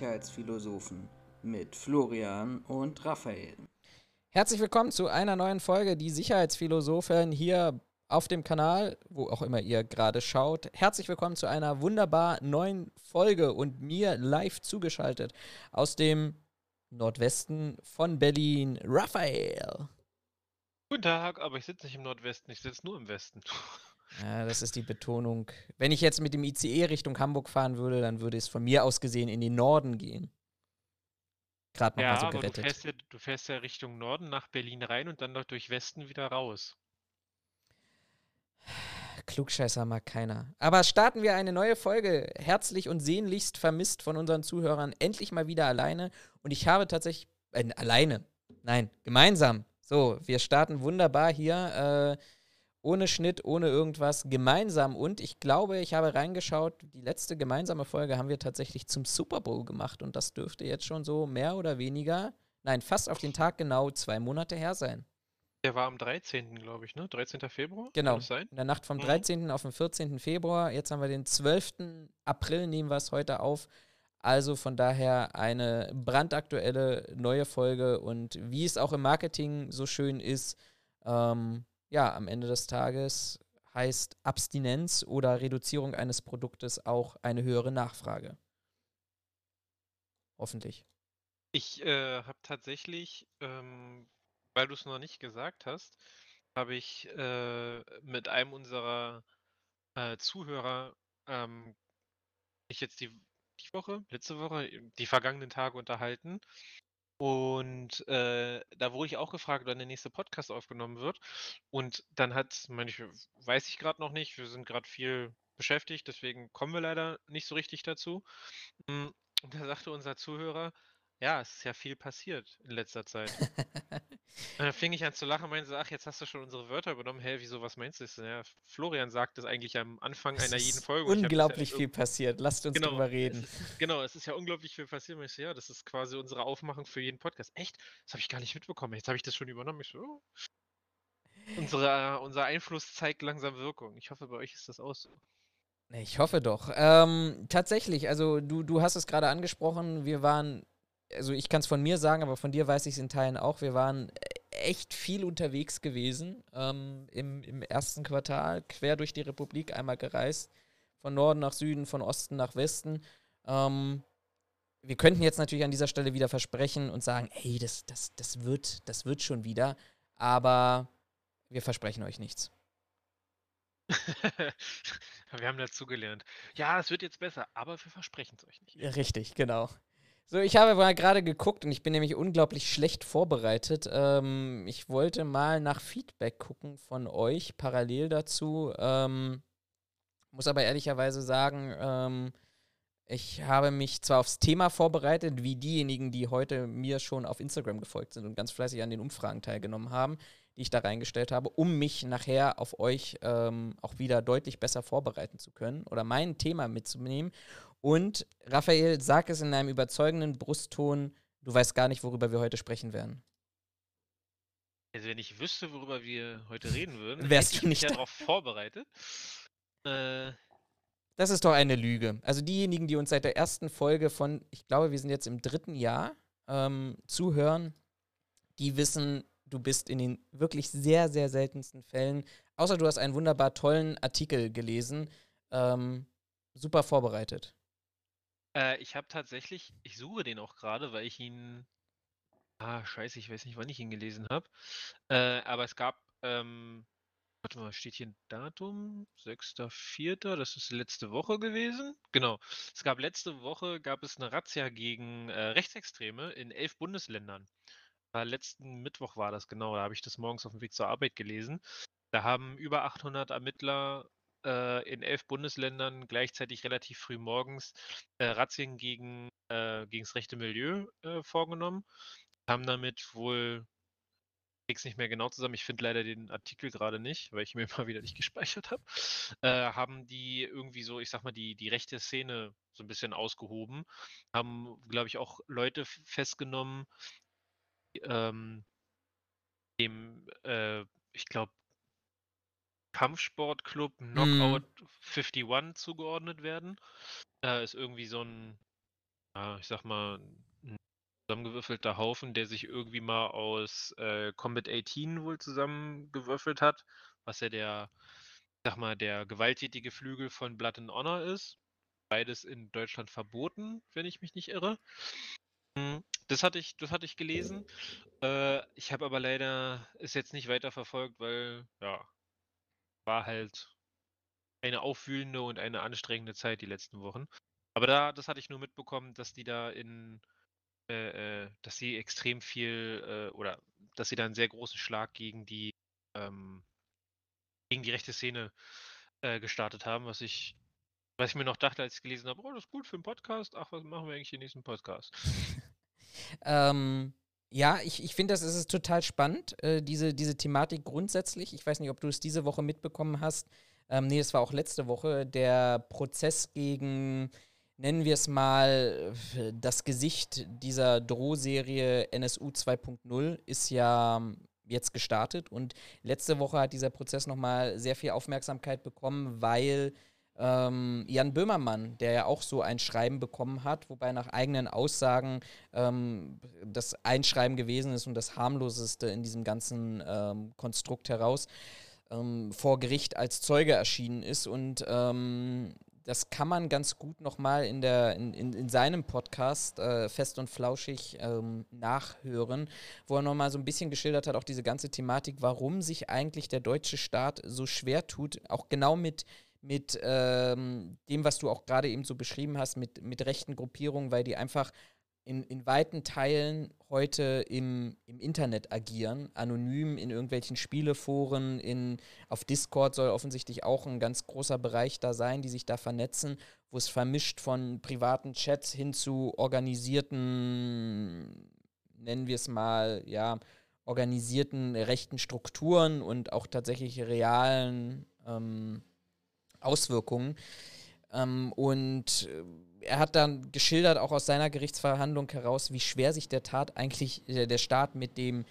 Sicherheitsphilosophen mit Florian und Raphael. Herzlich willkommen zu einer neuen Folge Die Sicherheitsphilosophen hier auf dem Kanal, wo auch immer ihr gerade schaut. Herzlich willkommen zu einer wunderbar neuen Folge und mir live zugeschaltet aus dem Nordwesten von Berlin, Raphael. Guten Tag, aber ich sitze nicht im Nordwesten, ich sitze nur im Westen. Ja, das ist die Betonung. Wenn ich jetzt mit dem ICE Richtung Hamburg fahren würde, dann würde es von mir aus gesehen in den Norden gehen. Gerade nochmal ja, so gerettet. Du, fährst ja, du fährst ja Richtung Norden nach Berlin rein und dann noch durch Westen wieder raus. Klugscheißer mag keiner. Aber starten wir eine neue Folge. Herzlich und sehnlichst vermisst von unseren Zuhörern. Endlich mal wieder alleine. Und ich habe tatsächlich. Äh, alleine. Nein, gemeinsam. So, wir starten wunderbar hier. Äh, ohne Schnitt, ohne irgendwas, gemeinsam. Und ich glaube, ich habe reingeschaut, die letzte gemeinsame Folge haben wir tatsächlich zum Super Bowl gemacht. Und das dürfte jetzt schon so mehr oder weniger, nein, fast auf den Tag genau zwei Monate her sein. Der war am 13., glaube ich, ne? 13. Februar? Genau. In der Nacht vom 13. Mhm. auf den 14. Februar. Jetzt haben wir den 12. April, nehmen wir es heute auf. Also von daher eine brandaktuelle neue Folge. Und wie es auch im Marketing so schön ist, ähm, ja, am Ende des Tages heißt Abstinenz oder Reduzierung eines Produktes auch eine höhere Nachfrage. Hoffentlich. Ich äh, habe tatsächlich, ähm, weil du es noch nicht gesagt hast, habe ich äh, mit einem unserer äh, Zuhörer ähm, ich jetzt die, die Woche, letzte Woche, die vergangenen Tage unterhalten. Und äh, da wurde ich auch gefragt, wann der nächste Podcast aufgenommen wird. Und dann hat, meine ich, weiß ich gerade noch nicht, wir sind gerade viel beschäftigt, deswegen kommen wir leider nicht so richtig dazu. Und da sagte unser Zuhörer, ja, es ist ja viel passiert in letzter Zeit. Und dann fing ich an zu lachen und meinte so, ach, jetzt hast du schon unsere Wörter übernommen. Hä, wieso, was meinst du? Ja, Florian sagt das eigentlich am Anfang es einer jeden Folge. Unglaublich ja viel passiert. Lasst uns genau, drüber reden. Es ist, genau, es ist ja unglaublich viel passiert. Und ich so, ja, das ist quasi unsere Aufmachung für jeden Podcast. Echt? Das habe ich gar nicht mitbekommen. Jetzt habe ich das schon übernommen. Ich so, oh. Unsere, unser Einfluss zeigt langsam Wirkung. Ich hoffe, bei euch ist das auch so. Ich hoffe doch. Ähm, tatsächlich, also du, du hast es gerade angesprochen, wir waren also ich kann es von mir sagen, aber von dir weiß ich es in Teilen auch. Wir waren echt viel unterwegs gewesen ähm, im, im ersten Quartal, quer durch die Republik einmal gereist, von Norden nach Süden, von Osten nach Westen. Ähm, wir könnten jetzt natürlich an dieser Stelle wieder versprechen und sagen, hey, das, das, das, wird, das wird schon wieder, aber wir versprechen euch nichts. wir haben dazugelernt. Ja, es wird jetzt besser, aber wir versprechen es euch nicht. Richtig, genau. So, ich habe mal gerade geguckt und ich bin nämlich unglaublich schlecht vorbereitet. Ähm, ich wollte mal nach Feedback gucken von euch parallel dazu. Ähm, muss aber ehrlicherweise sagen, ähm, ich habe mich zwar aufs Thema vorbereitet, wie diejenigen, die heute mir schon auf Instagram gefolgt sind und ganz fleißig an den Umfragen teilgenommen haben, die ich da reingestellt habe, um mich nachher auf euch ähm, auch wieder deutlich besser vorbereiten zu können oder mein Thema mitzunehmen. Und Raphael, sag es in einem überzeugenden Brustton, du weißt gar nicht, worüber wir heute sprechen werden. Also wenn ich wüsste, worüber wir heute reden würden, wärst du nicht da. darauf vorbereitet. Äh, das ist doch eine Lüge. Also diejenigen, die uns seit der ersten Folge von, ich glaube, wir sind jetzt im dritten Jahr, ähm, zuhören, die wissen, du bist in den wirklich sehr, sehr seltensten Fällen, außer du hast einen wunderbar tollen Artikel gelesen, ähm, super vorbereitet. Äh, ich habe tatsächlich ich suche den auch gerade, weil ich ihn ah, scheiße, ich weiß nicht, wann ich ihn gelesen habe. Äh, aber es gab, ähm warte mal, steht hier ein Datum? 6.4., das ist letzte Woche gewesen? Genau. Es gab letzte Woche gab es eine Razzia gegen, äh, Rechtsextreme in elf Bundesländern. Äh, letzten Mittwoch war das, genau, da habe ich das morgens auf dem Weg zur Arbeit gelesen. Da haben über 800 Ermittler äh, in elf Bundesländern gleichzeitig relativ früh morgens äh, Razzien gegen äh, das rechte Milieu äh, vorgenommen. Haben damit wohl es nicht mehr genau zusammen. Ich finde leider den Artikel gerade nicht, weil ich mir immer wieder nicht gespeichert habe. Äh, haben die irgendwie so, ich sag mal, die, die rechte Szene so ein bisschen ausgehoben. Haben, glaube ich, auch Leute festgenommen, ähm, dem, äh, ich glaube, Kampfsportclub Knockout mhm. 51 zugeordnet werden. Äh, ist irgendwie so ein ja, ich sag mal, ein zusammengewürfelter Haufen, der sich irgendwie mal aus äh, Combat 18 wohl zusammengewürfelt hat, was ja der, ich sag mal, der gewalttätige Flügel von Blood and Honor ist. Beides in Deutschland verboten, wenn ich mich nicht irre. Hm, das hatte ich, das hatte ich gelesen. Äh, ich habe aber leider es jetzt nicht weiter verfolgt, weil ja, war halt eine aufwühlende und eine anstrengende Zeit die letzten Wochen. Aber da, das hatte ich nur mitbekommen, dass die da in, äh, äh, dass sie extrem viel äh, oder dass sie da einen sehr großen Schlag gegen die ähm, gegen die rechte Szene äh, gestartet haben, was ich was ich mir noch dachte, als ich gelesen habe, oh, das ist gut für einen Podcast. Ach, was machen wir eigentlich im nächsten Podcast? ähm, ja, ich, ich finde, das ist total spannend, äh, diese, diese Thematik grundsätzlich. Ich weiß nicht, ob du es diese Woche mitbekommen hast. Ähm, nee, es war auch letzte Woche. Der Prozess gegen, nennen wir es mal, das Gesicht dieser Drohserie NSU 2.0 ist ja jetzt gestartet. Und letzte Woche hat dieser Prozess nochmal sehr viel Aufmerksamkeit bekommen, weil ähm, Jan Böhmermann, der ja auch so ein Schreiben bekommen hat, wobei nach eigenen Aussagen ähm, das Einschreiben gewesen ist und das harmloseste in diesem ganzen ähm, Konstrukt heraus, ähm, vor Gericht als Zeuge erschienen ist und ähm, das kann man ganz gut nochmal in, in, in, in seinem Podcast äh, Fest und Flauschig ähm, nachhören, wo er nochmal so ein bisschen geschildert hat, auch diese ganze Thematik, warum sich eigentlich der deutsche Staat so schwer tut, auch genau mit mit ähm, dem, was du auch gerade eben so beschrieben hast, mit, mit rechten Gruppierungen, weil die einfach in, in weiten Teilen heute im, im Internet agieren, anonym in irgendwelchen Spieleforen, in, auf Discord soll offensichtlich auch ein ganz großer Bereich da sein, die sich da vernetzen, wo es vermischt von privaten Chats hin zu organisierten, nennen wir es mal, ja, organisierten rechten Strukturen und auch tatsächlich realen ähm, Auswirkungen. Ähm, und äh, er hat dann geschildert, auch aus seiner Gerichtsverhandlung heraus, wie schwer sich der Tat eigentlich, äh, der Staat mit dem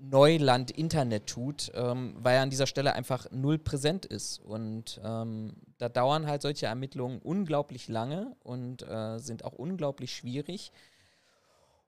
Neuland Internet tut, ähm, weil er an dieser Stelle einfach null präsent ist. Und ähm, da dauern halt solche Ermittlungen unglaublich lange und äh, sind auch unglaublich schwierig.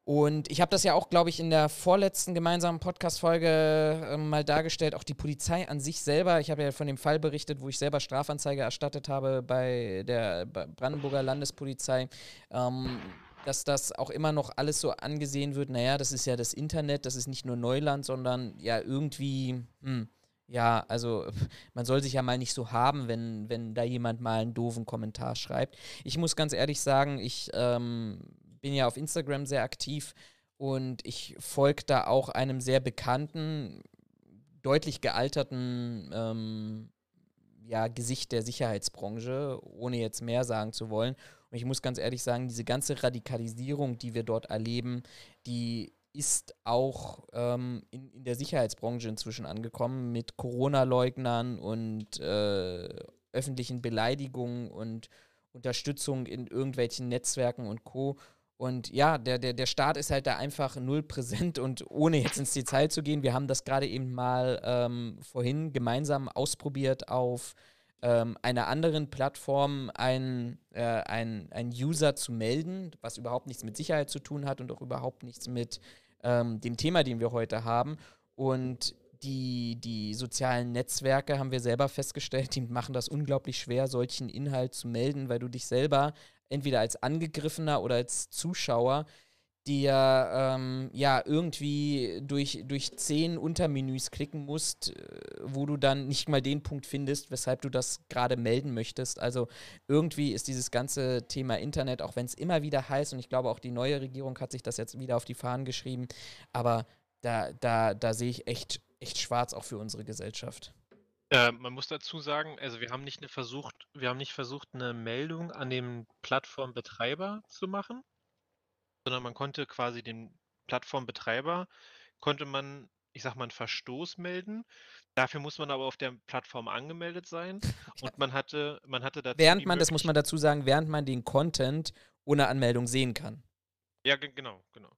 Und ich habe das ja auch, glaube ich, in der vorletzten gemeinsamen Podcast-Folge äh, mal dargestellt. Auch die Polizei an sich selber. Ich habe ja von dem Fall berichtet, wo ich selber Strafanzeige erstattet habe bei der Brandenburger Landespolizei. Ähm, dass das auch immer noch alles so angesehen wird, naja, das ist ja das Internet, das ist nicht nur Neuland, sondern ja irgendwie, hm, ja, also man soll sich ja mal nicht so haben, wenn, wenn da jemand mal einen doofen Kommentar schreibt. Ich muss ganz ehrlich sagen, ich ähm, bin ja auf Instagram sehr aktiv und ich folge da auch einem sehr bekannten, deutlich gealterten ähm, ja, Gesicht der Sicherheitsbranche, ohne jetzt mehr sagen zu wollen. Und ich muss ganz ehrlich sagen, diese ganze Radikalisierung, die wir dort erleben, die ist auch ähm, in, in der Sicherheitsbranche inzwischen angekommen mit Corona-Leugnern und äh, öffentlichen Beleidigungen und Unterstützung in irgendwelchen Netzwerken und Co. Und ja, der, der, der Staat ist halt da einfach null präsent und ohne jetzt ins Detail zu gehen, wir haben das gerade eben mal ähm, vorhin gemeinsam ausprobiert auf ähm, einer anderen Plattform ein, äh, ein, ein User zu melden, was überhaupt nichts mit Sicherheit zu tun hat und auch überhaupt nichts mit ähm, dem Thema, den wir heute haben. Und die, die sozialen Netzwerke, haben wir selber festgestellt, die machen das unglaublich schwer, solchen Inhalt zu melden, weil du dich selber entweder als Angegriffener oder als Zuschauer, dir ähm, ja irgendwie durch, durch zehn Untermenüs klicken musst, äh, wo du dann nicht mal den Punkt findest, weshalb du das gerade melden möchtest. Also irgendwie ist dieses ganze Thema Internet, auch wenn es immer wieder heißt, und ich glaube auch die neue Regierung hat sich das jetzt wieder auf die Fahnen geschrieben, aber da, da, da sehe ich echt, echt schwarz auch für unsere Gesellschaft. Äh, man muss dazu sagen, also wir haben nicht 'ne versucht wir haben nicht versucht, eine Meldung an den Plattformbetreiber zu machen, sondern man konnte quasi den Plattformbetreiber konnte man, ich sage mal, 'n Verstoß melden. Dafür muss man aber auf der Plattform angemeldet sein und man hatte man hatte dazu Während man das muss man dazu sagen, während man den Content ohne Anmeldung sehen kann. Ja, genau, genau.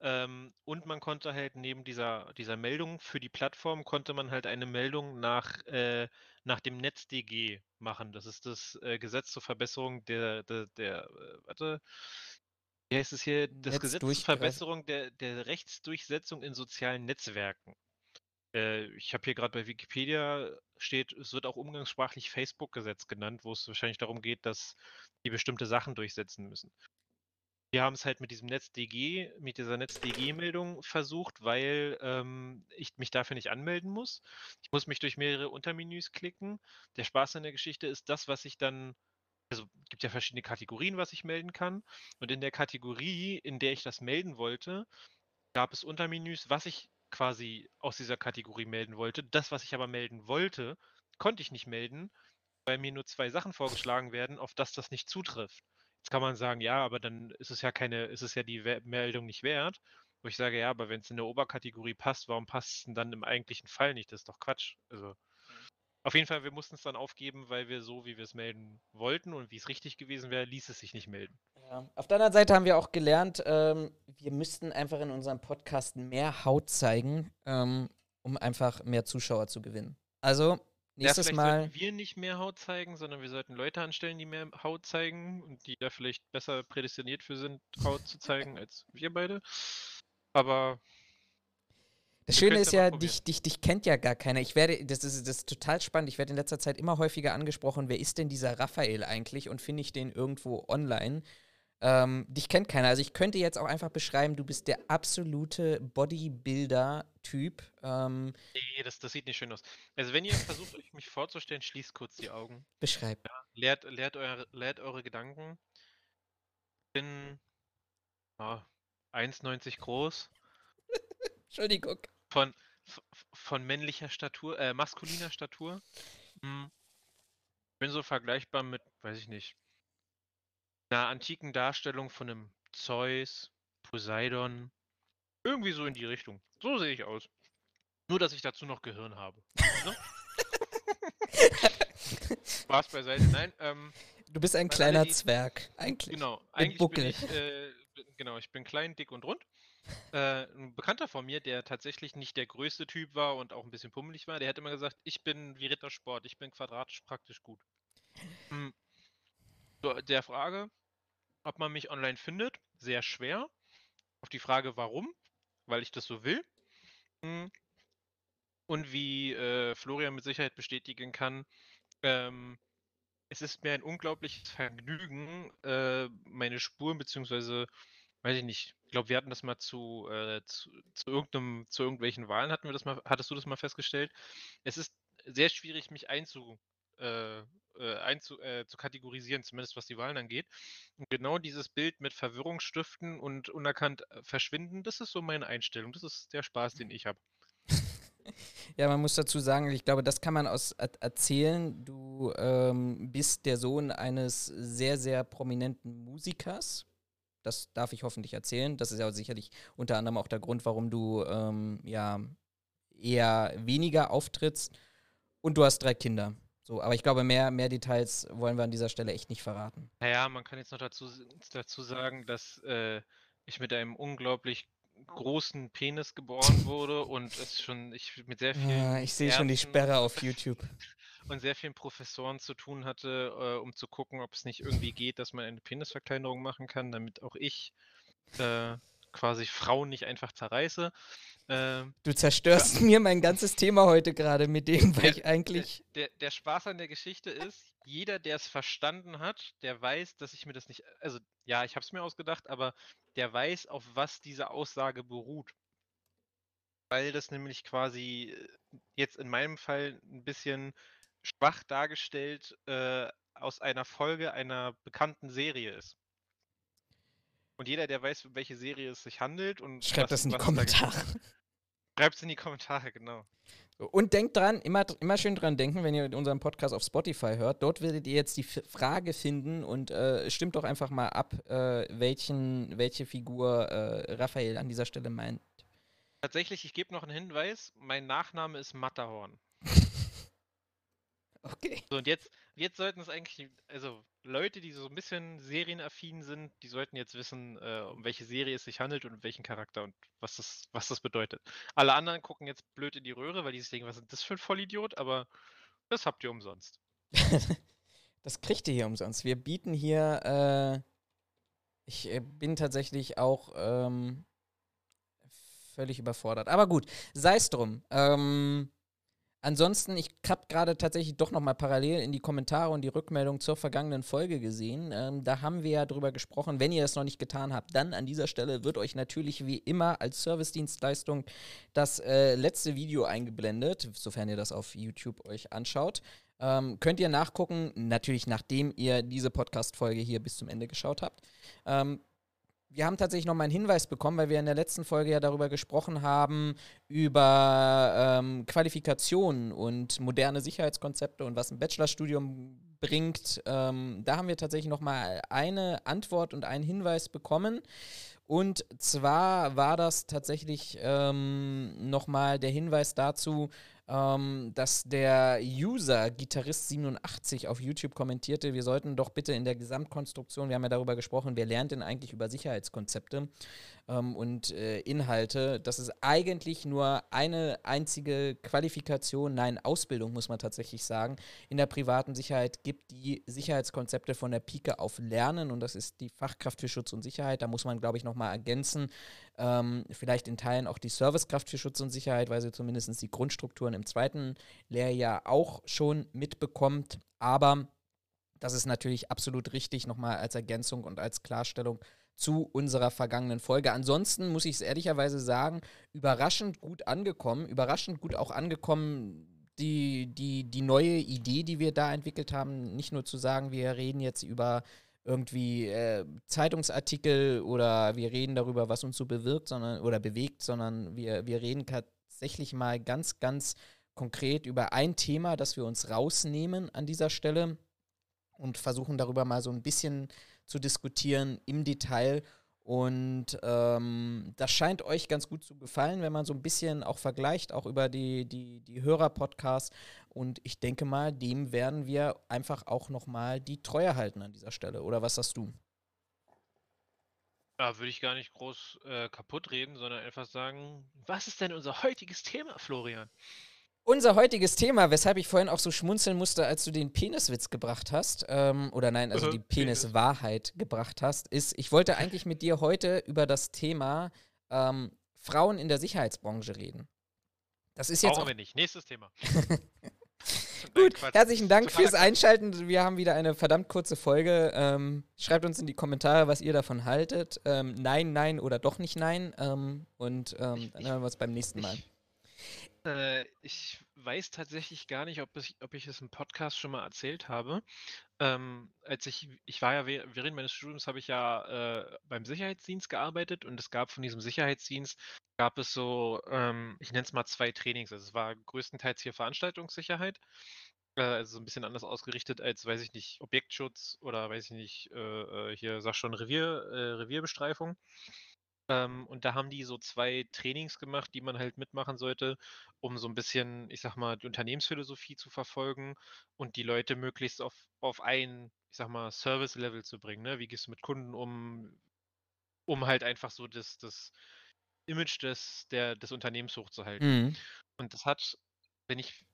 Ähm, und man konnte halt neben dieser, dieser Meldung für die Plattform konnte man halt eine Meldung nach, äh, nach dem NetzDG machen. Das ist das äh, Gesetz zur Verbesserung der, der, der äh, warte, Wie heißt es hier? Das Netz Gesetz zur. Verbesserung der, der Rechtsdurchsetzung in sozialen Netzwerken. Äh, ich habe hier gerade bei Wikipedia steht, es wird auch umgangssprachlich Facebook-Gesetz genannt, wo es wahrscheinlich darum geht, dass die bestimmte Sachen durchsetzen müssen. Wir haben es halt mit diesem NetzDG, mit dieser NetzDG-Meldung versucht, weil ähm, ich mich dafür nicht anmelden muss. Ich muss mich durch mehrere Untermenüs klicken. Der Spaß an der Geschichte ist das, was ich dann, also es gibt ja verschiedene Kategorien, was ich melden kann. Und in der Kategorie, in der ich das melden wollte, gab es Untermenüs, was ich quasi aus dieser Kategorie melden wollte. Das, was ich aber melden wollte, konnte ich nicht melden, weil mir nur zwei Sachen vorgeschlagen werden, auf das das nicht zutrifft. Jetzt kann man sagen, ja, aber dann ist es ja keine, ist es ja die Meldung nicht wert. Wo ich sage, ja, aber wenn es in der Oberkategorie passt, warum passt es denn dann im eigentlichen Fall nicht? Das ist doch Quatsch. Also auf jeden Fall, wir mussten es dann aufgeben, weil wir so, wie wir es melden wollten und wie es richtig gewesen wäre, ließ es sich nicht melden. Ja. Auf der anderen Seite haben wir auch gelernt, ähm, wir müssten einfach in unserem Podcast mehr Haut zeigen, ähm, um einfach mehr Zuschauer zu gewinnen. Also, nächstes ja, Mal. sollten wir nicht mehr Haut zeigen, sondern wir sollten Leute anstellen, die mehr Haut zeigen und die da vielleicht besser prädestiniert für sind, Haut zu zeigen, als wir beide. Aber Das Schöne ist ja dich, dich, dich kennt ja gar keiner. Ich werde, das ist, das ist total spannend. Ich werde in letzter Zeit immer häufiger angesprochen, wer ist denn dieser Raphael eigentlich und finde ich den irgendwo online? Ähm, dich kennt keiner. Also ich könnte jetzt auch einfach beschreiben, du bist der absolute Bodybuilder-Typ. Ähm, nee, das, das sieht nicht schön aus. Also wenn ihr versucht, euch mich vorzustellen, schließt kurz die Augen. beschreib. Leert, leert, eure, leert eure Gedanken. Ich bin ja, 1,90 groß. Entschuldigung. Von, von männlicher Statur, äh, maskuliner Statur. Hm. Bin so vergleichbar mit, weiß ich nicht, einer antiken Darstellung von einem Zeus, Poseidon. Irgendwie so in die Richtung. So sehe ich aus. Nur, dass ich dazu noch Gehirn habe. Ne? Spaß beiseite. Nein, ähm, Du bist ein alle kleiner die- Zwerg, eigentlich. Genau, eigentlich Buckel. bin ich, äh, bin- genau, ich bin klein, dick und rund. Äh, ein Bekannter von mir, der tatsächlich nicht der größte Typ war und auch ein bisschen pummelig war, der hat immer gesagt, ich bin wie Rittersport, ich bin quadratisch praktisch gut. Hm. So, der Frage, ob man mich online findet, sehr schwer. Auf die Frage, warum, weil ich das so will. Hm. Und wie äh, Florian mit Sicherheit bestätigen kann, ähm, es ist mir ein unglaubliches Vergnügen, äh, meine Spuren, beziehungsweise, weiß ich nicht, ich glaube, wir hatten das mal zu, äh, zu, zu irgendeinem, zu irgendwelchen Wahlen hatten wir das mal, hattest du das mal festgestellt? Es ist sehr schwierig, mich einzu, äh, äh, einzu, äh, zu kategorisieren, zumindest was die Wahlen angeht. Und genau dieses Bild mit Verwirrung stiften und unerkannt äh, verschwinden, das ist so meine Einstellung. Das ist der Spaß, den ich habe. Ja, man muss dazu sagen, ich glaube, das kann man aus er erzählen. Du ähm, bist der Sohn eines sehr, sehr prominenten Musikers. Das darf ich hoffentlich erzählen. Das ist ja sicherlich unter anderem auch der Grund, warum du ähm, ja eher weniger auftrittst. Und du hast drei Kinder. So, aber ich glaube, mehr, mehr Details wollen wir an dieser Stelle echt nicht verraten. Naja, man kann jetzt noch dazu, dazu sagen, dass äh, ich mit einem unglaublich großen Penis geboren wurde und es schon ich mit sehr vielen Ja, ich sehe schon die Sperre auf YouTube. und sehr vielen Professoren zu tun hatte, äh, um zu gucken, ob es nicht irgendwie geht, dass man eine Penisverkleinerung machen kann, damit auch ich äh, quasi Frauen nicht einfach zerreiße. Äh, Du zerstörst mir mein ganzes Thema heute gerade mit dem, weil Ja, ich eigentlich. der, der Spaß an der Geschichte ist, jeder, der es verstanden hat, der weiß, dass ich mir das nicht, also ja, ich habe es mir ausgedacht, aber der weiß, auf was diese Aussage beruht. Weil das nämlich quasi äh, jetzt in meinem Fall ein bisschen schwach dargestellt äh, aus einer Folge einer bekannten Serie ist. Und jeder, der weiß, um welche Serie es sich handelt und Schreib was- das in die es Kommentare. Schreibt's in die Kommentare, genau. Und denkt dran, immer, immer schön dran denken, wenn ihr unseren Podcast auf Spotify hört. Dort werdet ihr jetzt die Frage finden und äh, stimmt doch einfach mal ab, äh, welchen, welche Figur äh, Raphael an dieser Stelle meint. Tatsächlich, ich gebe noch einen Hinweis. Mein Nachname ist Matterhorn. Okay. So, und jetzt, jetzt sollten es eigentlich, also Leute, die so ein bisschen serienaffin sind, die sollten jetzt wissen, äh, um welche Serie es sich handelt und um welchen Charakter und was das, was das bedeutet. Alle anderen gucken jetzt blöd in die Röhre, weil die sich denken, was ist das für ein Vollidiot, aber das habt ihr umsonst. das kriegt ihr hier umsonst. Wir bieten hier Ich äh, bin tatsächlich auch ähm, völlig überfordert. Aber gut, sei es drum. Ähm, Ansonsten, ich habe gerade tatsächlich doch nochmal parallel in die Kommentare und die Rückmeldung zur vergangenen Folge gesehen. Ähm, da haben wir ja drüber gesprochen. Wenn ihr das noch nicht getan habt, dann an dieser Stelle wird euch natürlich wie immer als Servicedienstleistung das äh, letzte Video eingeblendet, sofern ihr das auf YouTube euch anschaut. Ähm, könnt ihr nachgucken, natürlich nachdem ihr diese Podcast-Folge hier bis zum Ende geschaut habt. Ähm, wir haben tatsächlich noch mal einen Hinweis bekommen, weil wir in der letzten Folge ja darüber gesprochen haben, über ähm, Qualifikationen und moderne Sicherheitskonzepte und was ein Bachelorstudium bringt. Ähm, da haben wir tatsächlich noch mal eine Antwort und einen Hinweis bekommen. Und zwar war das tatsächlich ähm, nochmal der Hinweis dazu, ähm, dass der User Gitarrist87 auf YouTube kommentierte, wir sollten doch bitte in der Gesamtkonstruktion, wir haben ja darüber gesprochen, wer lernt denn eigentlich über Sicherheitskonzepte ähm, und äh, Inhalte, dass es eigentlich nur eine einzige Qualifikation, nein, Ausbildung muss man tatsächlich sagen, in der privaten Sicherheit gibt, die Sicherheitskonzepte von der Pike auf lernen und das ist die Fachkraft für Schutz und Sicherheit. Da muss man, glaube ich, nochmal ergänzen, ähm, vielleicht in Teilen auch die Servicekraft für Schutz und Sicherheit, weil sie zumindest die Grundstrukturen im zweiten Lehrjahr auch schon mitbekommt. Aber das ist natürlich absolut richtig, nochmal als Ergänzung und als Klarstellung zu unserer vergangenen Folge. Ansonsten muss ich es ehrlicherweise sagen, überraschend gut angekommen, überraschend gut auch angekommen, die, die, die neue Idee, die wir da entwickelt haben, nicht nur zu sagen, wir reden jetzt über irgendwie äh, Zeitungsartikel oder wir reden darüber, was uns so bewirkt, sondern oder bewegt, sondern wir, wir reden tatsächlich mal ganz, ganz konkret über ein Thema, das wir uns rausnehmen an dieser Stelle und versuchen darüber mal so ein bisschen zu diskutieren im Detail. Und ähm, das scheint euch ganz gut zu gefallen, wenn man so ein bisschen auch vergleicht, auch über die, die, die Hörer-Podcasts. Und ich denke mal, dem werden wir einfach auch nochmal die Treue halten an dieser Stelle. Oder was sagst du? Ja, würde ich gar nicht groß äh, kaputt reden, sondern einfach sagen, was ist denn unser heutiges Thema, Florian? Unser heutiges Thema, weshalb ich vorhin auch so schmunzeln musste, als du den Peniswitz gebracht hast, ähm, oder nein, also die Peniswahrheit gebracht hast, ist, ich wollte eigentlich mit dir heute über das Thema ähm, Frauen in der Sicherheitsbranche reden. Das ist jetzt. Brauchen wir nicht. Nächstes Thema. Gut, herzlichen Dank fürs Einschalten. Wir haben wieder eine verdammt kurze Folge. Ähm, schreibt uns in die Kommentare, was ihr davon haltet. Ähm, nein, nein oder doch nicht nein. Ähm, und ähm, dann hören wir uns beim nächsten Mal. Äh, ich weiß tatsächlich gar nicht, ob, es, ob ich es im Podcast schon mal erzählt habe. Ähm, als ich, ich war ja während meines Studiums habe ich ja äh, beim Sicherheitsdienst gearbeitet und es gab von diesem Sicherheitsdienst gab es so, ähm, ich nenne es mal zwei Trainings. Also es war größtenteils hier Veranstaltungssicherheit, äh, also so ein bisschen anders ausgerichtet als, weiß ich nicht, Objektschutz oder weiß ich nicht, äh, äh hier sag schon Revier, äh, Revierbestreifung. Ähm, und da haben die so zwei Trainings gemacht, die man halt mitmachen sollte, um so ein bisschen, ich sag mal, die Unternehmensphilosophie zu verfolgen und die Leute möglichst auf, auf ein, ich sag mal, Service-Level zu bringen. Ne? Wie gehst du mit Kunden um, um halt einfach so das, das Image des, der, des Unternehmens hochzuhalten. Mhm. Und das hat, wenn ich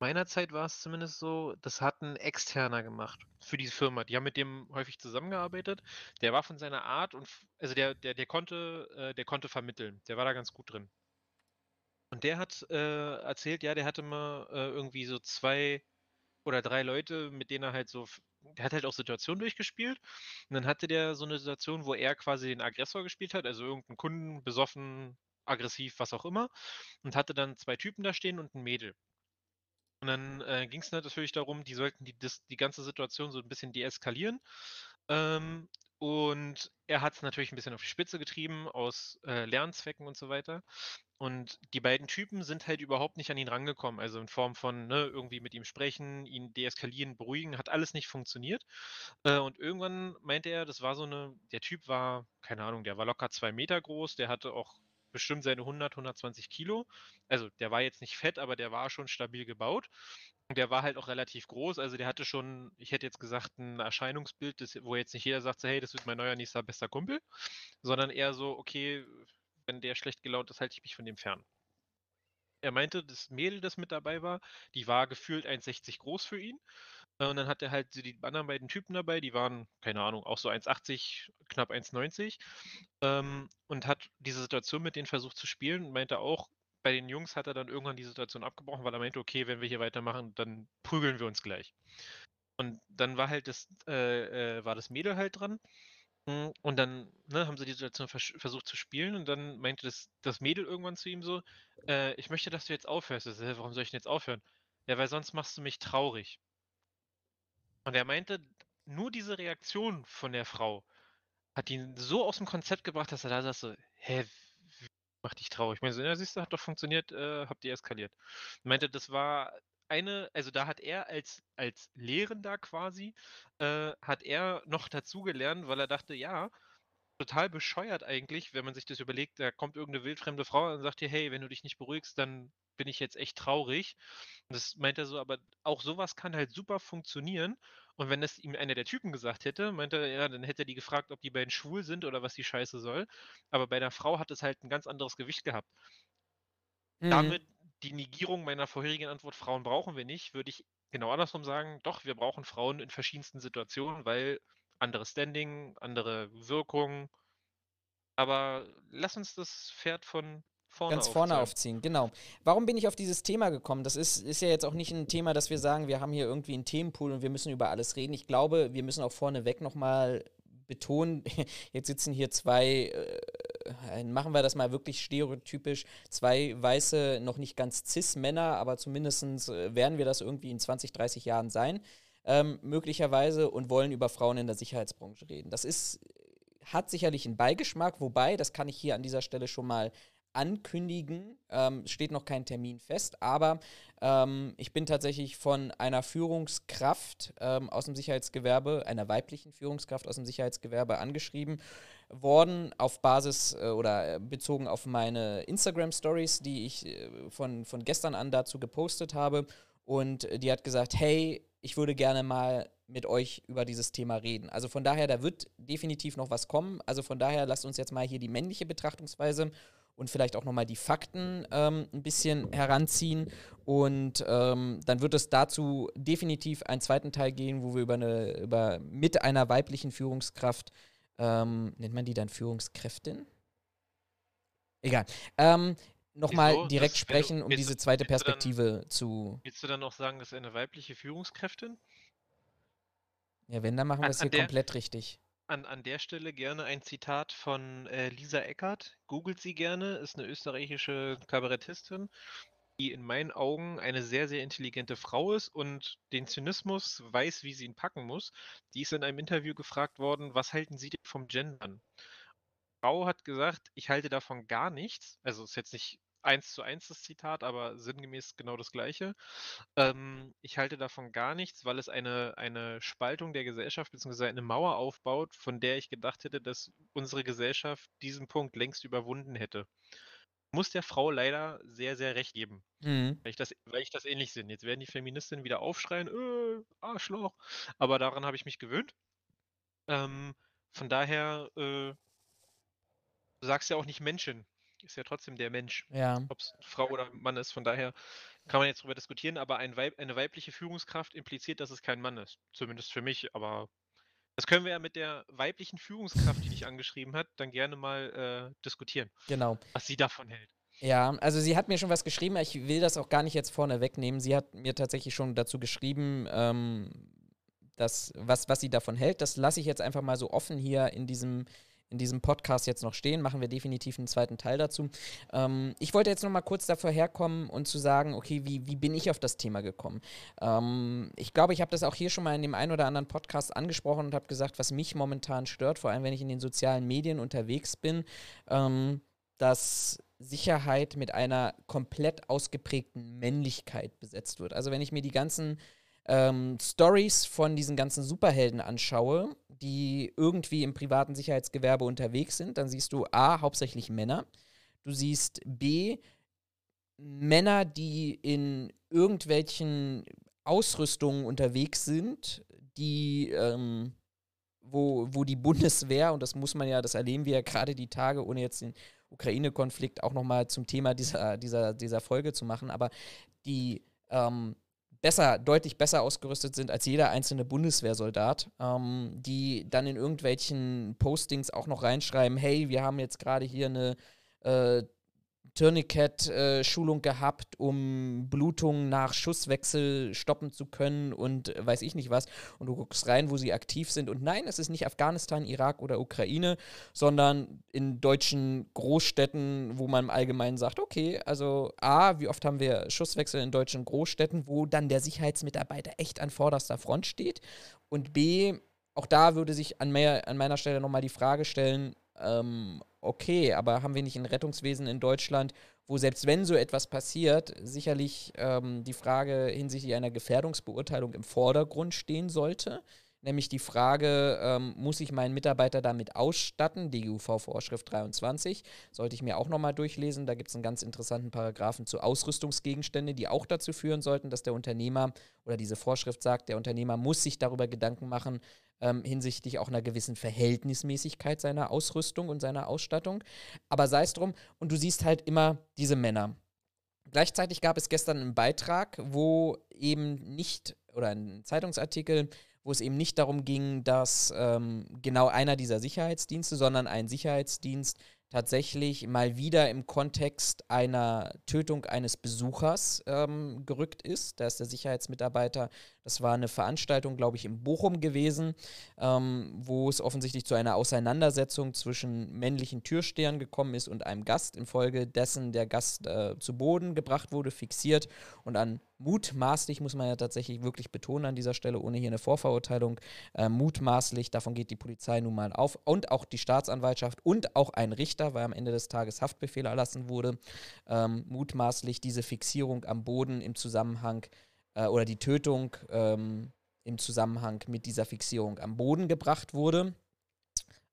meiner Zeit war es zumindest so, das hat ein Externer gemacht für diese Firma. Die haben mit dem häufig zusammengearbeitet. Der war von seiner Art und also der, der, der konnte, äh, der konnte vermitteln. Der war da ganz gut drin. Und der hat äh, erzählt, ja, der hatte mal äh, irgendwie so zwei oder drei Leute, mit denen er halt so, der hat halt auch Situationen durchgespielt. Und dann hatte der so eine Situation, wo er quasi den Aggressor gespielt hat, also irgendeinen Kunden besoffen, aggressiv, was auch immer. Und hatte dann zwei Typen da stehen und ein Mädel. Und dann äh, ging es natürlich darum, die sollten die, das, die ganze Situation so ein bisschen deeskalieren. Ähm, und er hat es natürlich ein bisschen auf die Spitze getrieben, aus äh, Lernzwecken und so weiter. Und die beiden Typen sind halt überhaupt nicht an ihn rangekommen. Also in Form von ne, irgendwie mit ihm sprechen, ihn deeskalieren, beruhigen, hat alles nicht funktioniert. Äh, und irgendwann meinte er, das war so eine, der Typ war, keine Ahnung, der war locker zwei Meter groß, der hatte auch bestimmt seine 100, 120 Kilo. Also der war jetzt nicht fett, aber der war schon stabil gebaut. Und der war halt auch relativ groß. Also der hatte schon, ich hätte jetzt gesagt, ein Erscheinungsbild, das, wo jetzt nicht jeder sagt, hey, das wird mein neuer nächster bester Kumpel, sondern eher so, okay, wenn der schlecht gelaunt ist, halte ich mich von dem fern. Er meinte, das Mädel, das mit dabei war, die war gefühlt 1,60 groß für ihn. Äh, und dann hat er halt so die anderen beiden Typen dabei, die waren, keine Ahnung, auch so 1,80, knapp 1,90. Ähm, und hat diese Situation mit denen versucht zu spielen und meinte auch, bei den Jungs hat er dann irgendwann die Situation abgebrochen, weil er meinte, okay, wenn wir hier weitermachen, dann prügeln wir uns gleich. Und dann war halt das, äh, äh, war das Mädel halt dran. Hm, und dann ne, haben sie die Situation vers versucht zu spielen und dann meinte das, das Mädel irgendwann zu ihm so, äh, ich möchte, dass du jetzt aufhörst. So, warum soll ich denn jetzt aufhören? Ja, weil sonst machst du mich traurig. Und er meinte, nur diese Reaktion von der Frau hat ihn so aus dem Konzept gebracht, dass er da saß so, hä, wie macht dich traurig? Ich meine, so, ja, siehst du, hat doch funktioniert, äh, habt ihr eskaliert. Er meinte, das war eine, also da hat er als, als Lehrender quasi, äh, hat er noch dazugelernt, weil er dachte, ja, total bescheuert eigentlich, wenn man sich das überlegt, da kommt irgendeine wildfremde Frau und sagt dir, hey, wenn du dich nicht beruhigst, dann bin ich jetzt echt traurig. Und das meint er so, aber auch sowas kann halt super funktionieren. Und wenn das ihm einer der Typen gesagt hätte, meinte er, ja, dann hätte er die gefragt, ob die beiden schwul sind oder was die Scheiße soll. Aber bei der Frau hat es halt ein ganz anderes Gewicht gehabt. Mhm. Damit die Negierung meiner vorherigen Antwort, Frauen brauchen wir nicht, würde ich genau andersrum sagen, doch, wir brauchen Frauen in verschiedensten Situationen, weil andere Standing, andere Wirkung. Aber lass uns das Pferd von vorne Ganz vorne aufziehen. aufziehen, genau. Warum bin ich auf dieses Thema gekommen? Das ist, ist ja jetzt auch nicht ein Thema, dass wir sagen, wir haben hier irgendwie einen Themenpool und wir müssen über alles reden. Ich glaube, wir müssen auch vorneweg nochmal betonen, jetzt sitzen hier zwei, äh, machen wir das mal wirklich stereotypisch, zwei weiße, noch nicht ganz cis-Männer, aber zumindest äh, werden wir das irgendwie in 20, 30 Jahren sein, ähm, möglicherweise, und wollen über Frauen in der Sicherheitsbranche reden. Das ist, hat sicherlich einen Beigeschmack, wobei, das kann ich hier an dieser Stelle schon mal ankündigen. Ähm, steht noch kein Termin fest, aber ähm, ich bin tatsächlich von einer Führungskraft ähm, aus dem Sicherheitsgewerbe, einer weiblichen Führungskraft aus dem Sicherheitsgewerbe angeschrieben worden auf Basis äh, oder äh, bezogen auf meine Instagram Stories, die ich äh, von, von gestern an dazu gepostet habe. Und die hat gesagt, hey, ich würde gerne mal mit euch über dieses Thema reden. Also von daher, da wird definitiv noch was kommen. Also von daher, lasst uns jetzt mal hier die männliche Betrachtungsweise und vielleicht auch nochmal die Fakten ähm, ein bisschen heranziehen. Und ähm, dann wird es dazu definitiv einen zweiten Teil gehen, wo wir über eine, über mit einer weiblichen Führungskraft, ähm, nennt man die dann Führungskräftin? Egal. Nochmal so, direkt das, sprechen, um diese zweite Perspektive dann, zu. Willst du dann noch sagen, das ist eine weibliche Führungskräftin? Ja, wenn, dann machen wir es hier komplett richtig an, an der Stelle gerne ein Zitat von äh, Lisa Eckert. Googelt sie gerne, ist eine österreichische Kabarettistin, die in meinen Augen eine sehr, sehr intelligente Frau ist und den Zynismus weiß, wie sie ihn packen muss. Die ist in einem Interview gefragt worden, was halten Sie denn vom Gendern? Frau hat gesagt, ich halte davon gar nichts. Also ist jetzt nicht eins zu eins das Zitat, aber sinngemäß genau das gleiche. Ähm, ich halte davon gar nichts, weil es eine, eine Spaltung der Gesellschaft bzw. eine Mauer aufbaut, von der ich gedacht hätte, dass unsere Gesellschaft diesen Punkt längst überwunden hätte. Muss der Frau leider sehr, sehr recht geben. Mhm. Weil, ich das, weil ich das ähnlich sehe. Jetzt werden die Feministinnen wieder aufschreien, äh, Arschloch. Aber daran habe ich mich gewöhnt. Ähm, von daher, äh, du sagst ja auch nicht Menschen ist ja trotzdem der Mensch. Ja. Ob es Frau oder Mann ist. Von daher kann man jetzt darüber diskutieren, aber ein Weib, eine weibliche Führungskraft impliziert, dass es kein Mann ist. Zumindest für mich, aber das können wir ja mit der weiblichen Führungskraft, die dich angeschrieben hat, dann gerne mal äh, diskutieren. Genau. Was sie davon hält. Ja, also sie hat mir schon was geschrieben, ich will das auch gar nicht jetzt vorne wegnehmen. Sie hat mir tatsächlich schon dazu geschrieben, ähm, dass, was, was sie davon hält. Das lasse ich jetzt einfach mal so offen hier in diesem in diesem Podcast jetzt noch stehen. Machen wir definitiv einen zweiten Teil dazu. Ähm, ich wollte jetzt noch mal kurz davor herkommen und zu sagen, okay, wie, wie bin ich auf das Thema gekommen? Ähm, ich glaube, ich habe das auch hier schon mal in dem einen oder anderen Podcast angesprochen und habe gesagt, was mich momentan stört, vor allem wenn ich in den sozialen Medien unterwegs bin, ähm, dass Sicherheit mit einer komplett ausgeprägten Männlichkeit besetzt wird. Also wenn ich mir die ganzen ähm, Stories von diesen ganzen Superhelden anschaue, die irgendwie im privaten Sicherheitsgewerbe unterwegs sind, dann siehst du A, hauptsächlich Männer. Du siehst B, Männer, die in irgendwelchen Ausrüstungen unterwegs sind, die, ähm, wo, wo die Bundeswehr, und das muss man ja, das erleben wir ja gerade die Tage, ohne jetzt den Ukraine-Konflikt auch nochmal zum Thema dieser, dieser, dieser Folge zu machen, aber die ähm, besser, deutlich besser ausgerüstet sind als jeder einzelne Bundeswehrsoldat, ähm, die dann in irgendwelchen Postings auch noch reinschreiben, hey, wir haben jetzt gerade hier eine äh, Tourniquet-Schulung gehabt, um Blutungen nach Schusswechsel stoppen zu können und weiß ich nicht was. Und du guckst rein, wo sie aktiv sind. Und nein, es ist nicht Afghanistan, Irak oder Ukraine, sondern in deutschen Großstädten, wo man im Allgemeinen sagt, okay, also A, wie oft haben wir Schusswechsel in deutschen Großstädten, wo dann der Sicherheitsmitarbeiter echt an vorderster Front steht. Und B, auch da würde sich an, mehr, an meiner Stelle nochmal die Frage stellen, ähm, okay, aber haben wir nicht ein Rettungswesen in Deutschland, wo selbst wenn so etwas passiert, sicherlich ähm, die Frage hinsichtlich einer Gefährdungsbeurteilung im Vordergrund stehen sollte? Nämlich die Frage, ähm, muss ich meinen Mitarbeiter damit ausstatten? DGUV-Vorschrift 23. Sollte ich mir auch nochmal durchlesen. Da gibt es einen ganz interessanten Paragraphen zu Ausrüstungsgegenstände, die auch dazu führen sollten, dass der Unternehmer oder diese Vorschrift sagt, der Unternehmer muss sich darüber Gedanken machen, ähm, hinsichtlich auch einer gewissen Verhältnismäßigkeit seiner Ausrüstung und seiner Ausstattung. Aber sei es drum, und du siehst halt immer diese Männer. Gleichzeitig gab es gestern einen Beitrag, wo eben nicht, oder einen Zeitungsartikel, wo es eben nicht darum ging, dass ähm, genau einer dieser Sicherheitsdienste, sondern ein Sicherheitsdienst tatsächlich mal wieder im Kontext einer Tötung eines Besuchers ähm, gerückt ist. Da ist der Sicherheitsmitarbeiter, das war eine Veranstaltung, glaube ich, in Bochum gewesen, ähm, wo es offensichtlich zu einer Auseinandersetzung zwischen männlichen Türstehern gekommen ist und einem Gast, infolgedessen der Gast äh, zu Boden gebracht wurde, fixiert und an mutmaßlich, muss man ja tatsächlich wirklich betonen an dieser Stelle, ohne hier eine Vorverurteilung, äh, mutmaßlich, davon geht die Polizei nun mal auf und auch die Staatsanwaltschaft und auch ein Richter, weil am Ende des Tages Haftbefehl erlassen wurde, ähm, mutmaßlich diese Fixierung am Boden im Zusammenhang äh, oder die Tötung ähm, im Zusammenhang mit dieser Fixierung am Boden gebracht wurde.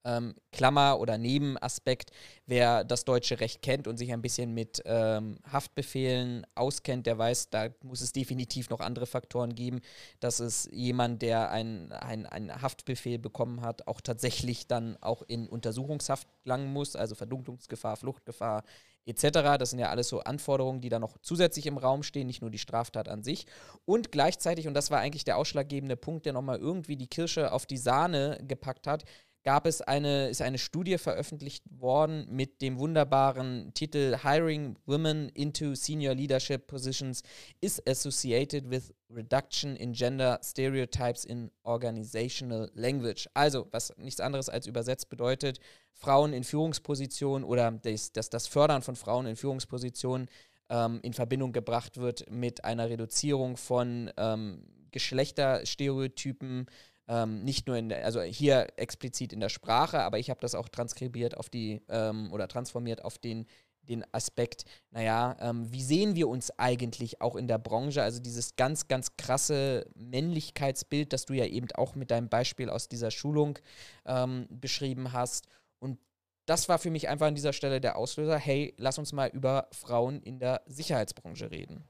Ähm, Klammer oder Nebenaspekt, wer das deutsche Recht kennt und sich ein bisschen mit ähm, Haftbefehlen auskennt, der weiß, da muss es definitiv noch andere Faktoren geben, dass es jemand, der einen ein Haftbefehl bekommen hat, auch tatsächlich dann auch in Untersuchungshaft gelangen muss, also Verdunklungsgefahr, Fluchtgefahr etc. Das sind ja alles so Anforderungen, die da noch zusätzlich im Raum stehen, nicht nur die Straftat an sich. Und gleichzeitig, und das war eigentlich der ausschlaggebende Punkt, der nochmal irgendwie die Kirsche auf die Sahne gepackt hat, gab es eine, ist eine Studie veröffentlicht worden mit dem wunderbaren Titel Hiring Women into Senior Leadership Positions is associated with reduction in gender stereotypes in organizational language. Also, was nichts anderes als übersetzt bedeutet, Frauen in Führungspositionen oder das, das, das Fördern von Frauen in Führungspositionen ähm, in Verbindung gebracht wird mit einer Reduzierung von ähm, Geschlechterstereotypen, ähm, nicht nur in der, also hier explizit in der Sprache, aber ich habe das auch transkribiert auf die ähm, oder transformiert auf den, den Aspekt, naja, ähm, wie sehen wir uns eigentlich auch in der Branche? Also dieses ganz, ganz krasse Männlichkeitsbild, das du ja eben auch mit deinem Beispiel aus dieser Schulung ähm, beschrieben hast. Und das war für mich einfach an dieser Stelle der Auslöser, hey, lass uns mal über Frauen in der Sicherheitsbranche reden.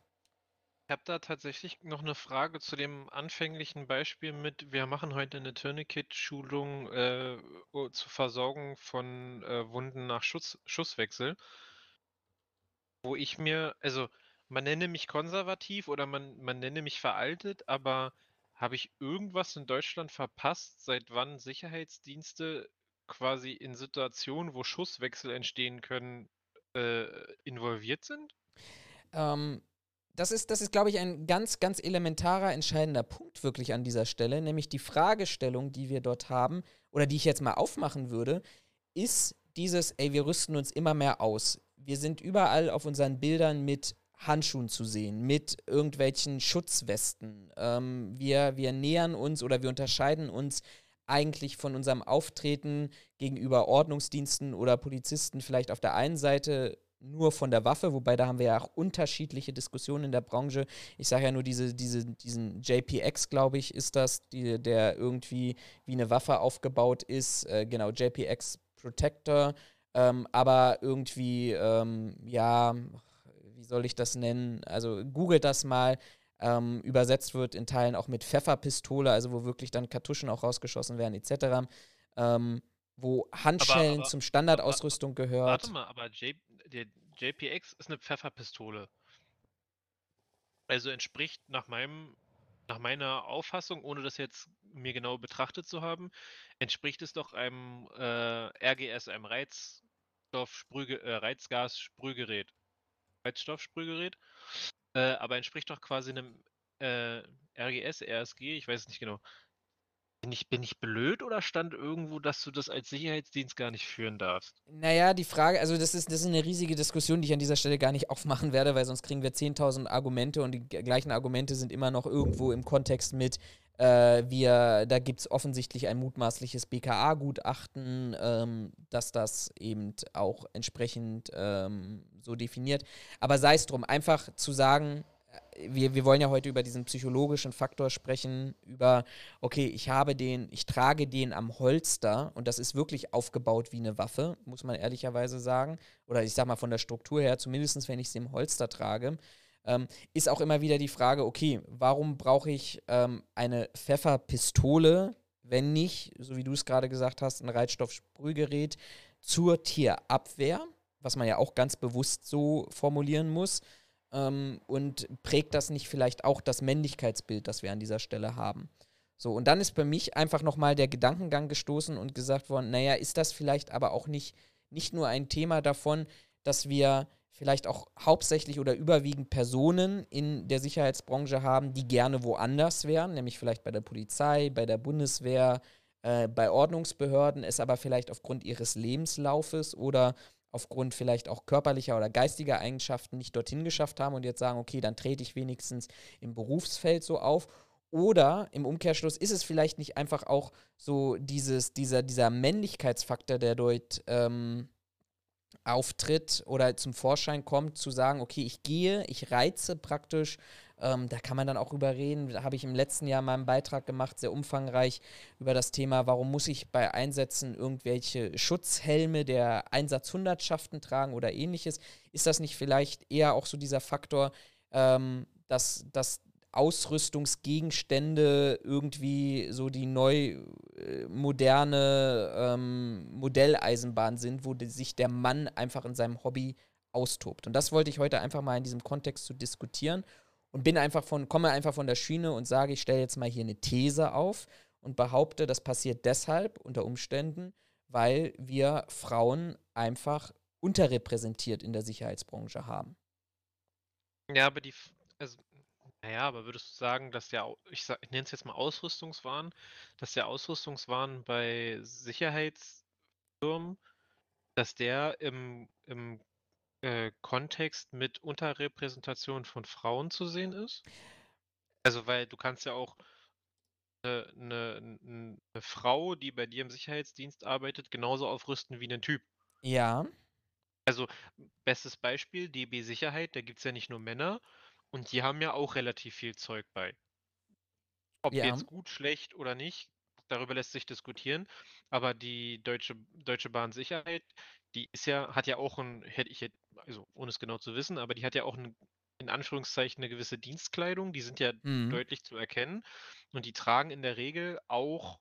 Ich habe da tatsächlich noch eine Frage zu dem anfänglichen Beispiel mit, wir machen heute eine Tourniquet-Schulung äh, zur Versorgung von äh, Wunden nach Schuss, Schusswechsel, wo ich mir, also man nenne mich konservativ oder man, man nenne mich veraltet, aber habe ich irgendwas in Deutschland verpasst, seit wann Sicherheitsdienste quasi in Situationen, wo Schusswechsel entstehen können, äh, involviert sind? Ähm, das ist, das ist, glaube ich, ein ganz, ganz elementarer, entscheidender Punkt wirklich an dieser Stelle, nämlich die Fragestellung, die wir dort haben, oder die ich jetzt mal aufmachen würde, ist dieses, ey, wir rüsten uns immer mehr aus. Wir sind überall auf unseren Bildern mit Handschuhen zu sehen, mit irgendwelchen Schutzwesten. Ähm, wir, wir nähern uns oder wir unterscheiden uns eigentlich von unserem Auftreten gegenüber Ordnungsdiensten oder Polizisten vielleicht auf der einen Seite nur von der Waffe, wobei da haben wir ja auch unterschiedliche Diskussionen in der Branche. Ich sage ja nur diese, diese, diesen JPX, glaube ich, ist das, die, der irgendwie wie eine Waffe aufgebaut ist. Äh, genau, JPX Protector. Ähm, aber irgendwie, ähm, ja, wie soll ich das nennen? Also googelt das mal. Ähm, übersetzt wird in Teilen auch mit Pfefferpistole, also wo wirklich dann Kartuschen auch rausgeschossen werden, etc. Ähm, wo Handschellen aber, aber, zum Standardausrüstung gehört. Warte mal, aber J der JPX ist eine Pfefferpistole. Also entspricht nach meinem, nach meiner Auffassung, ohne das jetzt mir genau betrachtet zu haben, entspricht es doch einem äh, RGS, einem Reizstoffsprühge äh, Reizgas-Sprühgerät. Reizstoffsprühgerät. Äh, aber entspricht doch quasi einem äh, RGS, RSG, ich weiß es nicht genau. Bin ich, bin ich blöd oder stand irgendwo, dass du das als Sicherheitsdienst gar nicht führen darfst? Naja, die Frage, also das ist, das ist eine riesige Diskussion, die ich an dieser Stelle gar nicht aufmachen werde, weil sonst kriegen wir 10.000 Argumente und die gleichen Argumente sind immer noch irgendwo im Kontext mit, äh, wir, da gibt es offensichtlich ein mutmaßliches BKA-Gutachten, ähm, dass das eben auch entsprechend ähm, so definiert. Aber sei es drum, einfach zu sagen, wir, wir wollen ja heute über diesen psychologischen Faktor sprechen, über, okay, ich habe den, ich trage den am Holster und das ist wirklich aufgebaut wie eine Waffe, muss man ehrlicherweise sagen. Oder ich sag mal von der Struktur her, zumindest wenn ich sie im Holster trage, ähm, ist auch immer wieder die Frage, okay, warum brauche ich ähm, eine Pfefferpistole, wenn nicht, so wie du es gerade gesagt hast, ein Reizstoffsprühgerät zur Tierabwehr, was man ja auch ganz bewusst so formulieren muss ähm, und prägt das nicht vielleicht auch das Männlichkeitsbild, das wir an dieser Stelle haben? So, und dann ist bei mich einfach nochmal der Gedankengang gestoßen und gesagt worden, naja, ist das vielleicht aber auch nicht, nicht nur ein Thema davon, dass wir vielleicht auch hauptsächlich oder überwiegend Personen in der Sicherheitsbranche haben, die gerne woanders wären, nämlich vielleicht bei der Polizei, bei der Bundeswehr, äh, bei Ordnungsbehörden, es aber vielleicht aufgrund ihres Lebenslaufes oder aufgrund vielleicht auch körperlicher oder geistiger Eigenschaften nicht dorthin geschafft haben und jetzt sagen, okay, dann trete ich wenigstens im Berufsfeld so auf. Oder im Umkehrschluss ist es vielleicht nicht einfach auch so dieses, dieser, dieser Männlichkeitsfaktor, der dort ähm, auftritt oder zum Vorschein kommt, zu sagen, okay, ich gehe, ich reize praktisch ähm, da kann man dann auch drüber reden. Da habe ich im letzten Jahr mal einen Beitrag gemacht, sehr umfangreich, über das Thema, warum muss ich bei Einsätzen irgendwelche Schutzhelme der Einsatzhundertschaften tragen oder ähnliches. Ist das nicht vielleicht eher auch so dieser Faktor, ähm, dass, dass Ausrüstungsgegenstände irgendwie so die neu äh, moderne ähm, Modelleisenbahn sind, wo die, sich der Mann einfach in seinem Hobby austobt. Und das wollte ich heute einfach mal in diesem Kontext zu diskutieren und bin einfach von, komme einfach von der Schiene und sage, ich stelle jetzt mal hier eine These auf und behaupte, das passiert deshalb unter Umständen, weil wir Frauen einfach unterrepräsentiert in der Sicherheitsbranche haben. Ja, aber die, also, naja, aber würdest du sagen, dass der, ich, ich nenne es jetzt mal Ausrüstungswahn, dass der Ausrüstungswahn bei Sicherheitsfirmen, dass der im, im äh, Kontext mit Unterrepräsentation von Frauen zu sehen ist? Also, weil du kannst ja auch eine, eine, eine Frau, die bei dir im Sicherheitsdienst arbeitet, genauso aufrüsten wie ein Typ. Ja. Also, bestes Beispiel, DB Sicherheit, da gibt es ja nicht nur Männer und die haben ja auch relativ viel Zeug bei. Ob Ja. jetzt gut, schlecht oder nicht, darüber lässt sich diskutieren. Aber die Deutsche, Deutsche Bahn Sicherheit, die ist ja, hat ja auch ein, hätte ich also ohne es genau zu wissen, aber die hat ja auch ein, in Anführungszeichen eine gewisse Dienstkleidung, die sind ja Mhm. deutlich zu erkennen und die tragen in der Regel auch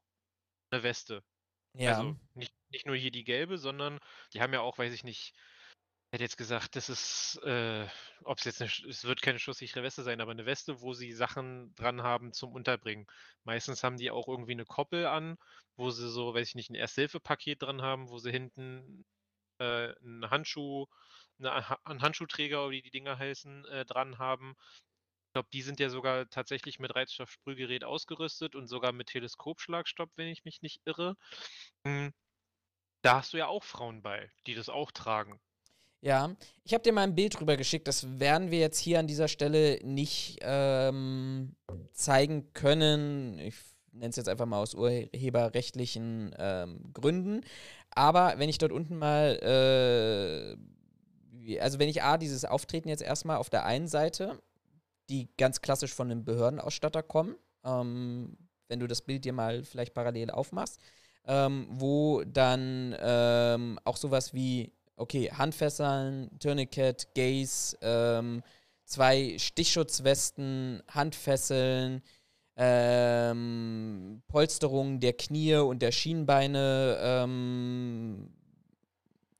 eine Weste. Ja. Also nicht, nicht nur hier die gelbe, sondern die haben ja auch, weiß ich nicht, ich hätte jetzt gesagt, das ist, äh, ob es jetzt eine, es wird keine schusssichere Weste sein, aber eine Weste, wo sie Sachen dran haben zum Unterbringen. Meistens haben die auch irgendwie eine Koppel an, wo sie so, weiß ich nicht, ein Erste-Hilfe-Paket dran haben, wo sie hinten äh, einen Handschuh, eine, einen Handschuhträger wie die Dinger heißen, äh, dran haben. Ich glaube, die sind ja sogar tatsächlich mit Reizstoffsprühgerät ausgerüstet und sogar mit Teleskopschlagstopp, wenn ich mich nicht irre. Hm, Da hast du ja auch Frauen bei, die das auch tragen. Ja, ich habe dir mal ein Bild rüber geschickt. Das werden wir jetzt hier an dieser Stelle nicht ähm, zeigen können. Ich nenne es jetzt einfach mal aus urheberrechtlichen ähm, Gründen. Aber wenn ich dort unten mal, äh, also wenn ich A, dieses Auftreten jetzt erstmal auf der einen Seite, die ganz klassisch von einem Behördenausstatter kommen, ähm, wenn du das Bild dir mal vielleicht parallel aufmachst, ähm, wo dann ähm, auch sowas wie okay, Handfesseln, Tourniquet, Gaze, ähm, zwei Stichschutzwesten, Handfesseln, ähm, Polsterung der Knie und der Schienbeine ähm,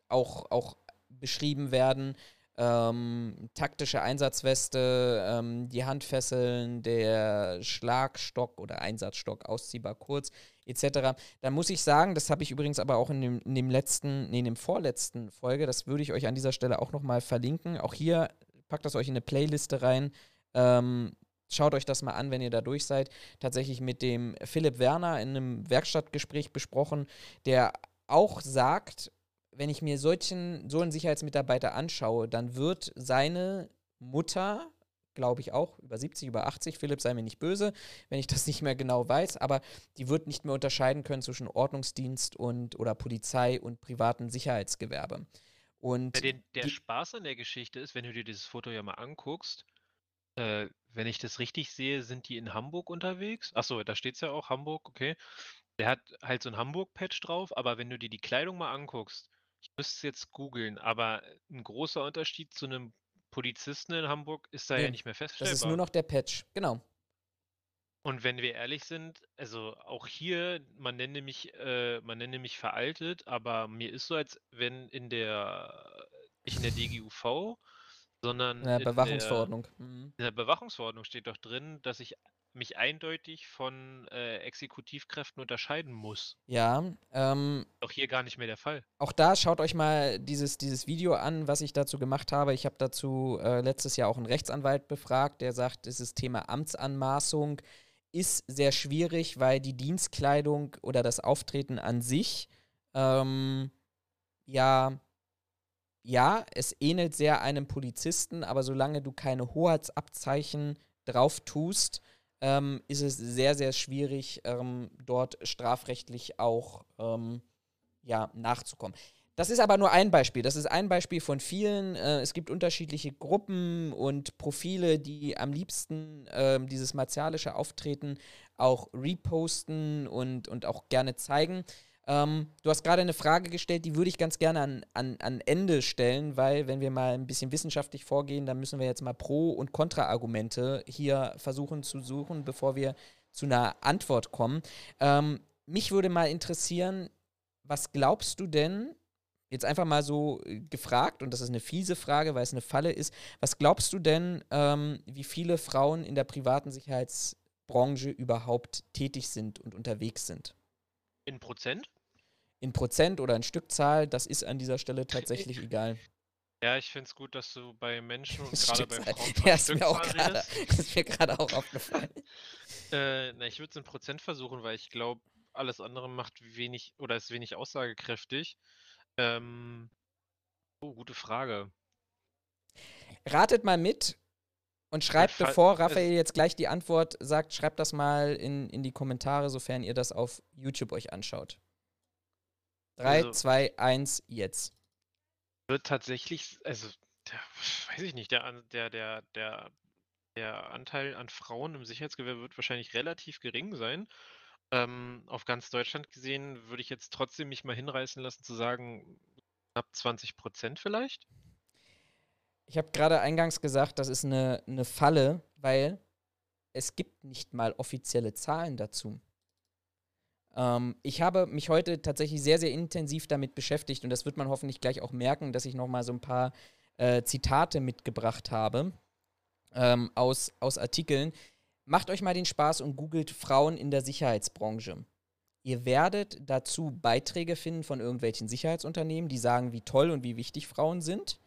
auch, auch beschrieben werden. ähm, taktische Einsatzweste, ähm, die Handfesseln, der Schlagstock oder Einsatzstock, ausziehbar kurz, etc. Da muss ich sagen, das habe ich übrigens aber auch in dem, in dem letzten, nee, in dem vorletzten Folge, das würde ich euch an dieser Stelle auch nochmal verlinken. Auch hier packt das euch in eine Playliste rein. Ähm, Schaut euch das mal an, wenn ihr da durch seid. Tatsächlich mit dem Philipp Werner in einem Werkstattgespräch besprochen, der auch sagt, wenn ich mir solchen, so einen Sicherheitsmitarbeiter anschaue, dann wird seine Mutter, glaube ich auch, über 70, über 80, Philipp sei mir nicht böse, wenn ich das nicht mehr genau weiß, aber die wird nicht mehr unterscheiden können zwischen Ordnungsdienst und oder Polizei und privaten Sicherheitsgewerbe. Und den, der Spaß an der Geschichte ist, wenn du dir dieses Foto ja mal anguckst, äh, wenn ich das richtig sehe, sind die in Hamburg unterwegs. Achso, da steht es ja auch, Hamburg, okay. Der hat halt so ein Hamburg-Patch drauf, aber wenn du dir die Kleidung mal anguckst, ich müsste es jetzt googeln, aber ein großer Unterschied zu einem Polizisten in Hamburg ist da ja nicht mehr feststellbar. Das ist nur noch der Patch, genau. Und wenn wir ehrlich sind, also auch hier, man nenne mich, äh, man nenne mich veraltet, aber mir ist so, als wenn in der, nicht in der DGUV, sondern in der Bewachungsverordnung. Der, mhm. In der Bewachungsverordnung steht doch drin, dass ich mich eindeutig von äh, Exekutivkräften unterscheiden muss. Ja. Ähm, Doch hier gar nicht mehr der Fall. Auch da schaut euch mal dieses, dieses Video an, was ich dazu gemacht habe. Ich habe dazu äh, letztes Jahr auch einen Rechtsanwalt befragt, der sagt, dieses Thema Amtsanmaßung ist sehr schwierig, weil die Dienstkleidung oder das Auftreten an sich ähm, ja ja, es ähnelt sehr einem Polizisten, aber solange du keine Hoheitsabzeichen drauf tust, ähm, ist es sehr, sehr schwierig, ähm, dort strafrechtlich auch ähm, ja, nachzukommen. Das ist aber nur ein Beispiel. Das ist ein Beispiel von vielen. Äh, es gibt unterschiedliche Gruppen und Profile, die am liebsten äh, dieses martialische Auftreten auch reposten und, und auch gerne zeigen. Ähm, du hast gerade eine Frage gestellt, die würde ich ganz gerne an, an, an Ende stellen, weil wenn wir mal ein bisschen wissenschaftlich vorgehen, dann müssen wir jetzt mal Pro- und Kontra-Argumente hier versuchen zu suchen, bevor wir zu einer Antwort kommen. Ähm, mich würde mal interessieren, was glaubst du denn, jetzt einfach mal so äh, gefragt, und das ist eine fiese Frage, weil es eine Falle ist, was glaubst du denn, ähm, wie viele Frauen in der privaten Sicherheitsbranche überhaupt tätig sind und unterwegs sind? In Prozent? In Prozent oder in Stückzahl, das ist an dieser Stelle tatsächlich egal. Ja, ich finde es gut, dass du bei Menschen und gerade bei Frauen ja, ist mir auch grade, ist mir gerade auch aufgefallen. äh, na, ich würde es in Prozent versuchen, weil ich glaube, alles andere macht wenig oder ist wenig aussagekräftig. Ähm, oh, gute Frage. Ratet mal mit und schreibt, bevor Raphael jetzt gleich die Antwort sagt, schreibt das mal in, in die Kommentare, sofern ihr das auf YouTube euch anschaut. 3, 2, 1, jetzt. Wird tatsächlich, also, der, weiß ich nicht, der, der, der, der, der Anteil an Frauen im Sicherheitsgewerbe wird wahrscheinlich relativ gering sein. Ähm, auf ganz Deutschland gesehen würde ich jetzt trotzdem mich mal hinreißen lassen zu sagen, knapp 20 Prozent vielleicht. Ich habe gerade eingangs gesagt, das ist eine, eine Falle, weil es gibt nicht mal offizielle Zahlen dazu. Ähm, ich habe mich heute tatsächlich sehr, sehr intensiv damit beschäftigt und das wird man hoffentlich gleich auch merken, dass ich nochmal so ein paar äh, Zitate mitgebracht habe ähm, aus, aus Artikeln. Macht euch mal den Spaß und googelt Frauen in der Sicherheitsbranche. Ihr werdet dazu Beiträge finden von irgendwelchen Sicherheitsunternehmen, die sagen, wie toll und wie wichtig Frauen sind.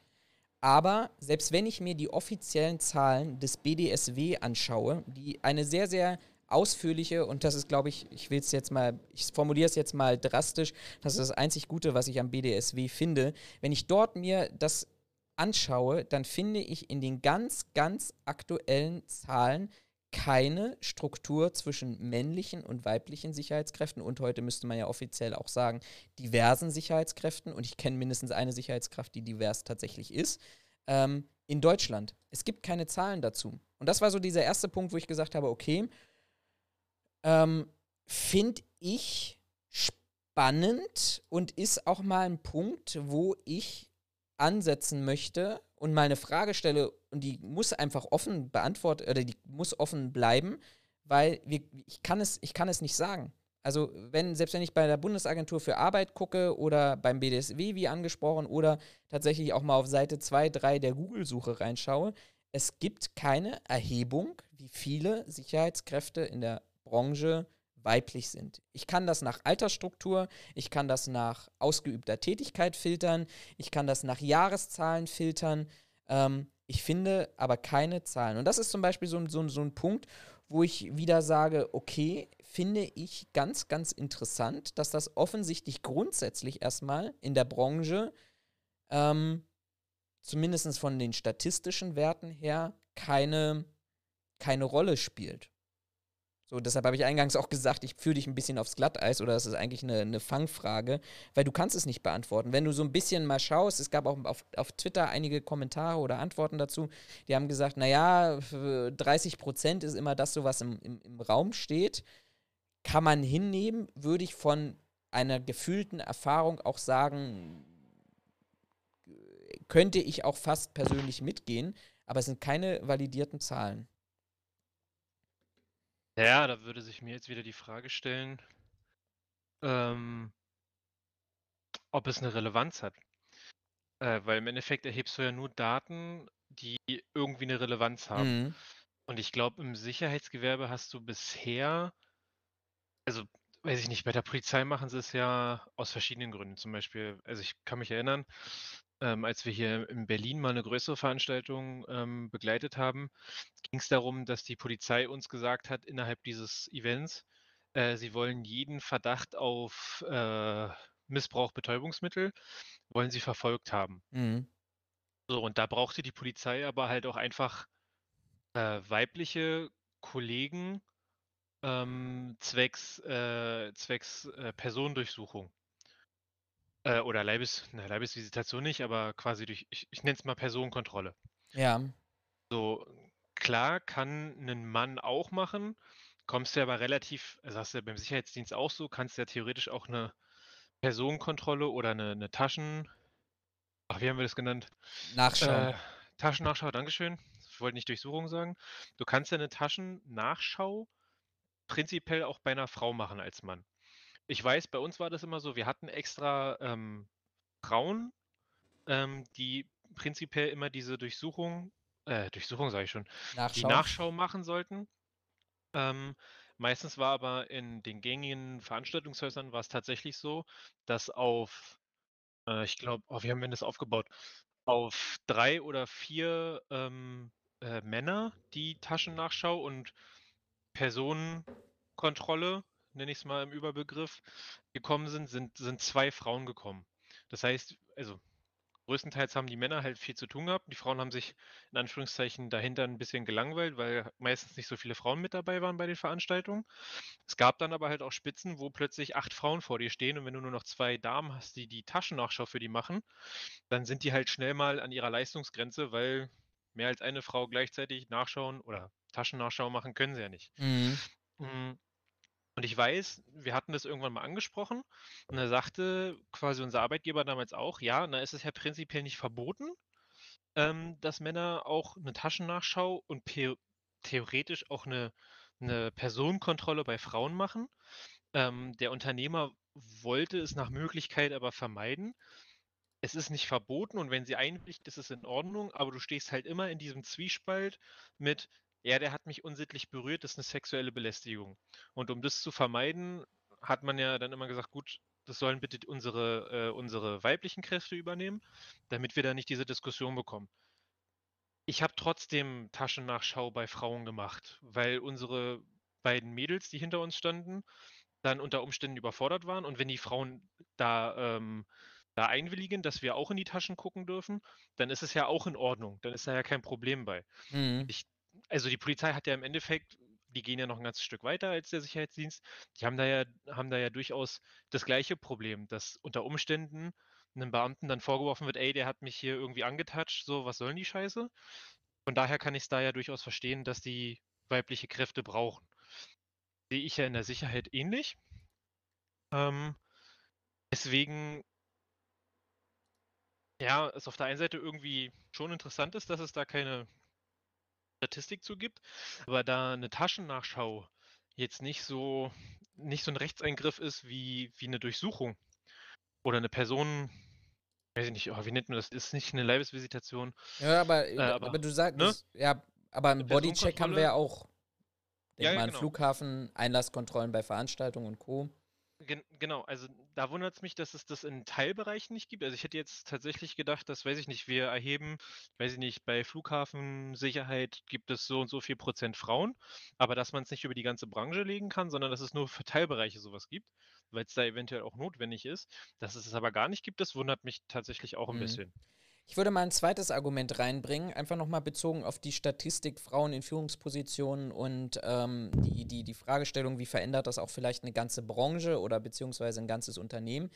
Aber selbst wenn ich mir die offiziellen Zahlen des BDSW anschaue, die eine sehr, sehr ausführliche, und das ist, glaube ich, ich will es jetzt mal, ich formuliere es jetzt mal drastisch, das ist das einzig Gute, was ich am BDSW finde. Wenn ich dort mir das anschaue, dann finde ich in den ganz, ganz aktuellen Zahlen keine Struktur zwischen männlichen und weiblichen Sicherheitskräften und heute müsste man ja offiziell auch sagen, diversen Sicherheitskräften und ich kenne mindestens eine Sicherheitskraft, die divers tatsächlich ist, ähm, in Deutschland. Es gibt keine Zahlen dazu. Und das war so dieser erste Punkt, wo ich gesagt habe, okay, ähm, finde ich spannend und ist auch mal ein Punkt, wo ich ansetzen möchte und mal eine Frage stelle und die muss einfach offen beantwortet oder die muss offen bleiben, weil wir, ich, kann es, ich kann es nicht sagen. Also wenn, selbst wenn ich bei der Bundesagentur für Arbeit gucke oder beim BDSW, wie angesprochen, oder tatsächlich auch mal auf Seite 2, 3 der Google-Suche reinschaue, es gibt keine Erhebung, wie viele Sicherheitskräfte in der Branche weiblich sind. Ich kann das nach Altersstruktur, ich kann das nach ausgeübter Tätigkeit filtern, ich kann das nach Jahreszahlen filtern. Ähm, ich finde aber keine Zahlen. Und das ist zum Beispiel so, so, so ein Punkt, wo ich wieder sage, okay, finde ich ganz, ganz interessant, dass das offensichtlich grundsätzlich erstmal in der Branche, ähm, zumindest von den statistischen Werten her, keine, keine Rolle spielt. So, deshalb habe ich eingangs auch gesagt, ich führe dich ein bisschen aufs Glatteis oder das ist eigentlich eine, eine, Fangfrage, weil du kannst es nicht beantworten. Wenn du so ein bisschen mal schaust, es gab auch auf, auf Twitter einige Kommentare oder Antworten dazu, die haben gesagt, naja, 30 Prozent ist immer das so, was im, im, im Raum steht. Kann man hinnehmen, würde ich von einer gefühlten Erfahrung auch sagen, könnte ich auch fast persönlich mitgehen, aber es sind keine validierten Zahlen. Ja, da würde sich mir jetzt wieder die Frage stellen, ähm, ob es eine Relevanz hat. Äh, weil im Endeffekt erhebst du ja nur Daten, die irgendwie eine Relevanz haben. Mhm. Und ich glaube, im Sicherheitsgewerbe hast du bisher, also weiß ich nicht, bei der Polizei machen sie es ja aus verschiedenen Gründen. Zum Beispiel, also ich kann mich erinnern, ähm, als wir hier in Berlin mal eine größere Veranstaltung ähm, begleitet haben, ging es darum, dass die Polizei uns gesagt hat, innerhalb dieses Events, äh, sie wollen jeden Verdacht auf äh, Missbrauch Betäubungsmittel, wollen sie verfolgt haben. Mhm. So, und da brauchte die Polizei aber halt auch einfach äh, weibliche Kollegen ähm, zwecks, äh, zwecks äh, Personendurchsuchung. Äh, oder Leibes, na, Leibesvisitation nicht, aber quasi durch, ich, ich nenne es mal Personenkontrolle. Ja. So, klar kann ein Mann auch machen, kommst du aber relativ, also hast du ja beim Sicherheitsdienst auch so, kannst du ja theoretisch auch eine Personenkontrolle oder eine, eine Taschen, ach, wie haben wir das genannt? Nachschau. Äh, Taschennachschau, Dankeschön. Ich wollte nicht Durchsuchung sagen. Du kannst ja eine Taschennachschau prinzipiell auch bei einer Frau machen als Mann. Ich weiß, bei uns war das immer so, wir hatten extra ähm, Frauen, ähm, die prinzipiell immer diese Durchsuchung, äh, Durchsuchung sage ich schon, Nachschau. die Nachschau machen sollten. Ähm, meistens war aber in den gängigen Veranstaltungshäusern war es tatsächlich so, dass auf, äh, ich glaube, oh, wie haben wir das aufgebaut? Auf drei oder vier ähm, äh, Männer die Taschennachschau und Personenkontrolle nenne ich es mal im Überbegriff, gekommen sind, sind, sind zwei Frauen gekommen. Das heißt, also größtenteils haben die Männer halt viel zu tun gehabt. Die Frauen haben sich in Anführungszeichen dahinter ein bisschen gelangweilt, weil meistens nicht so viele Frauen mit dabei waren bei den Veranstaltungen. Es gab dann aber halt auch Spitzen, wo plötzlich acht Frauen vor dir stehen und wenn du nur noch zwei Damen hast, die die Taschennachschau für die machen, dann sind die halt schnell mal an ihrer Leistungsgrenze, weil mehr als eine Frau gleichzeitig nachschauen oder Taschennachschau machen können sie ja nicht. Mhm. Und ich weiß, wir hatten das irgendwann mal angesprochen und da sagte quasi unser Arbeitgeber damals auch, ja, da ist es ja prinzipiell nicht verboten, ähm, dass Männer auch eine Taschennachschau und theoretisch auch eine, eine Personenkontrolle bei Frauen machen. Ähm, der Unternehmer wollte es nach Möglichkeit aber vermeiden. Es ist nicht verboten und wenn sie einwilligt, ist es in Ordnung, aber du stehst halt immer in diesem Zwiespalt mit, ja, der hat mich unsittlich berührt, das ist eine sexuelle Belästigung. Und um das zu vermeiden, hat man ja dann immer gesagt, gut, das sollen bitte unsere, äh, unsere weiblichen Kräfte übernehmen, damit wir da nicht diese Diskussion bekommen. Ich habe trotzdem Taschennachschau bei Frauen gemacht, weil unsere beiden Mädels, die hinter uns standen, dann unter Umständen überfordert waren. Und wenn die Frauen da, ähm, da einwilligen, dass wir auch in die Taschen gucken dürfen, dann ist es ja auch in Ordnung. Dann ist da ja kein Problem bei. Mhm. Ich also die Polizei hat ja im Endeffekt, die gehen ja noch ein ganzes Stück weiter als der Sicherheitsdienst, die haben da ja, haben da ja durchaus das gleiche Problem, dass unter Umständen einem Beamten dann vorgeworfen wird, ey, der hat mich hier irgendwie angetatscht, so, was sollen die Scheiße? Von daher kann ich es da ja durchaus verstehen, dass die weibliche Kräfte brauchen. Sehe ich ja in der Sicherheit ähnlich. Ähm, deswegen, ja, es auf der einen Seite irgendwie schon interessant ist, dass es da keine Statistik zu gibt. Aber da eine Taschennachschau jetzt nicht so nicht so ein Rechtseingriff ist wie, wie eine Durchsuchung. Oder eine Person, weiß ich nicht, oh, wie nennt man das? Ist nicht eine Leibesvisitation. Ja, aber, Äh, aber, aber, du sagst, ne? ja, aber einen Eine Bodycheck haben wir ja auch. Denk Ja, mal genau. Flughafen, Einlasskontrollen bei Veranstaltungen und Co. Gen genau, also da wundert es mich, dass es das in Teilbereichen nicht gibt. Also ich hätte jetzt tatsächlich gedacht, dass, weiß ich nicht, wir erheben, weiß ich nicht, bei Flughafensicherheit gibt es so und so viel Prozent Frauen, aber dass man es nicht über die ganze Branche legen kann, sondern dass es nur für Teilbereiche sowas gibt, weil es da eventuell auch notwendig ist. Dass es es aber gar nicht gibt, das wundert mich tatsächlich auch ein Mhm. bisschen. Ich würde mal ein zweites Argument reinbringen, einfach nochmal bezogen auf die Statistik Frauen in Führungspositionen und ähm, die, die, die Fragestellung, wie verändert das auch vielleicht eine ganze Branche oder beziehungsweise ein ganzes Unternehmen.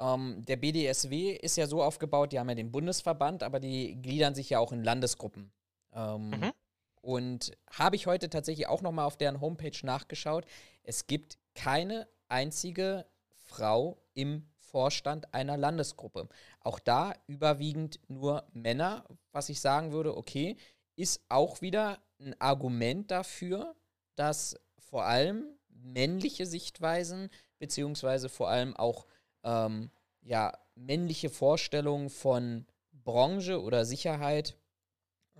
Ähm, der BDSW ist ja so aufgebaut, die haben ja den Bundesverband, aber die gliedern sich ja auch in Landesgruppen. Ähm, Mhm. Und habe ich heute tatsächlich auch nochmal auf deren Homepage nachgeschaut. Es gibt keine einzige Frau im Vorstand einer Landesgruppe. Auch da überwiegend nur Männer, was ich sagen würde, okay, ist auch wieder ein Argument dafür, dass vor allem männliche Sichtweisen, beziehungsweise vor allem auch ähm, ja, männliche Vorstellungen von Branche oder Sicherheit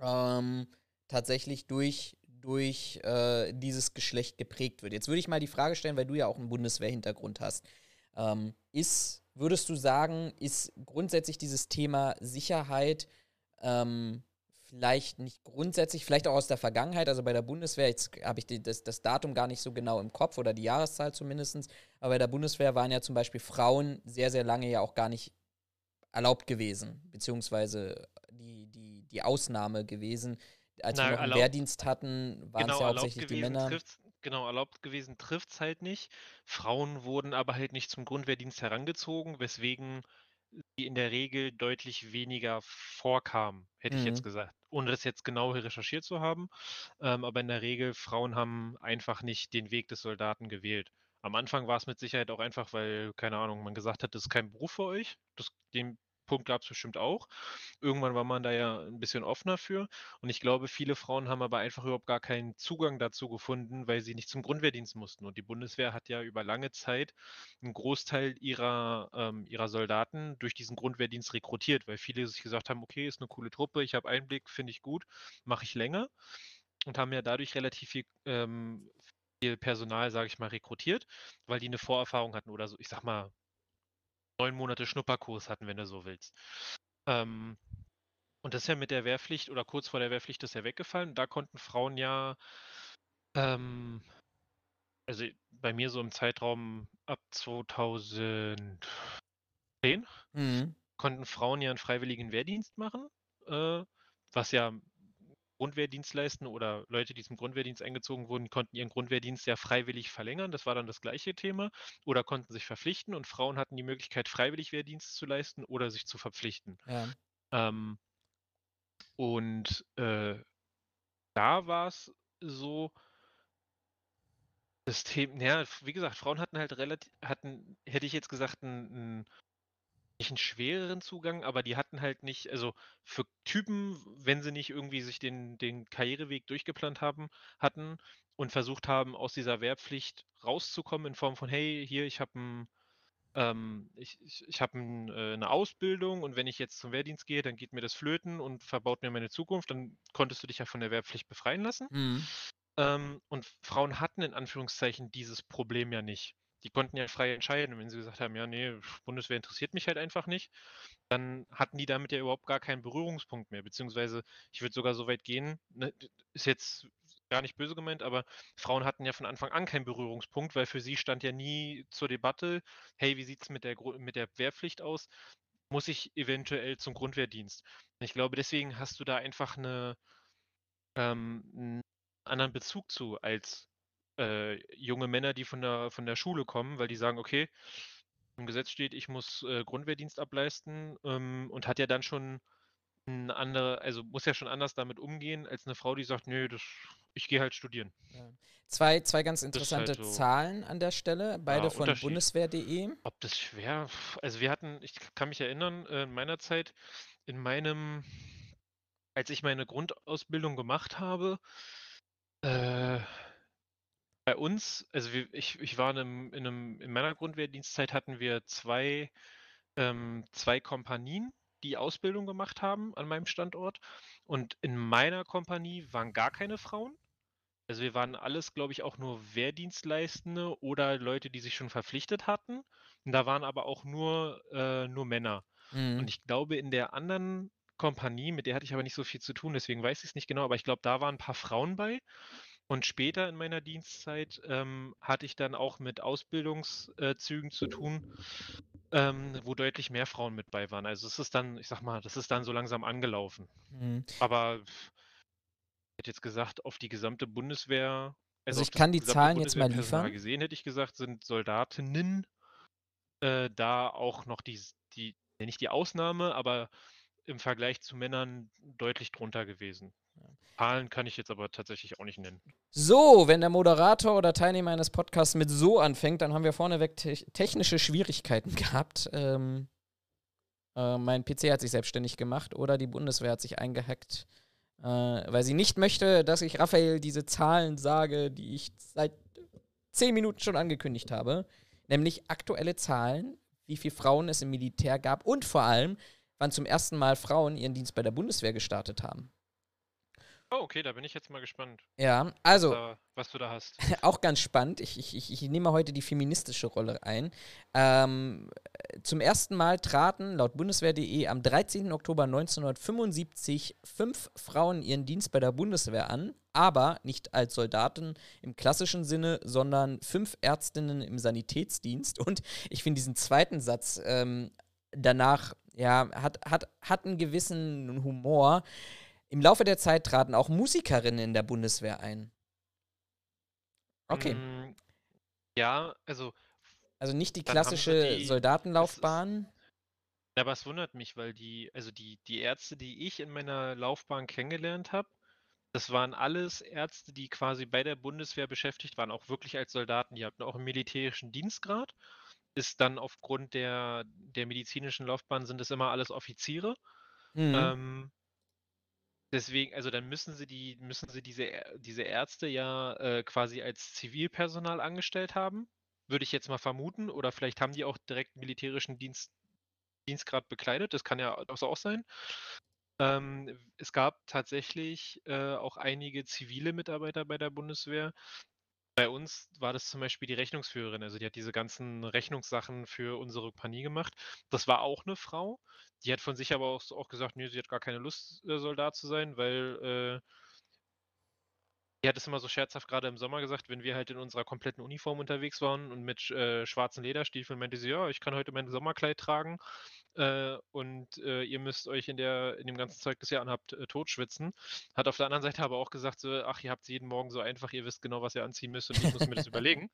ähm, tatsächlich durch, durch äh, dieses Geschlecht geprägt wird. Jetzt würde ich mal die Frage stellen, weil du ja auch einen Bundeswehrhintergrund hast. Ähm, ist, würdest du sagen, ist grundsätzlich dieses Thema Sicherheit ähm, vielleicht nicht grundsätzlich, vielleicht auch aus der Vergangenheit, also bei der Bundeswehr, jetzt habe ich die, das, das Datum gar nicht so genau im Kopf oder die Jahreszahl zumindest, aber bei der Bundeswehr waren ja zum Beispiel Frauen sehr, sehr lange ja auch gar nicht erlaubt gewesen, beziehungsweise die, die, die Ausnahme gewesen. Als Na, wir noch einen erlaubt- Wehrdienst hatten, waren es Genau, ja erlaubt hauptsächlich die Männer. trifft's, genau, erlaubt gewesen trifft es halt nicht. Frauen wurden aber halt nicht zum Grundwehrdienst herangezogen, weswegen sie in der Regel deutlich weniger vorkamen, hätte ich jetzt Mhm. gesagt. Ohne das jetzt genau recherchiert zu haben. Ähm, aber in der Regel, Frauen haben einfach nicht den Weg des Soldaten gewählt. Am Anfang war es mit Sicherheit auch einfach, weil, keine Ahnung, man gesagt hat, das ist kein Beruf für euch. Das, den Punkt gab es bestimmt auch. Irgendwann war man da ja ein bisschen offener für. Und ich glaube, viele Frauen haben aber einfach überhaupt gar keinen Zugang dazu gefunden, weil sie nicht zum Grundwehrdienst mussten. Und die Bundeswehr hat ja über lange Zeit einen Großteil ihrer, ähm, ihrer Soldaten durch diesen Grundwehrdienst rekrutiert, weil viele sich gesagt haben, okay, ist eine coole Truppe, ich habe Einblick, finde ich gut, mache ich länger. Und haben ja dadurch relativ viel, ähm, viel Personal, sage ich mal, rekrutiert, weil die eine Vorerfahrung hatten oder so, ich sag mal, neun Monate Schnupperkurs hatten, wenn du so willst. Ähm, und das ist ja mit der Wehrpflicht oder kurz vor der Wehrpflicht ist ja weggefallen. Da konnten Frauen ja, ähm, also bei mir so im Zeitraum ab 2010, Mhm. konnten Frauen ja einen freiwilligen Wehrdienst machen, äh, was ja Grundwehrdienst leisten oder Leute, die zum Grundwehrdienst eingezogen wurden, konnten ihren Grundwehrdienst ja freiwillig verlängern. Das war dann das gleiche Thema. Oder konnten sich verpflichten und Frauen hatten die Möglichkeit, freiwillig Wehrdienst zu leisten oder sich zu verpflichten. Ja. Ähm, und äh, da war es so, das Thema, ja, wie gesagt, Frauen hatten halt relativ, hatten, hätte ich jetzt gesagt, einen, nicht einen schwereren Zugang, aber die hatten halt nicht, also für Typen, wenn sie nicht irgendwie sich den, den Karriereweg durchgeplant haben, hatten und versucht haben, aus dieser Wehrpflicht rauszukommen in Form von, hey, hier, ich habe ein ähm, ich, ich, ich habe ein, äh, eine Ausbildung und wenn ich jetzt zum Wehrdienst gehe, dann geht mir das flöten und verbaut mir meine Zukunft, dann konntest du dich ja von der Wehrpflicht befreien lassen. Mhm. Ähm, und Frauen hatten in Anführungszeichen dieses Problem ja nicht. Die konnten ja frei entscheiden. Und wenn sie gesagt haben, ja, nee, Bundeswehr interessiert mich halt einfach nicht, dann hatten die damit ja überhaupt gar keinen Berührungspunkt mehr. Beziehungsweise, ich würde sogar so weit gehen, ne, ist jetzt gar nicht böse gemeint, aber Frauen hatten ja von Anfang an keinen Berührungspunkt, weil für sie stand ja nie zur Debatte, hey, wie sieht es mit der, mit der Wehrpflicht aus? Muss ich eventuell zum Grundwehrdienst? Und ich glaube, deswegen hast du da einfach eine, ähm, einen anderen Bezug zu als äh, junge Männer, die von der, von der Schule kommen, weil die sagen, okay, im Gesetz steht, ich muss äh, Grundwehrdienst ableisten ähm, und hat ja dann schon eine andere, also muss ja schon anders damit umgehen, als eine Frau, die sagt, nö, das, ich gehe halt studieren. Ja. Zwei, zwei ganz ist interessante halt so- Zahlen an der Stelle, beide Ja, von bundeswehr.de. Ob das schwer, also wir hatten, ich kann mich erinnern, äh, in meiner Zeit, in meinem, als ich meine Grundausbildung gemacht habe, äh, bei uns, also wir, ich, ich war in, einem, in, einem, in meiner Grundwehrdienstzeit hatten wir zwei, ähm, zwei Kompanien, die Ausbildung gemacht haben an meinem Standort. Und in meiner Kompanie waren gar keine Frauen. Also wir waren alles, glaube ich, auch nur Wehrdienstleistende oder Leute, die sich schon verpflichtet hatten. Und da waren aber auch nur, äh, nur Männer. Mhm. Und ich glaube, in der anderen Kompanie, mit der hatte ich aber nicht so viel zu tun, deswegen weiß ich es nicht genau, aber ich glaube, da waren ein paar Frauen bei. Und später in meiner Dienstzeit ähm, hatte ich dann auch mit Ausbildungszügen zu tun, ähm, wo deutlich mehr Frauen mit bei waren. Also es ist dann, ich sag mal, das ist dann so langsam angelaufen. Mhm. Aber ich hätte jetzt gesagt, auf die gesamte Bundeswehr, Also auf ich kann die Zahlen jetzt mal Bundeswehrpersonal liefern. gesehen, hätte ich gesagt, sind Soldatinnen äh, da auch noch die, die, nicht die Ausnahme, aber im Vergleich zu Männern deutlich drunter gewesen. Zahlen kann ich jetzt aber tatsächlich auch nicht nennen. So, wenn der Moderator oder Teilnehmer eines Podcasts mit so anfängt, dann haben wir vorneweg te technische Schwierigkeiten gehabt. Ähm, äh, mein PC hat sich selbstständig gemacht oder die Bundeswehr hat sich eingehackt, äh, weil sie nicht möchte, dass ich Raphael diese Zahlen sage, die ich seit zehn Minuten schon angekündigt habe. Nämlich aktuelle Zahlen, wie viele Frauen es im Militär gab und vor allem, wann zum ersten Mal Frauen ihren Dienst bei der Bundeswehr gestartet haben. Oh, okay, da bin ich jetzt mal gespannt, Ja, also. da, was du da hast. auch ganz spannend. Ich, ich, ich, ich nehme heute die feministische Rolle ein. Ähm, zum ersten Mal traten laut Bundeswehr.de am 13. Oktober 1975 fünf Frauen ihren Dienst bei der Bundeswehr an, aber nicht als Soldaten im klassischen Sinne, sondern fünf Ärztinnen im Sanitätsdienst. Und ich finde diesen zweiten Satz ähm, danach, ja, hat, hat, hat einen gewissen Humor. Im Laufe der Zeit traten auch Musikerinnen in der Bundeswehr ein. Okay. Mm, ja, also, Also nicht die klassische die- Soldatenlaufbahn. aber es wundert mich, weil die, also die, die Ärzte, die ich in meiner Laufbahn kennengelernt habe, das waren alles Ärzte, die quasi bei der Bundeswehr beschäftigt waren, auch wirklich als Soldaten. Die hatten auch einen militärischen Dienstgrad. Ist dann aufgrund der, der medizinischen Laufbahn sind es immer alles Offiziere. Mhm. Ähm, deswegen, also dann müssen sie die, müssen sie diese, diese Ärzte ja äh, quasi als Zivilpersonal angestellt haben, würde ich jetzt mal vermuten. Oder vielleicht haben die auch direkt militärischen Dienst, Dienstgrad bekleidet. Das kann ja auch auch sein. Ähm, es gab tatsächlich äh, auch einige zivile Mitarbeiter bei der Bundeswehr. Bei uns war das zum Beispiel die Rechnungsführerin, also die hat diese ganzen Rechnungssachen für unsere Kompanie gemacht. Das war auch eine Frau. Die hat von sich aber auch, auch gesagt, nee, sie hat gar keine Lust, äh, Soldat zu sein, weil äh, die hat es immer so scherzhaft gerade im Sommer gesagt, wenn wir halt in unserer kompletten Uniform unterwegs waren und mit äh, schwarzen Lederstiefeln, meinte sie, ja, ich kann heute mein Sommerkleid tragen äh, und äh, ihr müsst euch in, der, in dem ganzen Zeug, das ihr anhabt, äh, totschwitzen. Hat auf der anderen Seite aber auch gesagt, so, ach, ihr habt es jeden Morgen so einfach, ihr wisst genau, was ihr anziehen müsst und ich muss mir das überlegen.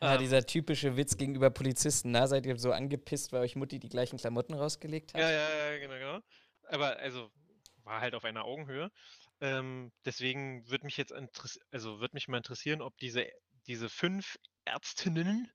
ja, ähm, dieser typische Witz gegenüber Polizisten. Na, seid ihr so angepisst, weil euch Mutti die gleichen Klamotten rausgelegt hat? Ja, ja, ja, genau, genau. Aber also war halt auf einer Augenhöhe. Ähm, deswegen würde mich jetzt also würde mich mal interessieren, ob diese, diese fünf Ärztinnen,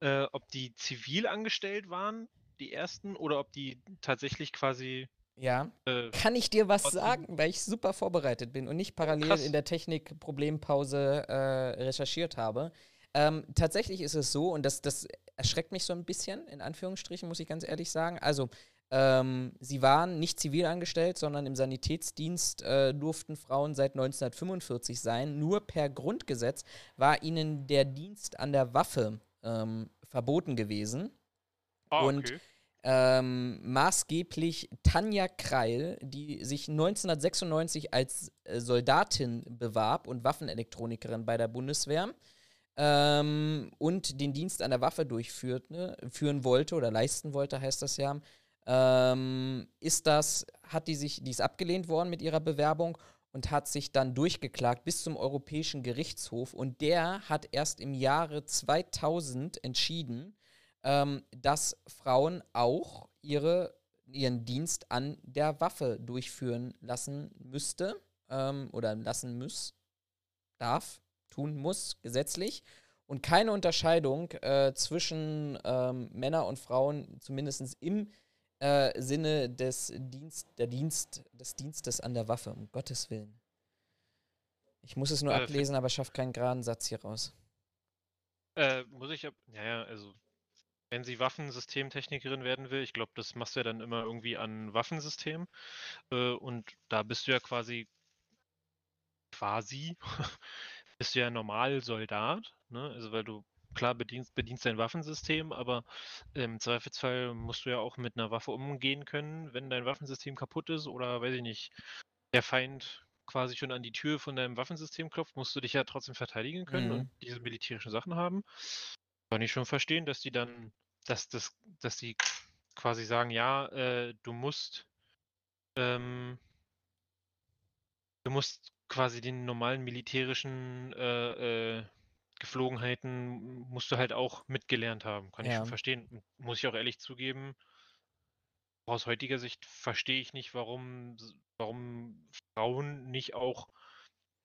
äh, ob die zivil angestellt waren, die ersten, oder ob die tatsächlich quasi Ja. äh, Kann ich dir was sagen, weil ich super vorbereitet bin und nicht parallel krass. in der Technik-Problempause äh, recherchiert habe. Ähm, tatsächlich ist es so, und das, das erschreckt mich so ein bisschen, in Anführungsstrichen, muss ich ganz ehrlich sagen. Also, ähm, sie waren nicht zivil angestellt, sondern im Sanitätsdienst äh, durften Frauen seit 1945 sein. Nur per Grundgesetz war ihnen der Dienst an der Waffe ähm, verboten gewesen. Ah, Und okay. ähm, maßgeblich Tanja Kreil, die sich 1996 als äh, Soldatin bewarb und Waffenelektronikerin bei der Bundeswehr ähm, und den Dienst an der Waffe durchführte, führen wollte oder leisten wollte, heißt das ja, ähm, ist das, hat die sich, die ist abgelehnt worden mit ihrer Bewerbung und hat sich dann durchgeklagt bis zum Europäischen Gerichtshof und der hat erst im Jahre 2000 entschieden, ähm, dass Frauen auch ihre, ihren Dienst an der Waffe durchführen lassen müsste ähm, oder lassen muss, darf, tun muss, gesetzlich. Und keine Unterscheidung äh, zwischen ähm, Männer und Frauen, zumindest im äh, Sinne des Dienst, der Dienst, des Dienstes an der Waffe, um Gottes Willen. Ich muss es nur Äh, ablesen, aber schafft keinen geraden Satz hier raus. Äh, muss ich ja, naja, also wenn sie Waffensystemtechnikerin werden will, ich glaube, das machst du ja dann immer irgendwie an Waffensystem. Äh, und da bist du ja quasi, quasi, bist du ja normal Soldat, ne? Also weil du klar bedienst, bedienst dein Waffensystem, aber im Zweifelsfall musst du ja auch mit einer Waffe umgehen können, wenn dein Waffensystem kaputt ist oder weiß ich nicht, der Feind quasi schon an die Tür von deinem Waffensystem klopft, musst du dich ja trotzdem verteidigen können Mhm. und diese militärischen Sachen haben. Kann ich schon verstehen, dass die dann, dass das, dass die quasi sagen, ja, äh, du musst, ähm, du musst quasi den normalen militärischen äh, äh, Geflogenheiten musst du halt auch mitgelernt haben. Kann ich Ja. schon verstehen. Muss ich auch ehrlich zugeben, aus heutiger Sicht verstehe ich nicht, warum, warum Frauen nicht auch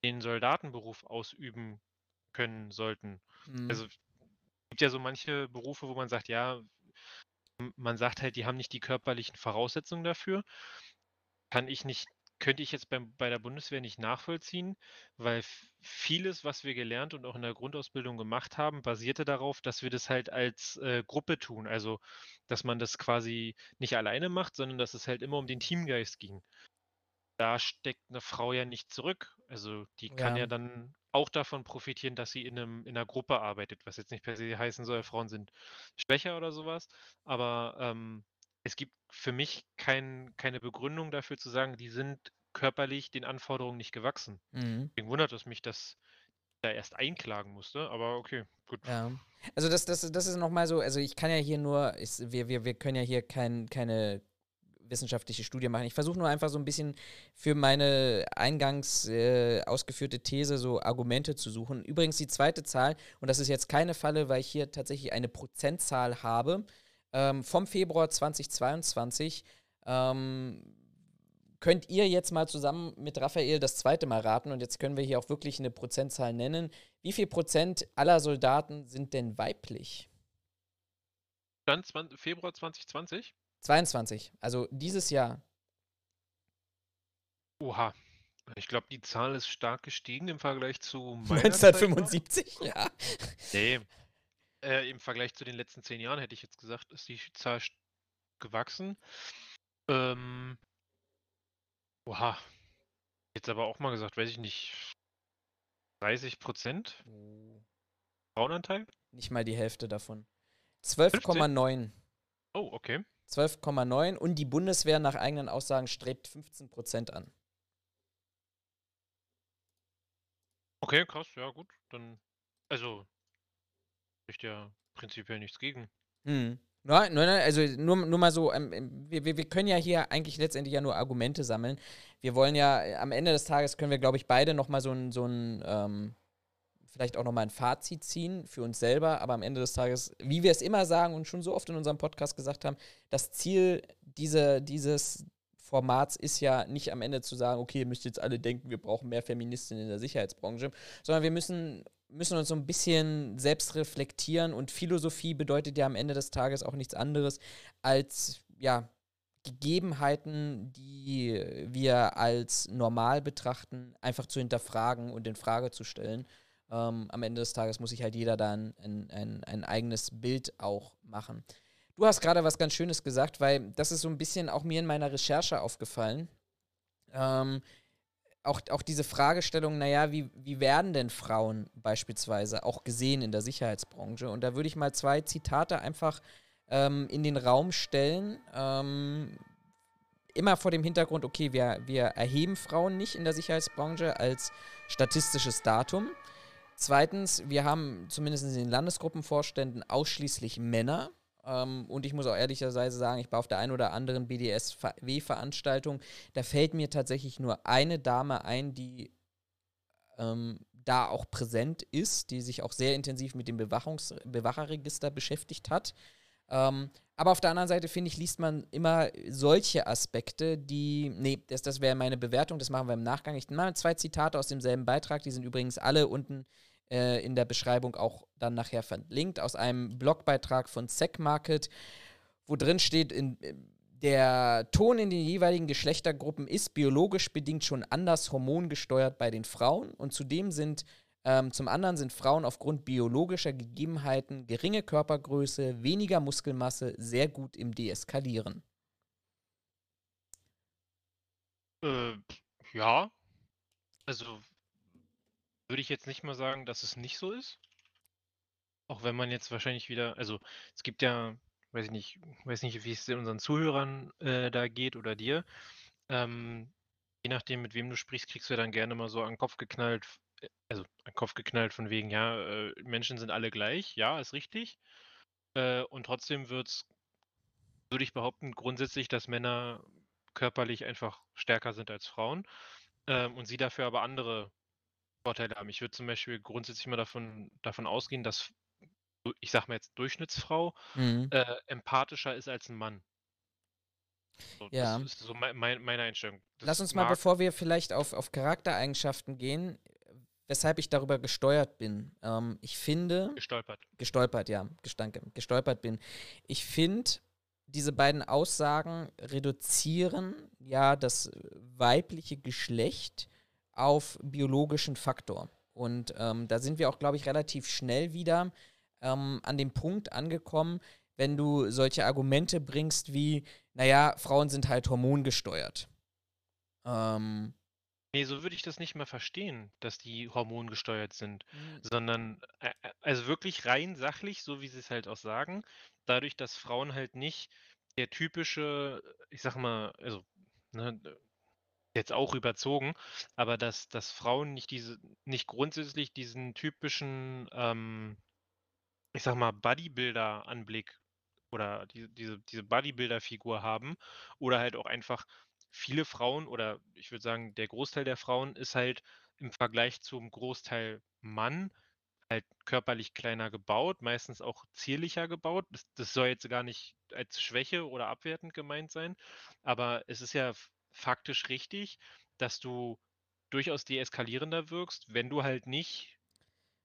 den Soldatenberuf ausüben können sollten. Mhm. Also gibt ja so manche Berufe, wo man sagt, ja, man sagt halt, die haben nicht die körperlichen Voraussetzungen dafür. Kann ich nicht, könnte ich jetzt beim, bei der Bundeswehr nicht nachvollziehen, weil vieles, was wir gelernt und auch in der Grundausbildung gemacht haben, basierte darauf, dass wir das halt als äh, Gruppe tun. Also, dass man das quasi nicht alleine macht, sondern dass es halt immer um den Teamgeist ging. Da steckt eine Frau ja nicht zurück. Also die kann Ja. ja dann auch davon profitieren, dass sie in einem, in einer Gruppe arbeitet, was jetzt nicht per se heißen soll, Frauen sind schwächer oder sowas. Aber ähm, es gibt für mich kein, keine Begründung dafür zu sagen, die sind körperlich den Anforderungen nicht gewachsen. Mhm. Deswegen wundert es mich, dass ich da erst einklagen musste, aber okay, gut. Ja. Also das, das, das ist nochmal so, also ich kann ja hier nur, ist, wir, wir, wir können ja hier kein, keine wissenschaftliche Studie machen. Ich versuche nur einfach so ein bisschen für meine eingangs äh, ausgeführte These so Argumente zu suchen. Übrigens die zweite Zahl, und das ist jetzt keine Falle, weil ich hier tatsächlich eine Prozentzahl habe, ähm, vom Februar 2022. Ähm, könnt ihr jetzt mal zusammen mit Raphael das zweite Mal raten und jetzt können wir hier auch wirklich eine Prozentzahl nennen. Wie viel Prozent aller Soldaten sind denn weiblich? Dann 20, Februar 2020? 22, also dieses Jahr. Oha. Ich glaube, die Zahl ist stark gestiegen im Vergleich zu meiner Zeit noch. 1975, ja. Nee. Äh, Im Vergleich zu den letzten zehn Jahren hätte ich jetzt gesagt, ist die Zahl gewachsen. Ähm, oha. Jetzt aber auch mal gesagt, weiß ich nicht, 30 Prozent Frauenanteil? Nicht mal die Hälfte davon. 12,9. Oh, okay. 12,9 und die Bundeswehr nach eigenen Aussagen strebt 15 Prozent an. Okay, krass, ja gut. Dann, also, spricht ja prinzipiell nichts gegen. Hm. Nein, nein, nein, also nur, nur mal so, ähm, ähm, wir, wir, wir können ja hier eigentlich letztendlich ja nur Argumente sammeln. Wir wollen ja, äh, am Ende des Tages können wir, glaube ich, beide nochmal so ein, so ein ähm, vielleicht auch nochmal ein Fazit ziehen für uns selber, aber am Ende des Tages, wie wir es immer sagen und schon so oft in unserem Podcast gesagt haben, das Ziel diese, dieses Formats ist ja nicht am Ende zu sagen, okay, ihr müsst jetzt alle denken, wir brauchen mehr Feministinnen in der Sicherheitsbranche, sondern wir müssen, müssen uns so ein bisschen selbst reflektieren und Philosophie bedeutet ja am Ende des Tages auch nichts anderes als, ja, Gegebenheiten, die wir als normal betrachten, einfach zu hinterfragen und in Frage zu stellen. Ähm, am Ende des Tages muss sich halt jeder da ein, ein, ein, eigenes Bild auch machen. Du hast gerade was ganz Schönes gesagt, weil das ist so ein bisschen auch mir in meiner Recherche aufgefallen. Ähm, auch, auch diese Fragestellung, naja, wie, wie werden denn Frauen beispielsweise auch gesehen in der Sicherheitsbranche? Und da würde ich mal zwei Zitate einfach ähm, in den Raum stellen. Ähm, immer vor dem Hintergrund, okay, wir, wir erheben Frauen nicht in der Sicherheitsbranche als statistisches Datum. Zweitens, wir haben zumindest in den Landesgruppenvorständen ausschließlich Männer. Ähm, und ich muss auch ehrlicherweise sagen, ich war auf der einen oder anderen BDSW-Veranstaltung. Da fällt mir tatsächlich nur eine Dame ein, die ähm, da auch präsent ist, die sich auch sehr intensiv mit dem Bewachungs Bewacherregister beschäftigt hat. Ähm, aber auf der anderen Seite, finde ich, liest man immer solche Aspekte, die. Nee, das, das wäre meine Bewertung, das machen wir im Nachgang. Ich mal zwei Zitate aus demselben Beitrag, die sind übrigens alle unten äh, in der Beschreibung auch dann nachher verlinkt, aus einem Blogbeitrag von SecMarket, wo drin steht, in, der Ton in den jeweiligen Geschlechtergruppen ist biologisch bedingt schon anders hormongesteuert bei den Frauen und zudem sind ähm, zum anderen sind Frauen aufgrund biologischer Gegebenheiten geringe Körpergröße, weniger Muskelmasse sehr gut im Deeskalieren. Äh, ja. Also würde ich jetzt nicht mal sagen, dass es nicht so ist. Auch wenn man jetzt wahrscheinlich wieder, also es gibt ja, weiß ich nicht, weiß nicht, wie es unseren Zuhörern äh, da geht oder dir. Ähm, je nachdem, mit wem du sprichst, kriegst du dann gerne mal so an den Kopf geknallt, äh, also an den Kopf geknallt von wegen, ja, äh, Menschen sind alle gleich, ja, ist richtig. Äh, und trotzdem wird's, würde ich behaupten, grundsätzlich, dass Männer körperlich einfach stärker sind als Frauen ähm, und sie dafür aber andere Vorteile haben. Ich würde zum Beispiel grundsätzlich mal davon, davon ausgehen, dass, ich sag mal jetzt Durchschnittsfrau, Mhm. äh, empathischer ist als ein Mann. So, Ja. Das ist so mein, mein, meine Einstellung. Das Lass uns mal, bevor wir vielleicht auf, auf Charaktereigenschaften gehen, weshalb ich darüber gesteuert bin. Ähm, ich finde, gestolpert. gestolpert, ja, gestanke, gestolpert bin. Ich finde, diese beiden Aussagen reduzieren ja das weibliche Geschlecht auf biologischen Faktor. Und ähm, da sind wir auch, glaube ich, relativ schnell wieder ähm, an dem Punkt angekommen, wenn du solche Argumente bringst wie, naja, Frauen sind halt hormongesteuert. Ähm, Nee, so würde ich das nicht mal verstehen, dass die hormongesteuert sind, sondern äh, äh, also wirklich rein sachlich, so wie sie es halt auch sagen, dadurch, dass Frauen halt nicht der typische, ich sag mal, also ne, jetzt auch überzogen, aber dass, dass Frauen nicht diese, nicht grundsätzlich diesen typischen, ähm, ich sag mal, Bodybuilder-Anblick oder die, diese, diese Bodybuilder-Figur haben oder halt auch einfach viele Frauen oder ich würde sagen, der Großteil der Frauen ist halt im Vergleich zum Großteil Mann halt körperlich kleiner gebaut, meistens auch zierlicher gebaut. Das, das soll jetzt gar nicht als Schwäche oder abwertend gemeint sein, aber es ist ja faktisch richtig, dass du durchaus deeskalierender wirkst, wenn du halt nicht,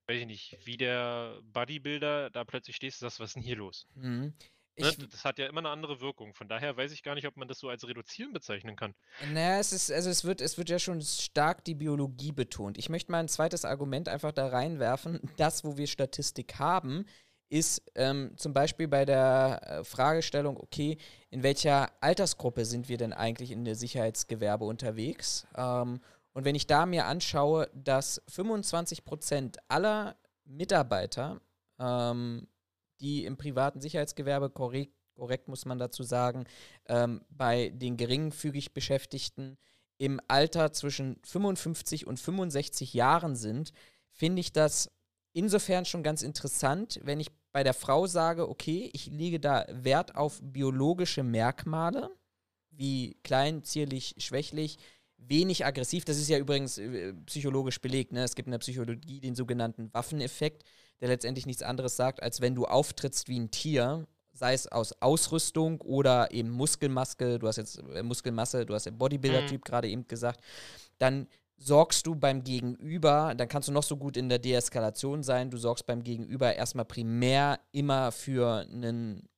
weiß ich nicht, wie der Bodybuilder da plötzlich stehst und sagst, was ist denn hier los? mhm. Ne? Ich, Das hat ja immer eine andere Wirkung. Von daher weiß ich gar nicht, ob man das so als reduzieren bezeichnen kann. Naja, es ist, also es wird, es wird ja schon stark die Biologie betont. Ich möchte mal ein zweites Argument einfach da reinwerfen. Das, wo wir Statistik haben, ist ähm, zum Beispiel bei der äh, Fragestellung, okay, in welcher Altersgruppe sind wir denn eigentlich in der Sicherheitsgewerbe unterwegs? Ähm, und wenn ich da mir anschaue, dass 25 Prozent aller Mitarbeiter, ähm, die im privaten Sicherheitsgewerbe korrekt, korrekt muss man dazu sagen, ähm, bei den geringfügig Beschäftigten im Alter zwischen 55 und 65 Jahren sind, finde ich das insofern schon ganz interessant, wenn ich bei der Frau sage, okay, ich lege da Wert auf biologische Merkmale, wie klein, zierlich, schwächlich, wenig aggressiv. Das ist ja übrigens äh, psychologisch belegt. Ne? Es gibt in der Psychologie den sogenannten Waffeneffekt, der letztendlich nichts anderes sagt, als wenn du auftrittst wie ein Tier, sei es aus Ausrüstung oder eben Muskelmaske, du hast jetzt äh, Muskelmasse, du hast den Bodybuilder-Typ gerade eben gesagt, dann sorgst du beim Gegenüber, dann kannst du noch so gut in der Deeskalation sein, du sorgst beim Gegenüber erstmal primär immer für einen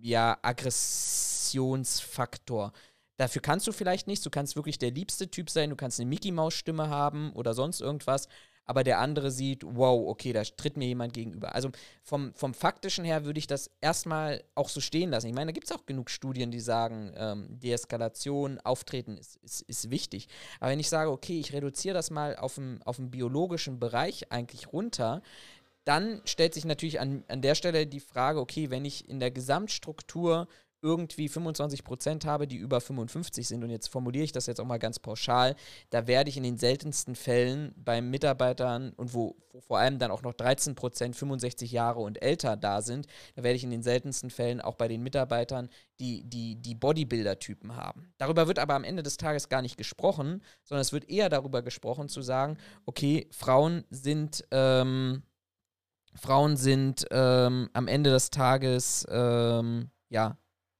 ja, Aggressionsfaktor. Dafür kannst du vielleicht nichts, du kannst wirklich der liebste Typ sein, du kannst eine Mickey-Maus-Stimme haben oder sonst irgendwas, aber der andere sieht, wow, okay, da tritt mir jemand gegenüber. Also vom, vom faktischen her würde ich das erstmal auch so stehen lassen. Ich meine, da gibt es auch genug Studien, die sagen, ähm, Deeskalation, Auftreten ist, ist, ist wichtig. Aber wenn ich sage, okay, ich reduziere das mal auf den auf biologischen Bereich eigentlich runter, dann stellt sich natürlich an, an der Stelle die Frage, okay, wenn ich in der Gesamtstruktur irgendwie 25 Prozent habe, die über 55 sind, und jetzt formuliere ich das jetzt auch mal ganz pauschal, da werde ich in den seltensten Fällen bei Mitarbeitern und wo, wo vor allem dann auch noch 13 Prozent 65 Jahre und älter da sind, da werde ich in den seltensten Fällen auch bei den Mitarbeitern die, die, die Bodybuilder-Typen haben. Darüber wird aber am Ende des Tages gar nicht gesprochen, sondern es wird eher darüber gesprochen zu sagen, okay, Frauen sind, ähm, Frauen sind ähm, am Ende des Tages, ähm, ja,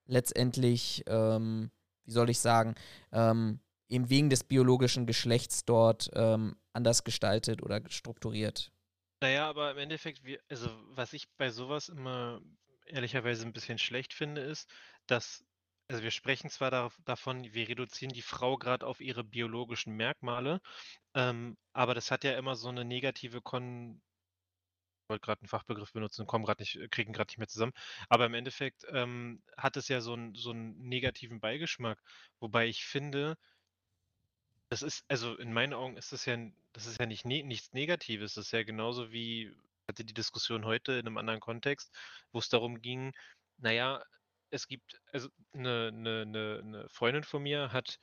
letztendlich, ähm, wie soll ich sagen, ähm, eben wegen des biologischen Geschlechts dort ähm, anders gestaltet oder strukturiert. Naja, aber im Endeffekt, wir, also was ich bei sowas immer ehrlicherweise ein bisschen schlecht finde, ist, dass also wir sprechen zwar da, davon, wir reduzieren die Frau gerade auf ihre biologischen Merkmale, ähm, aber das hat ja immer so eine negative Kon wollte gerade einen Fachbegriff benutzen, kommen gerade nicht, kriegen gerade nicht mehr zusammen. Aber im Endeffekt ähm, hat es ja so einen so einen negativen Beigeschmack. Wobei ich finde, das ist, also in meinen Augen ist das ja, das ist ja nicht ne nichts Negatives. Das ist ja genauso wie, hatte die Diskussion heute in einem anderen Kontext, wo es darum ging, naja, es gibt, also eine, eine, eine, eine Freundin von mir hat,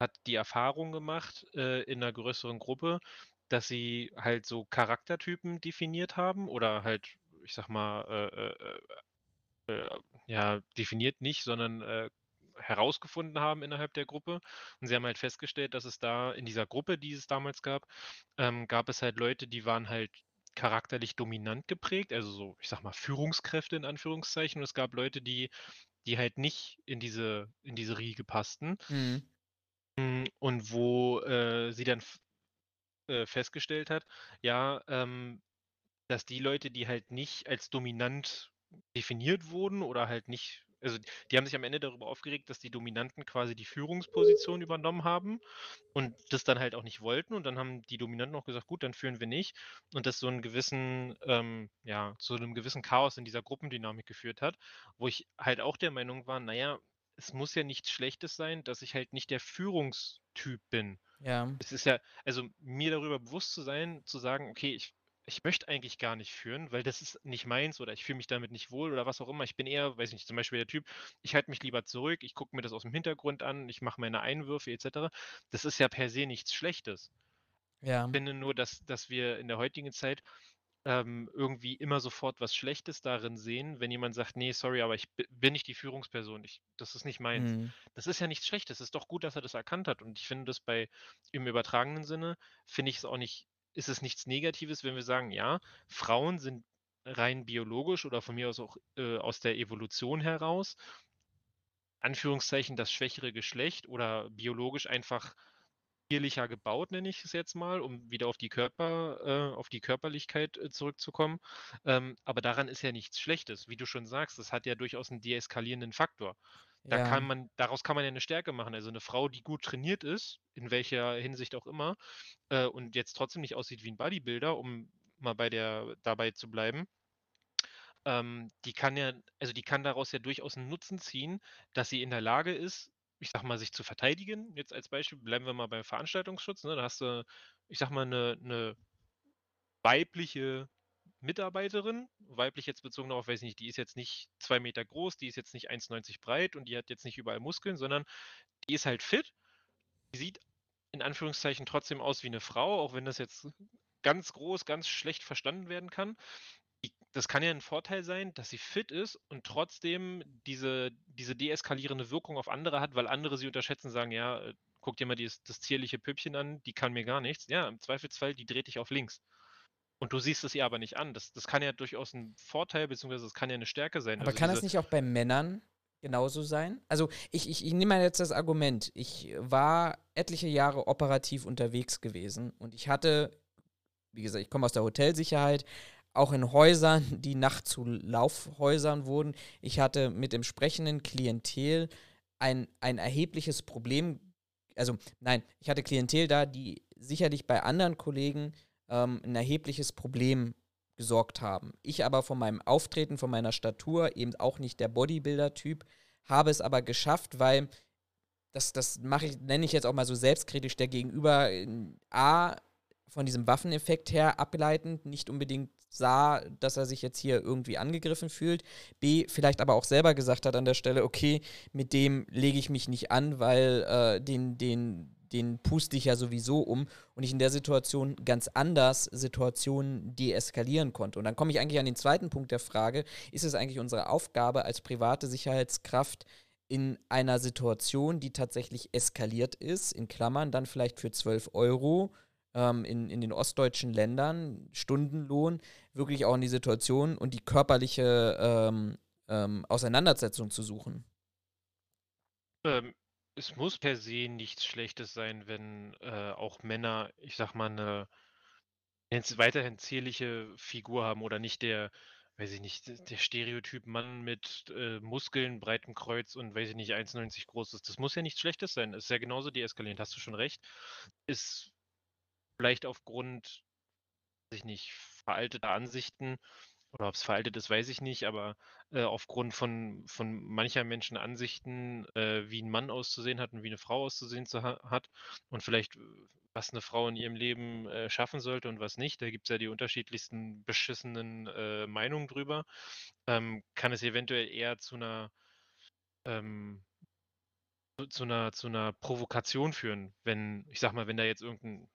hat die Erfahrung gemacht äh, in einer größeren Gruppe, dass sie halt so Charaktertypen definiert haben oder halt, ich sag mal, äh, äh, äh, ja, definiert nicht, sondern äh, herausgefunden haben innerhalb der Gruppe. Und sie haben halt festgestellt, dass es da in dieser Gruppe, die es damals gab, ähm, gab es halt Leute, die waren halt charakterlich dominant geprägt, also so, ich sag mal, Führungskräfte in Anführungszeichen. Und es gab Leute, die, die halt nicht in diese, in diese Riege passten. Mhm. Und wo äh, sie dann äh, festgestellt hat, ja, ähm, dass die Leute, die halt nicht als dominant definiert wurden oder halt nicht also die haben sich am Ende darüber aufgeregt, dass die Dominanten quasi die Führungsposition übernommen haben und das dann halt auch nicht wollten. Und dann haben die Dominanten auch gesagt, gut, dann führen wir nicht. Und das so einen gewissen, ähm, ja, zu einem gewissen Chaos in dieser Gruppendynamik geführt hat, wo ich halt auch der Meinung war, naja, es muss ja nichts Schlechtes sein, dass ich halt nicht der Führungstyp bin. Ja. Es ist ja, also mir darüber bewusst zu sein, zu sagen, okay, ich ich möchte eigentlich gar nicht führen, weil das ist nicht meins oder ich fühle mich damit nicht wohl oder was auch immer. Ich bin eher, weiß nicht, zum Beispiel der Typ, ich halte mich lieber zurück, ich gucke mir das aus dem Hintergrund an, ich mache meine Einwürfe etc. Das ist ja per se nichts Schlechtes. Ja. Ich finde nur, dass, dass wir in der heutigen Zeit ähm, irgendwie immer sofort was Schlechtes darin sehen, wenn jemand sagt, nee, sorry, aber ich bin nicht die Führungsperson, ich, das ist nicht meins. Mhm. Das ist ja nichts Schlechtes, es ist doch gut, dass er das erkannt hat und ich finde das bei, im übertragenen Sinne, finde ich es auch nicht ist es nichts Negatives, wenn wir sagen, ja, Frauen sind rein biologisch oder von mir aus auch äh, aus der Evolution heraus, Anführungszeichen, das schwächere Geschlecht oder biologisch einfach tierlicher gebaut, nenne ich es jetzt mal, um wieder auf die Körper, äh, auf die Körperlichkeit äh, zurückzukommen. Ähm, aber daran ist ja nichts Schlechtes. Wie du schon sagst, das hat ja durchaus einen deeskalierenden Faktor. Da Ja. kann man, daraus kann man ja eine Stärke machen. Also eine Frau, die gut trainiert ist, in welcher Hinsicht auch immer, äh, und jetzt trotzdem nicht aussieht wie ein Bodybuilder, um mal bei der dabei zu bleiben, ähm, die kann ja, also die kann daraus ja durchaus einen Nutzen ziehen, dass sie in der Lage ist, ich sag mal, sich zu verteidigen. Jetzt als Beispiel bleiben wir mal beim Veranstaltungsschutz. Ne? Da hast du, ich sag mal, eine, eine weibliche Mitarbeiterin, weiblich jetzt bezogen darauf, weiß ich nicht, die ist jetzt nicht zwei Meter groß, die ist jetzt nicht 1,90 breit und die hat jetzt nicht überall Muskeln, sondern die ist halt fit. Die sieht in Anführungszeichen trotzdem aus wie eine Frau, auch wenn das jetzt ganz groß, ganz schlecht verstanden werden kann. Das kann ja ein Vorteil sein, dass sie fit ist und trotzdem diese, diese deeskalierende Wirkung auf andere hat, weil andere sie unterschätzen, sagen, ja, äh, guck dir mal dieses, das zierliche Püppchen an, die kann mir gar nichts. Ja, im Zweifelsfall, die dreht dich auf links. Und du siehst es ihr aber nicht an. Das, das kann ja durchaus ein Vorteil, beziehungsweise das kann ja eine Stärke sein. Aber Also kann das nicht auch bei Männern genauso sein? Also ich, ich, ich nehme mal jetzt das Argument. Ich war etliche Jahre operativ unterwegs gewesen und ich hatte, wie gesagt, ich komme aus der Hotelsicherheit, auch in Häusern, die nachts zu Laufhäusern wurden. Ich hatte mit dem sprechenden Klientel ein, ein erhebliches Problem. Also nein, ich hatte Klientel da, die sicherlich bei anderen Kollegen ähm, ein erhebliches Problem gesorgt haben. Ich aber von meinem Auftreten, von meiner Statur, eben auch nicht der Bodybuilder-Typ, habe es aber geschafft, weil das, das mache ich, nenne ich jetzt auch mal so selbstkritisch, der Gegenüber A, von diesem Waffeneffekt her ableitend nicht unbedingt sah, dass er sich jetzt hier irgendwie angegriffen fühlt. B, vielleicht aber auch selber gesagt hat an der Stelle, okay, mit dem lege ich mich nicht an, weil äh, den, den, den puste ich ja sowieso um und ich in der Situation ganz anders Situationen deeskalieren konnte. Und dann komme ich eigentlich an den zweiten Punkt der Frage, ist es eigentlich unsere Aufgabe als private Sicherheitskraft in einer Situation, die tatsächlich eskaliert ist, in Klammern dann vielleicht für 12 Euro, ähm, in, in den ostdeutschen Ländern, Stundenlohn, wirklich auch in die Situation und die körperliche ähm, ähm, Auseinandersetzung zu suchen. Ähm, es muss per se nichts Schlechtes sein, wenn äh, auch Männer, ich sag mal, eine weiterhin zierliche Figur haben oder nicht der, weiß ich nicht, der Stereotyp Mann mit äh, Muskeln, breitem Kreuz und weiß ich nicht, 1,90 groß ist. Das muss ja nichts Schlechtes sein. Das ist ja genauso deeskalierend, hast du schon recht. Ist vielleicht aufgrund, weiß ich nicht, veralteter Ansichten oder ob es veraltet ist, weiß ich nicht, aber äh, aufgrund von, von mancher Menschen Ansichten, äh, wie ein Mann auszusehen hat und wie eine Frau auszusehen zu ha hat und vielleicht, äh, was eine Frau in ihrem Leben äh, schaffen sollte und was nicht, da gibt es ja die unterschiedlichsten beschissenen äh, Meinungen drüber, ähm, kann es eventuell eher zu einer ähm, zu einer, zu einer Provokation führen, wenn, ich sag mal, wenn da jetzt irgendein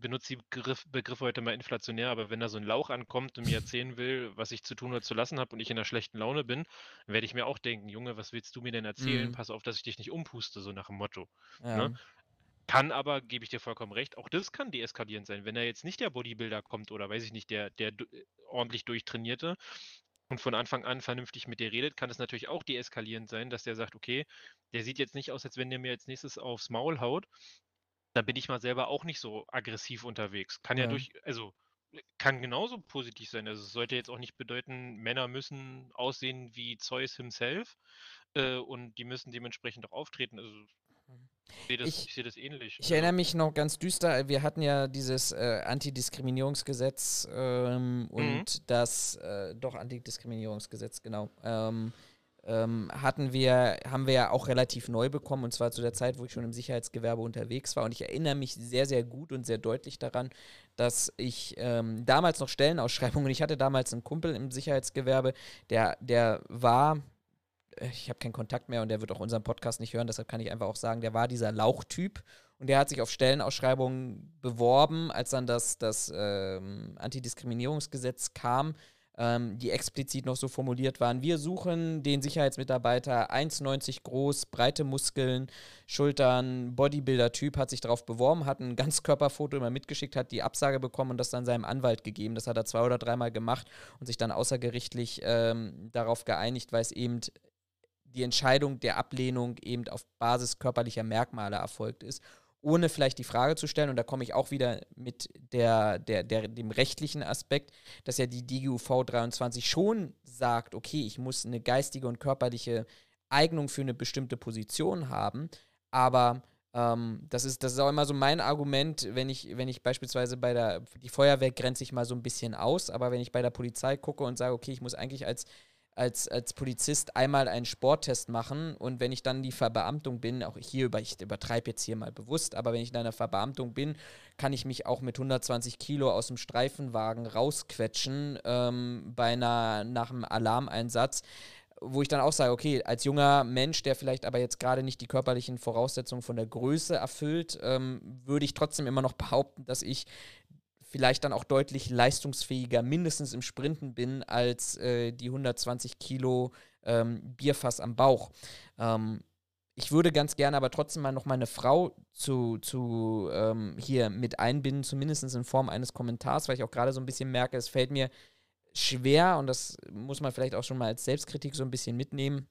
benutze die Begriff, Begriffe heute mal inflationär, aber wenn da so ein Lauch ankommt und mir erzählen will, was ich zu tun oder zu lassen habe und ich in einer schlechten Laune bin, dann werde ich mir auch denken, Junge, was willst du mir denn erzählen? Mhm. Pass auf, dass ich dich nicht umpuste, so nach dem Motto. Ne? Ja. Ne? Kann aber, gebe ich dir vollkommen recht, auch das kann deeskalierend sein. Wenn da jetzt nicht der Bodybuilder kommt oder weiß ich nicht, der, der ordentlich durchtrainierte und von Anfang an vernünftig mit dir redet, kann es natürlich auch deeskalierend sein, dass der sagt, okay, der sieht jetzt nicht aus, als wenn der mir als nächstes aufs Maul haut, da bin ich mal selber auch nicht so aggressiv unterwegs. Kann ja, ja durch, also kann genauso positiv sein. Also es sollte jetzt auch nicht bedeuten, Männer müssen aussehen wie Zeus himself äh, und die müssen dementsprechend auch auftreten. Also mhm. ich sehe das, ich, ich seh das ähnlich. Ich also. erinnere mich noch ganz düster, wir hatten ja dieses äh, Antidiskriminierungsgesetz ähm, mhm. und mhm. das, äh, doch Antidiskriminierungsgesetz, genau. Ähm, ähm, hatten wir, haben wir ja auch relativ neu bekommen, und zwar zu der Zeit, wo ich schon im Sicherheitsgewerbe unterwegs war. Und ich erinnere mich sehr, sehr gut und sehr deutlich daran, dass ich ähm, damals noch Stellenausschreibungen, ich hatte damals einen Kumpel im Sicherheitsgewerbe, der, der war, äh, ich habe keinen Kontakt mehr und der wird auch unseren Podcast nicht hören, deshalb kann ich einfach auch sagen, der war dieser Lauchtyp und der hat sich auf Stellenausschreibungen beworben, als dann das, das ähm, Antidiskriminierungsgesetz kam ähm, die explizit noch so formuliert waren. Wir suchen den Sicherheitsmitarbeiter 1,90 groß, breite Muskeln, Schultern, Bodybuilder-Typ, hat sich darauf beworben, hat ein Ganzkörperfoto immer mitgeschickt, hat die Absage bekommen und das dann seinem Anwalt gegeben. Das hat er zwei oder dreimal gemacht und sich dann außergerichtlich ähm, darauf geeinigt, weil es eben die Entscheidung der Ablehnung eben auf Basis körperlicher Merkmale erfolgt ist ohne vielleicht die Frage zu stellen, und da komme ich auch wieder mit der, der, der, dem rechtlichen Aspekt, dass ja die DGUV 23 schon sagt, okay, ich muss eine geistige und körperliche Eignung für eine bestimmte Position haben, aber ähm, das, ist, das ist auch immer so mein Argument, wenn ich, wenn ich beispielsweise bei der, die Feuerwehr grenze ich mal so ein bisschen aus, aber wenn ich bei der Polizei gucke und sage, okay, ich muss eigentlich als als, als Polizist einmal einen Sporttest machen und wenn ich dann die Verbeamtung bin, auch hier über, ich übertreibe jetzt hier mal bewusst, aber wenn ich in einer Verbeamtung bin, kann ich mich auch mit 120 Kilo aus dem Streifenwagen rausquetschen ähm, bei einer, nach einem Alarmeinsatz wo ich dann auch sage, okay, als junger Mensch, der vielleicht aber jetzt gerade nicht die körperlichen Voraussetzungen von der Größe erfüllt, ähm, würde ich trotzdem immer noch behaupten, dass ich vielleicht dann auch deutlich leistungsfähiger, mindestens im Sprinten bin, als äh, die 120 Kilo ähm, Bierfass am Bauch. Ähm, ich würde ganz gerne aber trotzdem mal noch meine Frau zu, zu ähm, hier mit einbinden, zumindest in Form eines Kommentars, weil ich auch gerade so ein bisschen merke, es fällt mir schwer und das muss man vielleicht auch schon mal als Selbstkritik so ein bisschen mitnehmen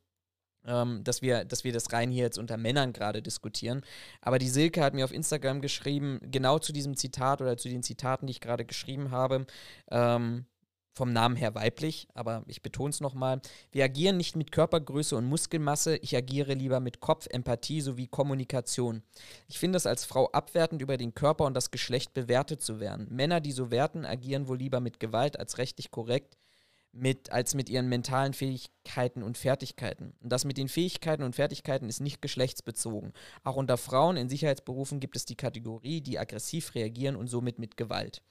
ähm, dass, wir, dass wir das rein hier jetzt unter Männern gerade diskutieren. Aber die Silke hat mir auf Instagram geschrieben, genau zu diesem Zitat oder zu den Zitaten, die ich gerade geschrieben habe, ähm, vom Namen her weiblich, aber ich betone es nochmal. Wir agieren nicht mit Körpergröße und Muskelmasse, ich agiere lieber mit Kopf, Empathie sowie Kommunikation. Ich finde es als Frau abwertend, über den Körper und das Geschlecht bewertet zu werden. Männer, die so werten, agieren wohl lieber mit Gewalt als rechtlich korrekt mit, als mit ihren mentalen Fähigkeiten und Fertigkeiten. Und das mit den Fähigkeiten und Fertigkeiten ist nicht geschlechtsbezogen. Auch unter Frauen in Sicherheitsberufen gibt es die Kategorie, die aggressiv reagieren und somit mit Gewalt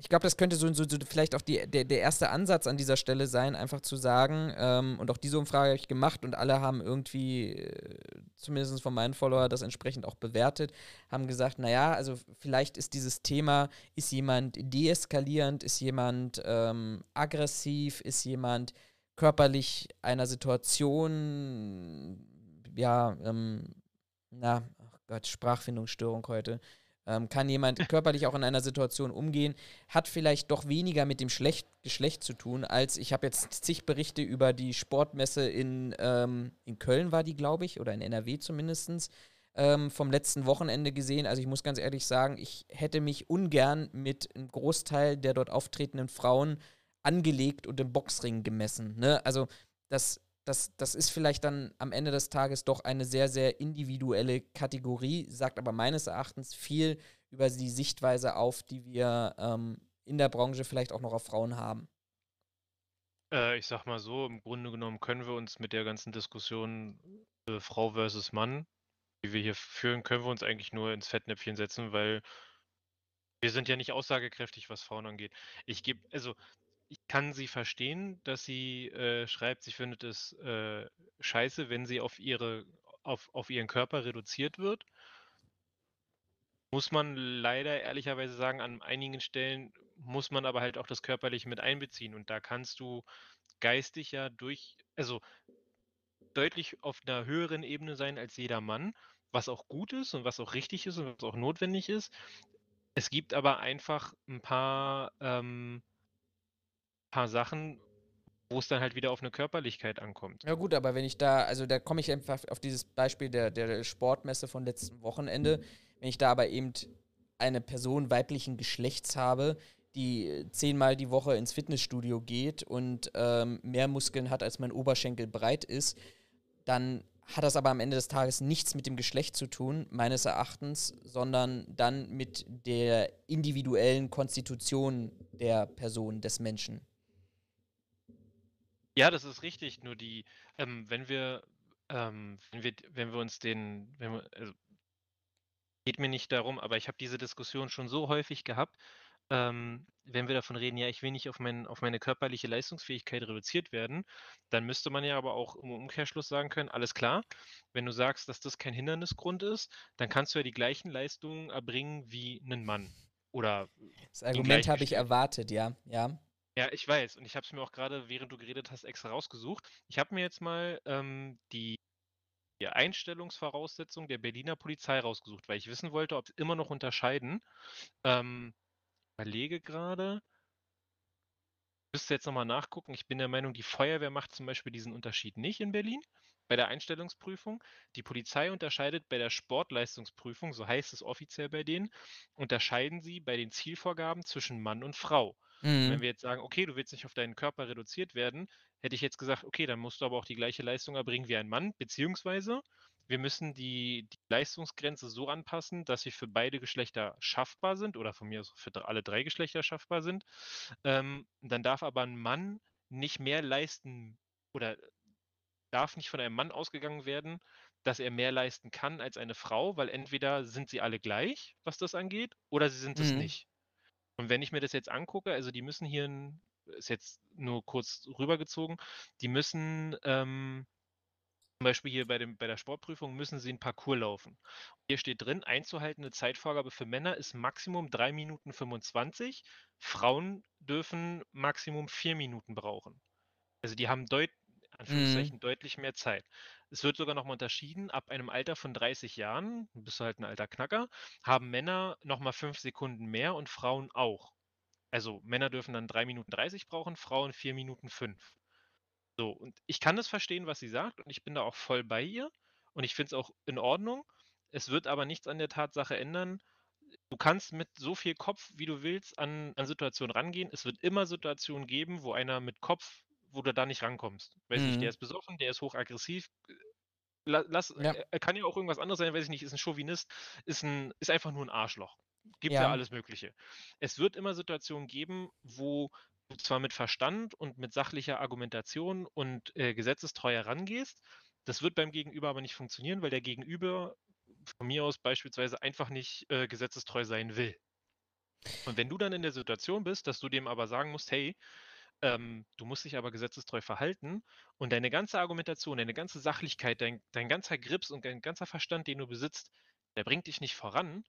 ich glaube, das könnte so, so, so, vielleicht auch die, der, der erste Ansatz an dieser Stelle sein, einfach zu sagen, ähm, und auch diese Umfrage habe ich gemacht und alle haben irgendwie, äh, zumindest von meinen Follower, das entsprechend auch bewertet, haben gesagt, naja, also vielleicht ist dieses Thema, ist jemand deeskalierend, ist jemand ähm, aggressiv, ist jemand körperlich einer Situation, ja, ähm, na, oh Gott, Sprachfindungsstörung heute, ähm, kann jemand körperlich auch in einer Situation umgehen, hat vielleicht doch weniger mit dem Schlecht Geschlecht zu tun, als ich habe jetzt zig Berichte über die Sportmesse in, ähm, in Köln war die, glaube ich, oder in NRW zumindest, ähm, vom letzten Wochenende gesehen. Also ich muss ganz ehrlich sagen, ich hätte mich ungern mit einem Großteil der dort auftretenden Frauen angelegt und im Boxring gemessen. Ne? Also das, das, das ist vielleicht dann am Ende des Tages doch eine sehr, sehr individuelle Kategorie, sagt aber meines Erachtens viel über die Sichtweise auf, die wir ähm, in der Branche vielleicht auch noch auf Frauen haben. Äh, ich sag mal so, im Grunde genommen können wir uns mit der ganzen Diskussion äh, Frau versus Mann, die wir hier führen, können wir uns eigentlich nur ins Fettnäpfchen setzen, weil wir sind ja nicht aussagekräftig, was Frauen angeht. Ich gebe, also ich kann sie verstehen, dass sie äh, schreibt, sie findet es äh, scheiße, wenn sie auf ihre, auf, auf ihren Körper reduziert wird. Muss man leider ehrlicherweise sagen, an einigen Stellen muss man aber halt auch das Körperliche mit einbeziehen. Und da kannst du geistig ja durch, also deutlich auf einer höheren Ebene sein als jeder Mann, was auch gut ist und was auch richtig ist und was auch notwendig ist. Es gibt aber einfach ein paar, ähm, paar Sachen, wo es dann halt wieder auf eine Körperlichkeit ankommt. Ja gut, aber wenn ich da, also da komme ich einfach auf dieses Beispiel der, der Sportmesse von letztem Wochenende. Wenn ich da aber eben eine Person weiblichen Geschlechts habe, die zehnmal die Woche ins Fitnessstudio geht und ähm, mehr Muskeln hat, als mein Oberschenkel breit ist, dann hat das aber am Ende des Tages nichts mit dem Geschlecht zu tun, meines Erachtens, sondern dann mit der individuellen Konstitution der Person, des Menschen. Ja, das ist richtig. Nur die, ähm, wenn wir, ähm, wenn wir, wenn wir uns den, wenn wir, also geht mir nicht darum, aber ich habe diese Diskussion schon so häufig gehabt, ähm, wenn wir davon reden, ja, ich will nicht auf, mein, auf meine körperliche Leistungsfähigkeit reduziert werden, dann müsste man ja aber auch im Umkehrschluss sagen können, alles klar, wenn du sagst, dass das kein Hindernisgrund ist, dann kannst du ja die gleichen Leistungen erbringen wie ein Mann. Oder das Argument habe ich erwartet, ja, ja. Ja, ich weiß. Und ich habe es mir auch gerade, während du geredet hast, extra rausgesucht. Ich habe mir jetzt mal ähm, die die Einstellungsvoraussetzung der Berliner Polizei rausgesucht, weil ich wissen wollte, ob sie immer noch unterscheiden. Ähm, überlege gerade. Müsste jetzt nochmal nachgucken. Ich bin der Meinung, die Feuerwehr macht zum Beispiel diesen Unterschied nicht in Berlin bei der Einstellungsprüfung. Die Polizei unterscheidet bei der Sportleistungsprüfung, so heißt es offiziell bei denen, unterscheiden sie bei den Zielvorgaben zwischen Mann und Frau. Mhm. Wenn wir jetzt sagen, okay, du willst nicht auf deinen Körper reduziert werden, hätte ich jetzt gesagt, okay, dann musst du aber auch die gleiche Leistung erbringen wie ein Mann, beziehungsweise wir müssen die, die Leistungsgrenze so anpassen, dass sie für beide Geschlechter schaffbar sind oder von mir aus für alle drei Geschlechter schaffbar sind. Ähm, dann darf aber ein Mann nicht mehr leisten oder darf nicht von einem Mann ausgegangen werden, dass er mehr leisten kann als eine Frau, weil entweder sind sie alle gleich, was das angeht, oder sie sind es mhm. nicht. Und wenn ich mir das jetzt angucke, also die müssen hier, ein, ist jetzt nur kurz rübergezogen, die müssen ähm, zum Beispiel hier bei, dem, bei der Sportprüfung müssen sie einen Parcours laufen. Hier steht drin, einzuhaltende Zeitvorgabe für Männer ist Maximum 3 Minuten 25. Frauen dürfen Maximum 4 Minuten brauchen. Also die haben deut Anführungszeichen mhm. deutlich mehr Zeit. Es wird sogar nochmal unterschieden, ab einem Alter von 30 Jahren, bist du halt ein alter Knacker, haben Männer nochmal 5 Sekunden mehr und Frauen auch. Also Männer dürfen dann 3 Minuten 30 brauchen, Frauen 4 Minuten 5. So, und ich kann das verstehen, was sie sagt, und ich bin da auch voll bei ihr. Und ich finde es auch in Ordnung. Es wird aber nichts an der Tatsache ändern. Du kannst mit so viel Kopf, wie du willst, an, an Situationen rangehen. Es wird immer Situationen geben, wo einer mit Kopf wo du da nicht rankommst. Weiß mhm. nicht, der ist besoffen, der ist hochaggressiv. Lass, ja. Er kann ja auch irgendwas anderes sein, weiß ich nicht, ist ein Chauvinist, ist, ein, ist einfach nur ein Arschloch. Gibt ja. ja alles Mögliche. Es wird immer Situationen geben, wo du zwar mit Verstand und mit sachlicher Argumentation und äh, gesetzestreu rangehst, das wird beim Gegenüber aber nicht funktionieren, weil der Gegenüber von mir aus beispielsweise einfach nicht äh, gesetzestreu sein will. Und wenn du dann in der Situation bist, dass du dem aber sagen musst, hey, ähm, du musst dich aber gesetzestreu verhalten und deine ganze Argumentation, deine ganze Sachlichkeit, dein, dein ganzer Grips und dein ganzer Verstand, den du besitzt, der bringt dich nicht voran,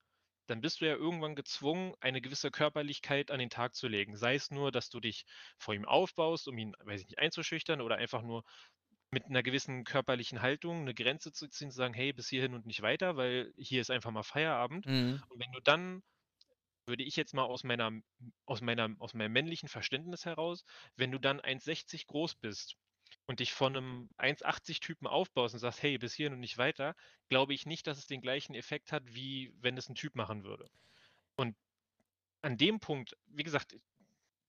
dann bist du ja irgendwann gezwungen, eine gewisse Körperlichkeit an den Tag zu legen. Sei es nur, dass du dich vor ihm aufbaust, um ihn, weiß ich nicht, einzuschüchtern oder einfach nur mit einer gewissen körperlichen Haltung eine Grenze zu ziehen, zu sagen, hey, bis hierhin und nicht weiter, weil hier ist einfach mal Feierabend. Mhm. Und wenn du dann würde ich jetzt mal aus meiner, aus meiner, aus meinem männlichen Verständnis heraus, wenn du dann 1,60 groß bist und dich von einem 1,80-Typen aufbaust und sagst, hey, bis hierhin und nicht weiter, glaube ich nicht, dass es den gleichen Effekt hat, wie wenn es ein Typ machen würde. Und an dem Punkt, wie gesagt,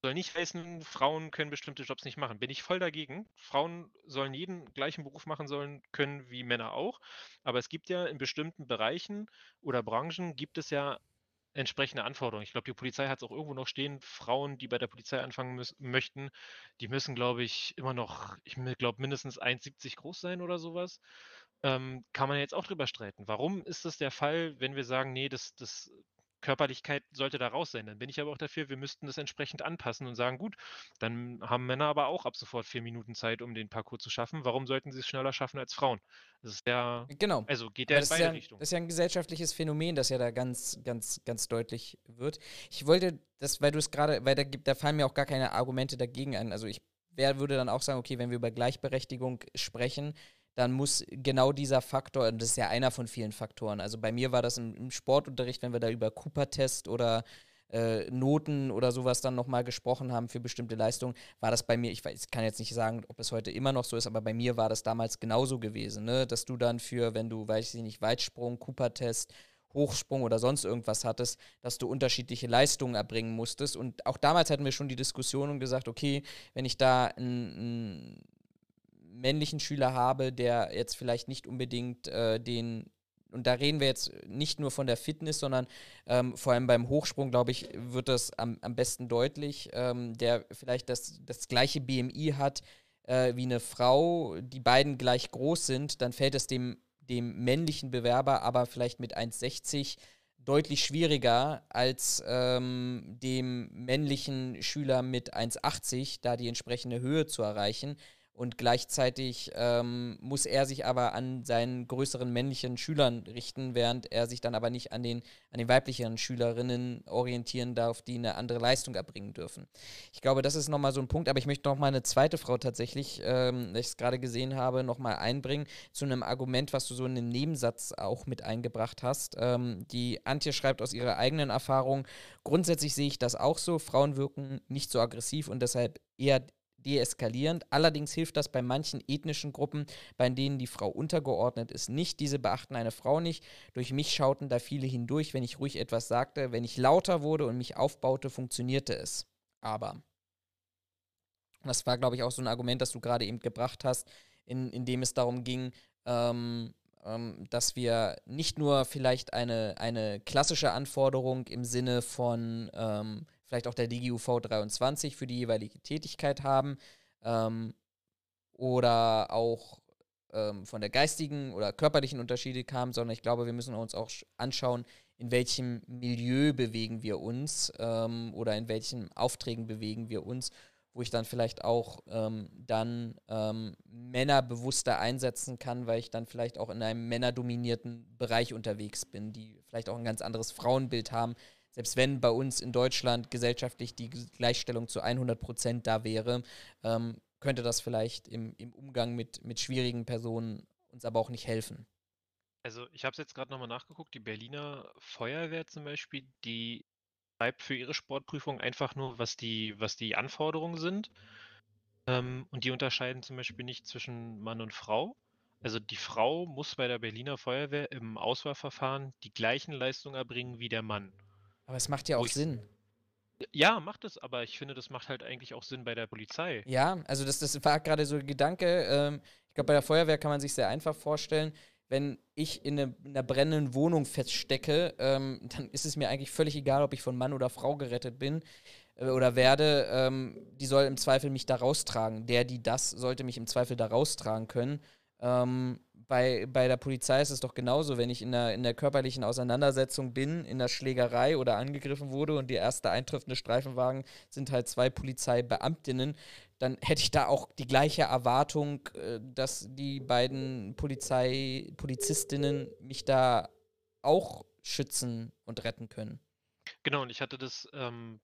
soll nicht heißen, Frauen können bestimmte Jobs nicht machen. Bin ich voll dagegen. Frauen sollen jeden gleichen Beruf machen sollen können wie Männer auch. Aber es gibt ja in bestimmten Bereichen oder Branchen gibt es ja entsprechende Anforderungen. Ich glaube, die Polizei hat es auch irgendwo noch stehen. Frauen, die bei der Polizei anfangen möchten, die müssen, glaube ich, immer noch, ich glaube, mindestens 1,70 groß sein oder sowas. Ähm, kann man jetzt auch drüber streiten. Warum ist das der Fall, wenn wir sagen, nee, das, das Körperlichkeit sollte da raus sein. Dann bin ich aber auch dafür, wir müssten das entsprechend anpassen und sagen, gut, dann haben Männer aber auch ab sofort vier Minuten Zeit, um den Parcours zu schaffen. Warum sollten sie es schneller schaffen als Frauen? Das ist ja, genau. also geht ja in beide ja, Richtungen. Das ist ja ein gesellschaftliches Phänomen, das ja da ganz, ganz, ganz deutlich wird. Ich wollte das, weil du es gerade, weil da gibt, da fallen mir auch gar keine Argumente dagegen ein. Also ich wer würde dann auch sagen, okay, wenn wir über Gleichberechtigung sprechen, dann muss genau dieser Faktor, und das ist ja einer von vielen Faktoren, also bei mir war das im, im Sportunterricht, wenn wir da über Cooper-Test oder äh, Noten oder sowas dann nochmal gesprochen haben für bestimmte Leistungen, war das bei mir, ich, weiß, ich kann jetzt nicht sagen, ob es heute immer noch so ist, aber bei mir war das damals genauso gewesen, ne? dass du dann für, wenn du, weiß ich nicht, Weitsprung, Cooper-Test, Hochsprung oder sonst irgendwas hattest, dass du unterschiedliche Leistungen erbringen musstest. Und auch damals hatten wir schon die Diskussion und gesagt, okay, wenn ich da ein, ein männlichen Schüler habe, der jetzt vielleicht nicht unbedingt äh, den und da reden wir jetzt nicht nur von der Fitness, sondern ähm, vor allem beim Hochsprung, glaube ich, wird das am, am besten deutlich, ähm, der vielleicht das, das gleiche BMI hat äh, wie eine Frau, die beiden gleich groß sind, dann fällt es dem, dem männlichen Bewerber aber vielleicht mit 1,60 deutlich schwieriger als ähm, dem männlichen Schüler mit 1,80, da die entsprechende Höhe zu erreichen. Und gleichzeitig ähm, muss er sich aber an seinen größeren männlichen Schülern richten, während er sich dann aber nicht an den, an den weiblichen Schülerinnen orientieren darf, die eine andere Leistung erbringen dürfen. Ich glaube, das ist nochmal so ein Punkt, aber ich möchte nochmal eine zweite Frau tatsächlich, ähm, ich es gerade gesehen habe, nochmal einbringen zu einem Argument, was du so in einem Nebensatz auch mit eingebracht hast. Ähm, die Antje schreibt aus ihrer eigenen Erfahrung, grundsätzlich sehe ich das auch so, Frauen wirken nicht so aggressiv und deshalb eher deeskalierend. Allerdings hilft das bei manchen ethnischen Gruppen, bei denen die Frau untergeordnet ist, nicht. Diese beachten eine Frau nicht. Durch mich schauten da viele hindurch, wenn ich ruhig etwas sagte. Wenn ich lauter wurde und mich aufbaute, funktionierte es. Aber. Das war, glaube ich, auch so ein Argument, das du gerade eben gebracht hast, in, in dem es darum ging, ähm, ähm, dass wir nicht nur vielleicht eine, eine klassische Anforderung im Sinne von ähm, vielleicht auch der DGUV 23 für die jeweilige Tätigkeit haben ähm, oder auch ähm, von der geistigen oder körperlichen Unterschiede kamen, sondern ich glaube, wir müssen uns auch anschauen, in welchem Milieu bewegen wir uns ähm, oder in welchen Aufträgen bewegen wir uns, wo ich dann vielleicht auch ähm, dann ähm, Männer bewusster einsetzen kann, weil ich dann vielleicht auch in einem männerdominierten Bereich unterwegs bin, die vielleicht auch ein ganz anderes Frauenbild haben, selbst wenn bei uns in Deutschland gesellschaftlich die Gleichstellung zu 100 Prozent da wäre, ähm, könnte das vielleicht im, im Umgang mit, mit schwierigen Personen uns aber auch nicht helfen. Also ich habe es jetzt gerade nochmal nachgeguckt, die Berliner Feuerwehr zum Beispiel, die schreibt für ihre Sportprüfung einfach nur, was die, was die Anforderungen sind. Ähm, und die unterscheiden zum Beispiel nicht zwischen Mann und Frau. Also die Frau muss bei der Berliner Feuerwehr im Auswahlverfahren die gleichen Leistungen erbringen wie der Mann. Aber es macht ja auch Sinn. Ja, macht es, aber ich finde, das macht halt eigentlich auch Sinn bei der Polizei. Ja, also das, das war gerade so ein Gedanke. Ähm, ich glaube, bei der Feuerwehr kann man sich sehr einfach vorstellen, wenn ich in, eine, in einer brennenden Wohnung feststecke, ähm, dann ist es mir eigentlich völlig egal, ob ich von Mann oder Frau gerettet bin äh, oder werde. Ähm, die soll im Zweifel mich da raustragen. Der, die das, sollte mich im Zweifel da raustragen können. Ähm, bei, bei der Polizei ist es doch genauso, wenn ich in der, in der körperlichen Auseinandersetzung bin, in der Schlägerei oder angegriffen wurde und die erste eintreffende Streifenwagen sind halt zwei Polizeibeamtinnen, dann hätte ich da auch die gleiche Erwartung, äh, dass die beiden Polizei, Polizistinnen mich da auch schützen und retten können. Genau, und ich hatte das ähm,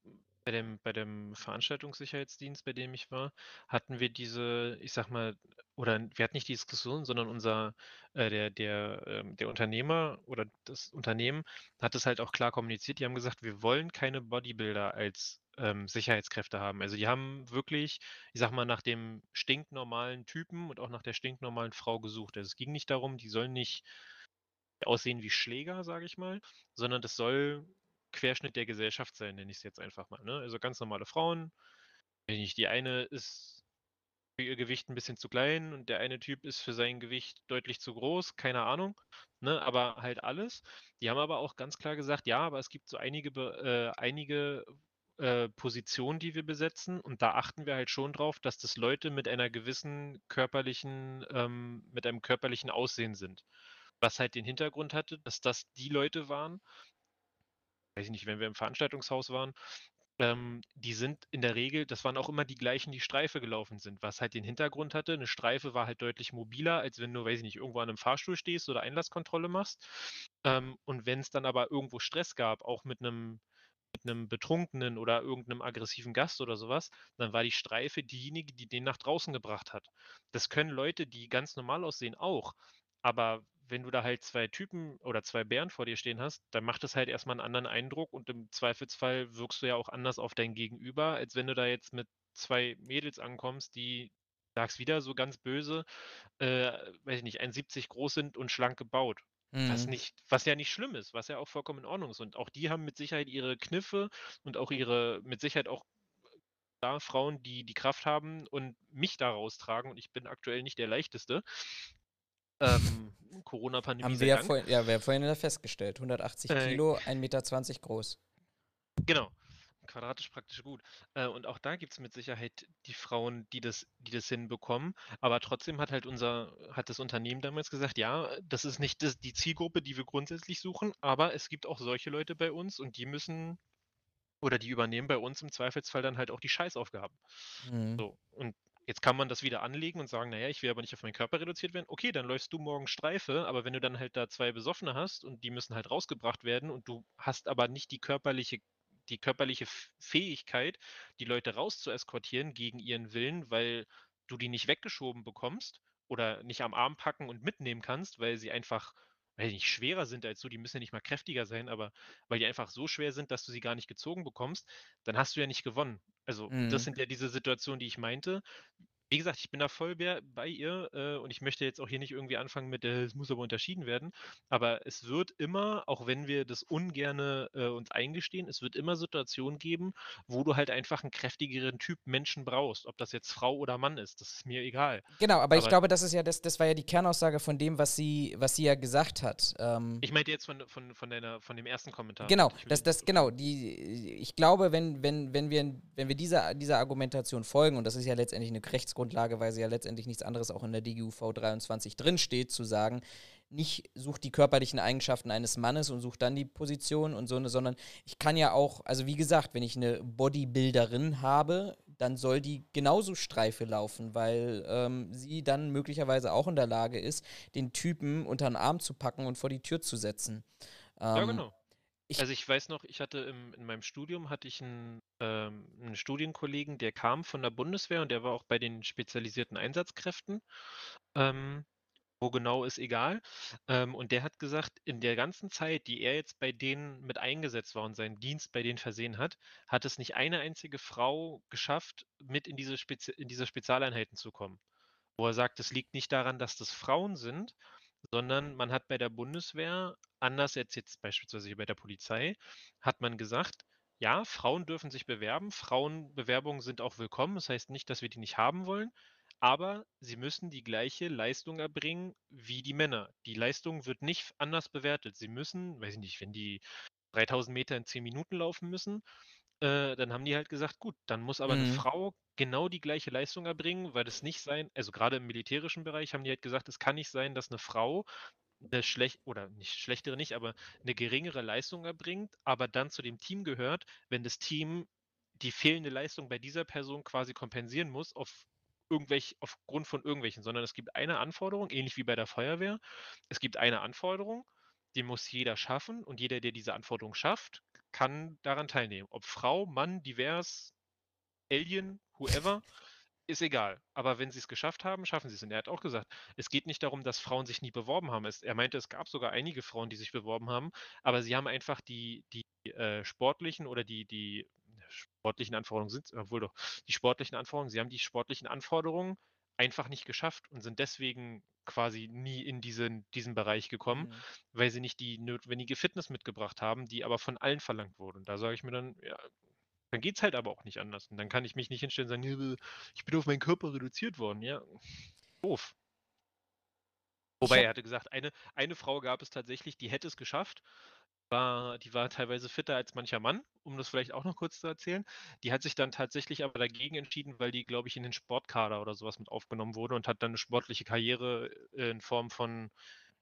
bei dem, bei dem Veranstaltungssicherheitsdienst, bei dem ich war, hatten wir diese, ich sag mal, oder wir hatten nicht die Diskussion, sondern unser, äh, der, der, ähm, der Unternehmer oder das Unternehmen hat es halt auch klar kommuniziert. Die haben gesagt, wir wollen keine Bodybuilder als ähm, Sicherheitskräfte haben. Also die haben wirklich, ich sag mal, nach dem stinknormalen Typen und auch nach der stinknormalen Frau gesucht. Also es ging nicht darum, die sollen nicht aussehen wie Schläger, sage ich mal, sondern das soll Querschnitt der Gesellschaft sein, nenne ich es jetzt einfach mal. Ne? Also ganz normale Frauen. Die eine ist für ihr Gewicht ein bisschen zu klein und der eine Typ ist für sein Gewicht deutlich zu groß, keine Ahnung. Ne? Aber halt alles. Die haben aber auch ganz klar gesagt, ja, aber es gibt so einige, äh, einige äh, Positionen, die wir besetzen und da achten wir halt schon drauf, dass das Leute mit einer gewissen körperlichen, ähm, mit einem körperlichen Aussehen sind. Was halt den Hintergrund hatte, dass das die Leute waren, weiß ich nicht, wenn wir im Veranstaltungshaus waren, ähm, die sind in der Regel, das waren auch immer die gleichen, die Streife gelaufen sind, was halt den Hintergrund hatte. Eine Streife war halt deutlich mobiler, als wenn du, weiß ich nicht, irgendwo an einem Fahrstuhl stehst oder Einlasskontrolle machst. Ähm, und wenn es dann aber irgendwo Stress gab, auch mit einem mit einem Betrunkenen oder irgendeinem aggressiven Gast oder sowas, dann war die Streife diejenige, die den nach draußen gebracht hat. Das können Leute, die ganz normal aussehen, auch. Aber wenn du da halt zwei Typen oder zwei Bären vor dir stehen hast, dann macht es halt erstmal einen anderen Eindruck und im Zweifelsfall wirkst du ja auch anders auf dein Gegenüber, als wenn du da jetzt mit zwei Mädels ankommst, die, sag's wieder so ganz böse, äh, weiß ich nicht, 1,70 groß sind und schlank gebaut. Was Mhm. nicht, was ja nicht schlimm ist, was ja auch vollkommen in Ordnung ist. Und auch die haben mit Sicherheit ihre Kniffe und auch ihre, mit Sicherheit auch da Frauen, die die Kraft haben und mich da raustragen. Und ich bin aktuell nicht der leichteste. Ähm, Corona-Pandemie Haben wir ja, vorhin, ja, wir haben vorhin festgestellt. 180 Äh, Kilo, 1,20 Meter groß. Genau. Quadratisch praktisch gut. Äh, und auch da gibt es mit Sicherheit die Frauen, die das, die das hinbekommen. Aber trotzdem hat halt unser, hat das Unternehmen damals gesagt, ja, das ist nicht das, die Zielgruppe, die wir grundsätzlich suchen, aber es gibt auch solche Leute bei uns und die müssen oder die übernehmen bei uns im Zweifelsfall dann halt auch die Scheißaufgaben. Mhm. So. Und jetzt kann man das wieder anlegen und sagen, naja, ich will aber nicht auf meinen Körper reduziert werden. Okay, dann läufst du morgen Streife, aber wenn du dann halt da zwei Besoffene hast und die müssen halt rausgebracht werden und du hast aber nicht die körperliche die körperliche Fähigkeit, die Leute rauszueskortieren gegen ihren Willen, weil du die nicht weggeschoben bekommst oder nicht am Arm packen und mitnehmen kannst, weil sie einfach, weil die nicht schwerer sind als du, die müssen ja nicht mal kräftiger sein, aber weil die einfach so schwer sind, dass du sie gar nicht gezogen bekommst, dann hast du ja nicht gewonnen. Also das Mhm. sind ja diese Situationen, die ich meinte. Wie gesagt, ich bin da voll bei ihr äh, und ich möchte jetzt auch hier nicht irgendwie anfangen mit, äh, es muss aber unterschieden werden. Aber es wird immer, auch wenn wir das ungerne äh, uns eingestehen, es wird immer Situationen geben, wo du halt einfach einen kräftigeren Typ Menschen brauchst. Ob das jetzt Frau oder Mann ist, das ist mir egal. Genau, aber, ich Aber- glaube, das ist ja das, das war ja die Kernaussage von dem, was sie, was sie ja gesagt hat. Ähm, Ich meinte jetzt von, von, von, deiner, von dem ersten Kommentar. Genau, Ich das, das, genau, die, ich glaube, wenn, wenn, wenn wir, wenn wir dieser, dieser Argumentation folgen, und das ist ja letztendlich eine Rechtsgrundlage, weil sie ja letztendlich nichts anderes auch in der DGUV 23 drinsteht, zu sagen, nicht sucht die körperlichen Eigenschaften eines Mannes und sucht dann die Position und so eine, sondern ich kann ja auch, also wie gesagt, wenn ich eine Bodybuilderin habe, dann soll die genauso Streife laufen, weil ähm, sie dann möglicherweise auch in der Lage ist, den Typen unter den Arm zu packen und vor die Tür zu setzen. Ja, Ähm, genau. Ich- also ich weiß noch, ich hatte im, in meinem Studium hatte ich einen, ähm, einen Studienkollegen, der kam von der Bundeswehr und der war auch bei den spezialisierten Einsatzkräften. Ähm, wo genau ist egal. Ähm, und der hat gesagt, in der ganzen Zeit, die er jetzt bei denen mit eingesetzt war und seinen Dienst bei denen versehen hat, hat es nicht eine einzige Frau geschafft, mit in diese, Spezi in diese Spezialeinheiten zu kommen. Wo er sagt, es liegt nicht daran, dass das Frauen sind, sondern man hat bei der Bundeswehr, anders als jetzt beispielsweise bei der Polizei, hat man gesagt, ja, Frauen dürfen sich bewerben, Frauenbewerbungen sind auch willkommen, das heißt nicht, dass wir die nicht haben wollen, aber sie müssen die gleiche Leistung erbringen wie die Männer. Die Leistung wird nicht anders bewertet. Sie müssen, weiß ich nicht, wenn die 3000 Meter in 10 Minuten laufen müssen, äh, dann haben die halt gesagt, gut, dann muss aber eine Mhm. Frau genau die gleiche Leistung erbringen, weil es nicht sein, also gerade im militärischen Bereich haben die halt gesagt, es kann nicht sein, dass eine Frau eine schlecht oder nicht schlechtere nicht, aber eine geringere Leistung erbringt, aber dann zu dem Team gehört, wenn das Team die fehlende Leistung bei dieser Person quasi kompensieren muss auf irgendwelch, aufgrund von irgendwelchen, sondern es gibt eine Anforderung, ähnlich wie bei der Feuerwehr. Es gibt eine Anforderung, die muss jeder schaffen und jeder, der diese Anforderung schafft, kann daran teilnehmen. Ob Frau, Mann, divers, Alien, whoever, ist egal. Aber wenn sie es geschafft haben, schaffen sie es. Und er hat auch gesagt, es geht nicht darum, dass Frauen sich nie beworben haben. Es, er meinte, es gab sogar einige Frauen, die sich beworben haben, aber sie haben einfach die, die äh, sportlichen oder die, die sportlichen Anforderungen sind, obwohl doch, die sportlichen Anforderungen, sie haben die sportlichen Anforderungen einfach nicht geschafft und sind deswegen quasi nie in diesen, diesen Bereich gekommen, mhm. weil sie nicht die notwendige Fitness mitgebracht haben, die aber von allen verlangt wurde. Und da sage ich mir dann, ja, dann geht es halt aber auch nicht anders. Und dann kann ich mich nicht hinstellen und sagen, ich bin auf meinen Körper reduziert worden. Ja, doof. Wobei er hatte gesagt, eine, eine Frau gab es tatsächlich, die hätte es geschafft. War, die war teilweise fitter als mancher Mann, um das vielleicht auch noch kurz zu erzählen. Die hat sich dann tatsächlich aber dagegen entschieden, weil die, glaube ich, in den Sportkader oder sowas mit aufgenommen wurde und hat dann eine sportliche Karriere äh, in Form von,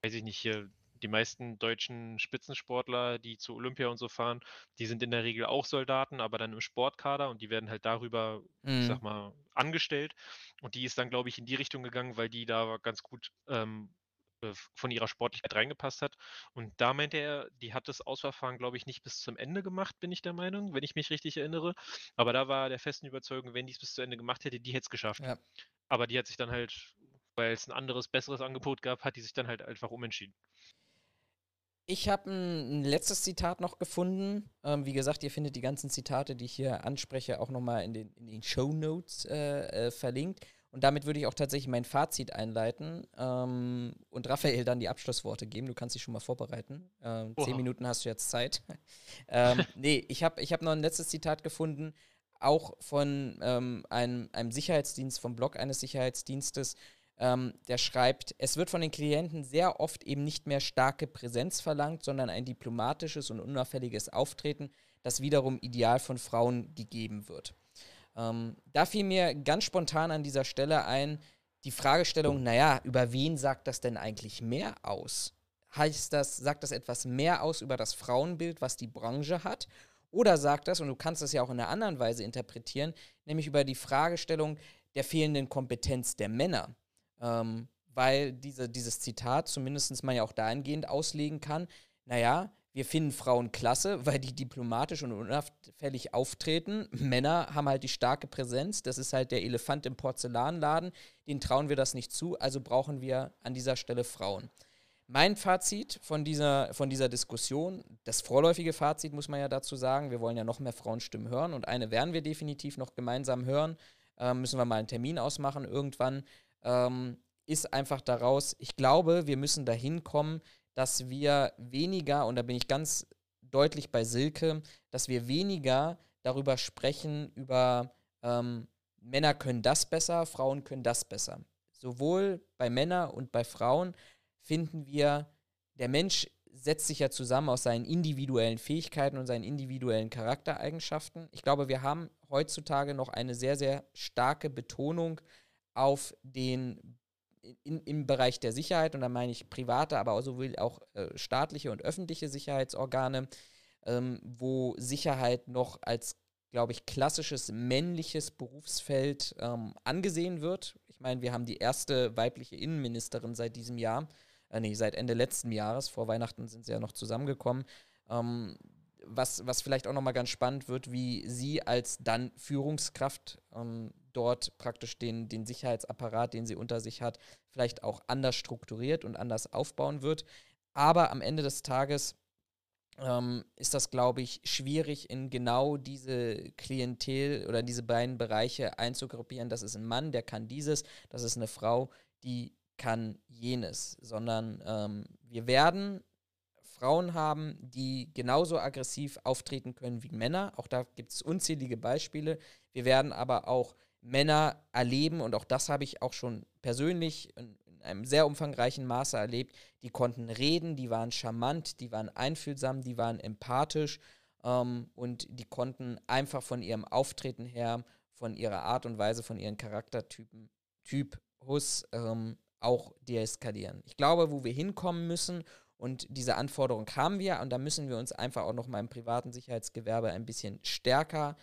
weiß ich nicht, hier die meisten deutschen Spitzensportler, die zu Olympia und so fahren, die sind in der Regel auch Soldaten, aber dann im Sportkader und die werden halt darüber, mhm. ich sag mhm. mal, angestellt. Und die ist dann, glaube ich, in die Richtung gegangen, weil die da ganz gut ähm, äh, von ihrer Sportlichkeit reingepasst hat. Und da meinte er, die hat das Auswahlverfahren, glaube ich, nicht bis zum Ende gemacht, bin ich der Meinung, wenn ich mich richtig erinnere. Aber da war der festen Überzeugung, wenn die es bis zu Ende gemacht hätte, die hätte es geschafft. Ja. Aber die hat sich dann halt, weil es ein anderes, besseres Angebot gab, hat die sich dann halt einfach umentschieden. Ich habe ein, ein, letztes Zitat noch gefunden. Ähm, wie gesagt, ihr findet die ganzen Zitate, die ich hier anspreche, auch nochmal in den, in den Show Notes äh, äh, verlinkt. Und damit würde ich auch tatsächlich mein Fazit einleiten ähm, und Raphael dann die Abschlussworte geben. Du kannst dich schon mal vorbereiten. Ähm, zehn Minuten hast du jetzt Zeit. ähm, nee, ich habe ich hab noch ein letztes Zitat gefunden, auch von ähm, einem, einem Sicherheitsdienst, vom Blog eines Sicherheitsdienstes, ähm, der schreibt, es wird von den Klienten sehr oft eben nicht mehr starke Präsenz verlangt, sondern ein diplomatisches und unauffälliges Auftreten, das wiederum ideal von Frauen gegeben wird. Ähm, da fiel mir ganz spontan an dieser Stelle ein, die Fragestellung, naja, über wen sagt das denn eigentlich mehr aus? Heißt das, sagt das etwas mehr aus über das Frauenbild, was die Branche hat? Oder sagt das, und du kannst das ja auch in einer anderen Weise interpretieren, nämlich über die Fragestellung der fehlenden Kompetenz der Männer? Ähm, weil diese, dieses Zitat zumindest man ja auch dahingehend auslegen kann, naja, wir finden Frauen klasse, weil die diplomatisch und unauffällig auftreten. Männer haben halt die starke Präsenz. Das ist halt der Elefant im Porzellanladen. Den trauen wir das nicht zu, also brauchen wir an dieser Stelle Frauen. Mein Fazit von dieser, von dieser Diskussion, das vorläufige Fazit muss man ja dazu sagen, wir wollen ja noch mehr Frauenstimmen hören und eine werden wir definitiv noch gemeinsam hören. Äh, müssen wir mal einen Termin ausmachen irgendwann ähm, ist einfach daraus, ich glaube, wir müssen dahin kommen, dass wir weniger, und da bin ich ganz deutlich bei Silke, dass wir weniger darüber sprechen, über ähm, Männer können das besser, Frauen können das besser. Sowohl bei Männern und bei Frauen finden wir, der Mensch setzt sich ja zusammen aus seinen individuellen Fähigkeiten und seinen individuellen Charaktereigenschaften. Ich glaube, wir haben heutzutage noch eine sehr, sehr starke Betonung auf den in, im Bereich der Sicherheit, und da meine ich private, aber sowohl auch äh, staatliche und öffentliche Sicherheitsorgane, ähm, wo Sicherheit noch als, glaube ich, klassisches männliches Berufsfeld ähm, angesehen wird. Ich meine, wir haben die erste weibliche Innenministerin seit diesem Jahr, äh, nee, seit Ende letzten Jahres, vor Weihnachten sind sie ja noch zusammengekommen. Ähm, was, was vielleicht auch nochmal ganz spannend wird, wie sie als dann Führungskraft ähm, dort praktisch den, den Sicherheitsapparat, den sie unter sich hat, vielleicht auch anders strukturiert und anders aufbauen wird. Aber am Ende des Tages ähm, ist das, glaube ich, schwierig, in genau diese Klientel oder diese beiden Bereiche einzugruppieren. Das ist ein Mann, der kann dieses, das ist eine Frau, die kann jenes, sondern ähm, wir werden Frauen haben, die genauso aggressiv auftreten können wie Männer. Auch da gibt es unzählige Beispiele. Wir werden aber auch Männer erleben, und auch das habe ich auch schon persönlich in, in einem sehr umfangreichen Maße erlebt, die konnten reden, die waren charmant, die waren einfühlsam, die waren empathisch ähm, und die konnten einfach von ihrem Auftreten her, von ihrer Art und Weise, von ihren Charaktertypen, Typus ähm, auch deeskalieren. Ich glaube, wo wir hinkommen müssen und diese Anforderung haben wir und da müssen wir uns einfach auch noch mal im privaten Sicherheitsgewerbe ein bisschen stärker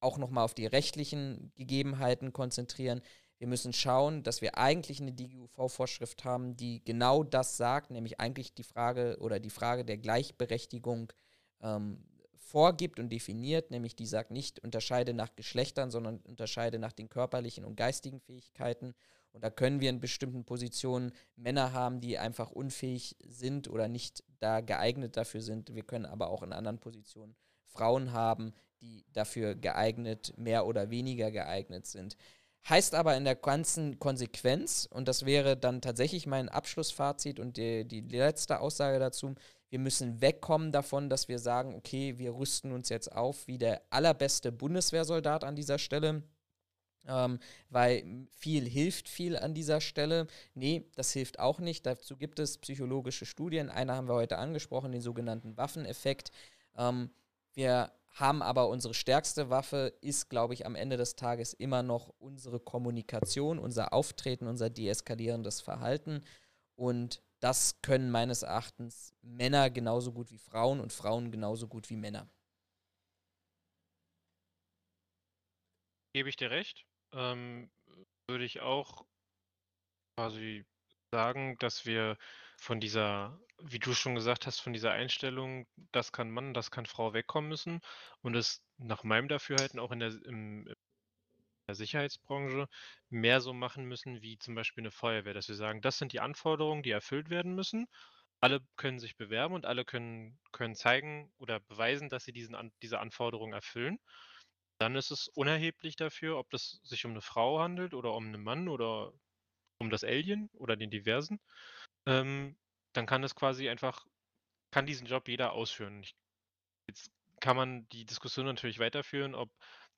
auch nochmal auf die rechtlichen Gegebenheiten konzentrieren. Wir müssen schauen, dass wir eigentlich eine DGUV-Vorschrift haben, die genau das sagt, nämlich eigentlich die Frage oder die Frage der Gleichberechtigung ähm, vorgibt und definiert, nämlich die sagt nicht unterscheide nach Geschlechtern, sondern unterscheide nach den körperlichen und geistigen Fähigkeiten. Und da können wir in bestimmten Positionen Männer haben, die einfach unfähig sind oder nicht da geeignet dafür sind. Wir können aber auch in anderen Positionen Frauen haben, die dafür geeignet, mehr oder weniger geeignet sind. Heißt aber in der ganzen Konsequenz, und das wäre dann tatsächlich mein Abschlussfazit und die, die letzte Aussage dazu, wir müssen wegkommen davon, dass wir sagen, okay, wir rüsten uns jetzt auf wie der allerbeste Bundeswehrsoldat an dieser Stelle. Ähm, weil viel hilft viel an dieser Stelle. Nee, das hilft auch nicht. Dazu gibt es psychologische Studien. Eine haben wir heute angesprochen, den sogenannten Waffeneffekt. Ähm, wir haben aber unsere stärkste Waffe, ist, glaube ich, am Ende des Tages immer noch unsere Kommunikation, unser Auftreten, unser deeskalierendes Verhalten. Und das können meines Erachtens Männer genauso gut wie Frauen und Frauen genauso gut wie Männer. Gebe ich dir recht. Ähm, würde ich auch quasi sagen, dass wir von dieser, wie du schon gesagt hast, von dieser Einstellung, das kann Mann, das kann Frau wegkommen müssen und es nach meinem Dafürhalten auch in der, im, in der Sicherheitsbranche mehr so machen müssen wie zum Beispiel eine Feuerwehr, dass wir sagen, das sind die Anforderungen, die erfüllt werden müssen. Alle können sich bewerben und alle können, können zeigen oder beweisen, dass sie diesen, diese Anforderungen erfüllen. Dann ist es unerheblich dafür, ob das sich um eine Frau handelt oder um einen Mann oder um das Alien oder den Diversen ähm, dann kann das quasi einfach, kann diesen Job jeder ausführen. Ich, jetzt kann man die Diskussion natürlich weiterführen, ob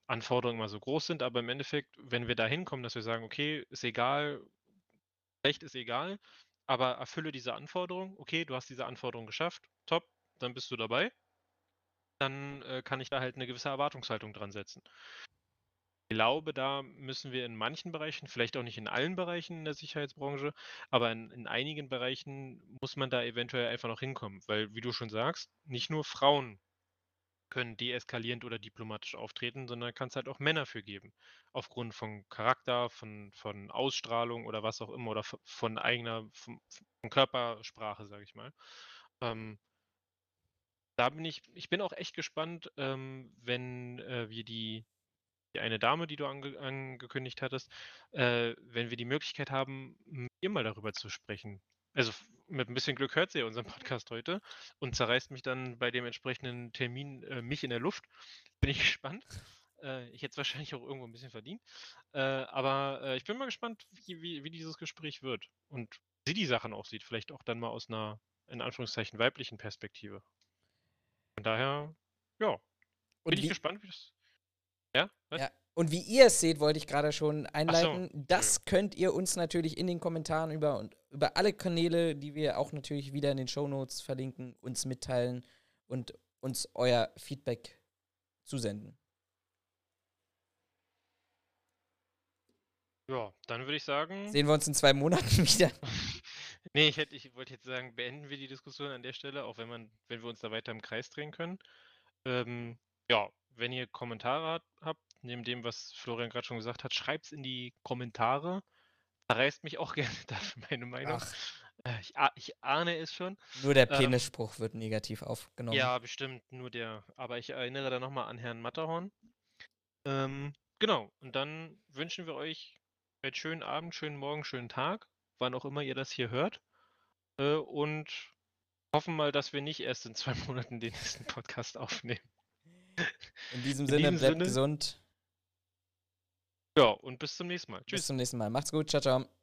Anforderungen immer so groß sind, aber im Endeffekt, wenn wir da hinkommen, dass wir sagen, okay, ist egal, Recht ist egal, aber erfülle diese Anforderung, okay, du hast diese Anforderung geschafft, top, dann bist du dabei, dann äh, kann ich da halt eine gewisse Erwartungshaltung dran setzen glaube, da müssen wir in manchen Bereichen, vielleicht auch nicht in allen Bereichen in der Sicherheitsbranche, aber in, in einigen Bereichen muss man da eventuell einfach noch hinkommen. Weil, wie du schon sagst, nicht nur Frauen können deeskalierend oder diplomatisch auftreten, sondern kann es halt auch Männer für geben. Aufgrund von Charakter, von, von Ausstrahlung oder was auch immer oder von eigener, von, von Körpersprache, sage ich mal. Ähm, da bin ich, ich bin auch echt gespannt, ähm, wenn äh, wir die, die eine Dame, die du ange angekündigt hattest, äh, wenn wir die Möglichkeit haben, mit ihr mal darüber zu sprechen. Also mit ein bisschen Glück hört sie ja unseren Podcast heute und zerreißt mich dann bei dem entsprechenden Termin äh, mich in der Luft. Bin ich gespannt. Äh, ich hätte es wahrscheinlich auch irgendwo ein bisschen verdient. Äh, aber äh, ich bin mal gespannt, wie, wie, wie, dieses Gespräch wird und sie die Sachen auch sieht. Vielleicht auch dann mal aus einer, in Anführungszeichen, weiblichen Perspektive. Von daher, ja. Bin ich gespannt, wie das ja? Was? Ja. Und wie ihr es seht, wollte ich gerade schon einleiten. So. Das könnt ihr uns natürlich in den Kommentaren über und über alle Kanäle, die wir auch natürlich wieder in den Show Notes verlinken, uns mitteilen und uns euer Feedback zusenden. Ja, dann würde ich sagen. Sehen wir uns in zwei Monaten wieder. nee, ich, hätte, ich wollte jetzt sagen, beenden wir die Diskussion an der Stelle, auch wenn man, wenn wir uns da weiter im Kreis drehen können. Ähm, ja, wenn ihr Kommentare habt, neben dem, was Florian gerade schon gesagt hat, schreibt es in die Kommentare. Verreist mich auch gerne dafür meine Meinung. Äh, ich, ich, ahne es schon. Nur der ähm, Penisspruch ähm, wird negativ aufgenommen. Ja, bestimmt, nur der. Aber ich erinnere da nochmal an Herrn Matterhorn. Ähm, genau, und dann wünschen wir euch einen schönen Abend, schönen Morgen, schönen Tag, wann auch immer ihr das hier hört. Äh, und hoffen mal, dass wir nicht erst in zwei Monaten den nächsten Podcast aufnehmen. In diesem Sinne, In diesem bleibt Sinne. gesund. Ja, und bis zum nächsten Mal. Tschüss. Bis zum nächsten Mal. Macht's gut. Ciao, ciao.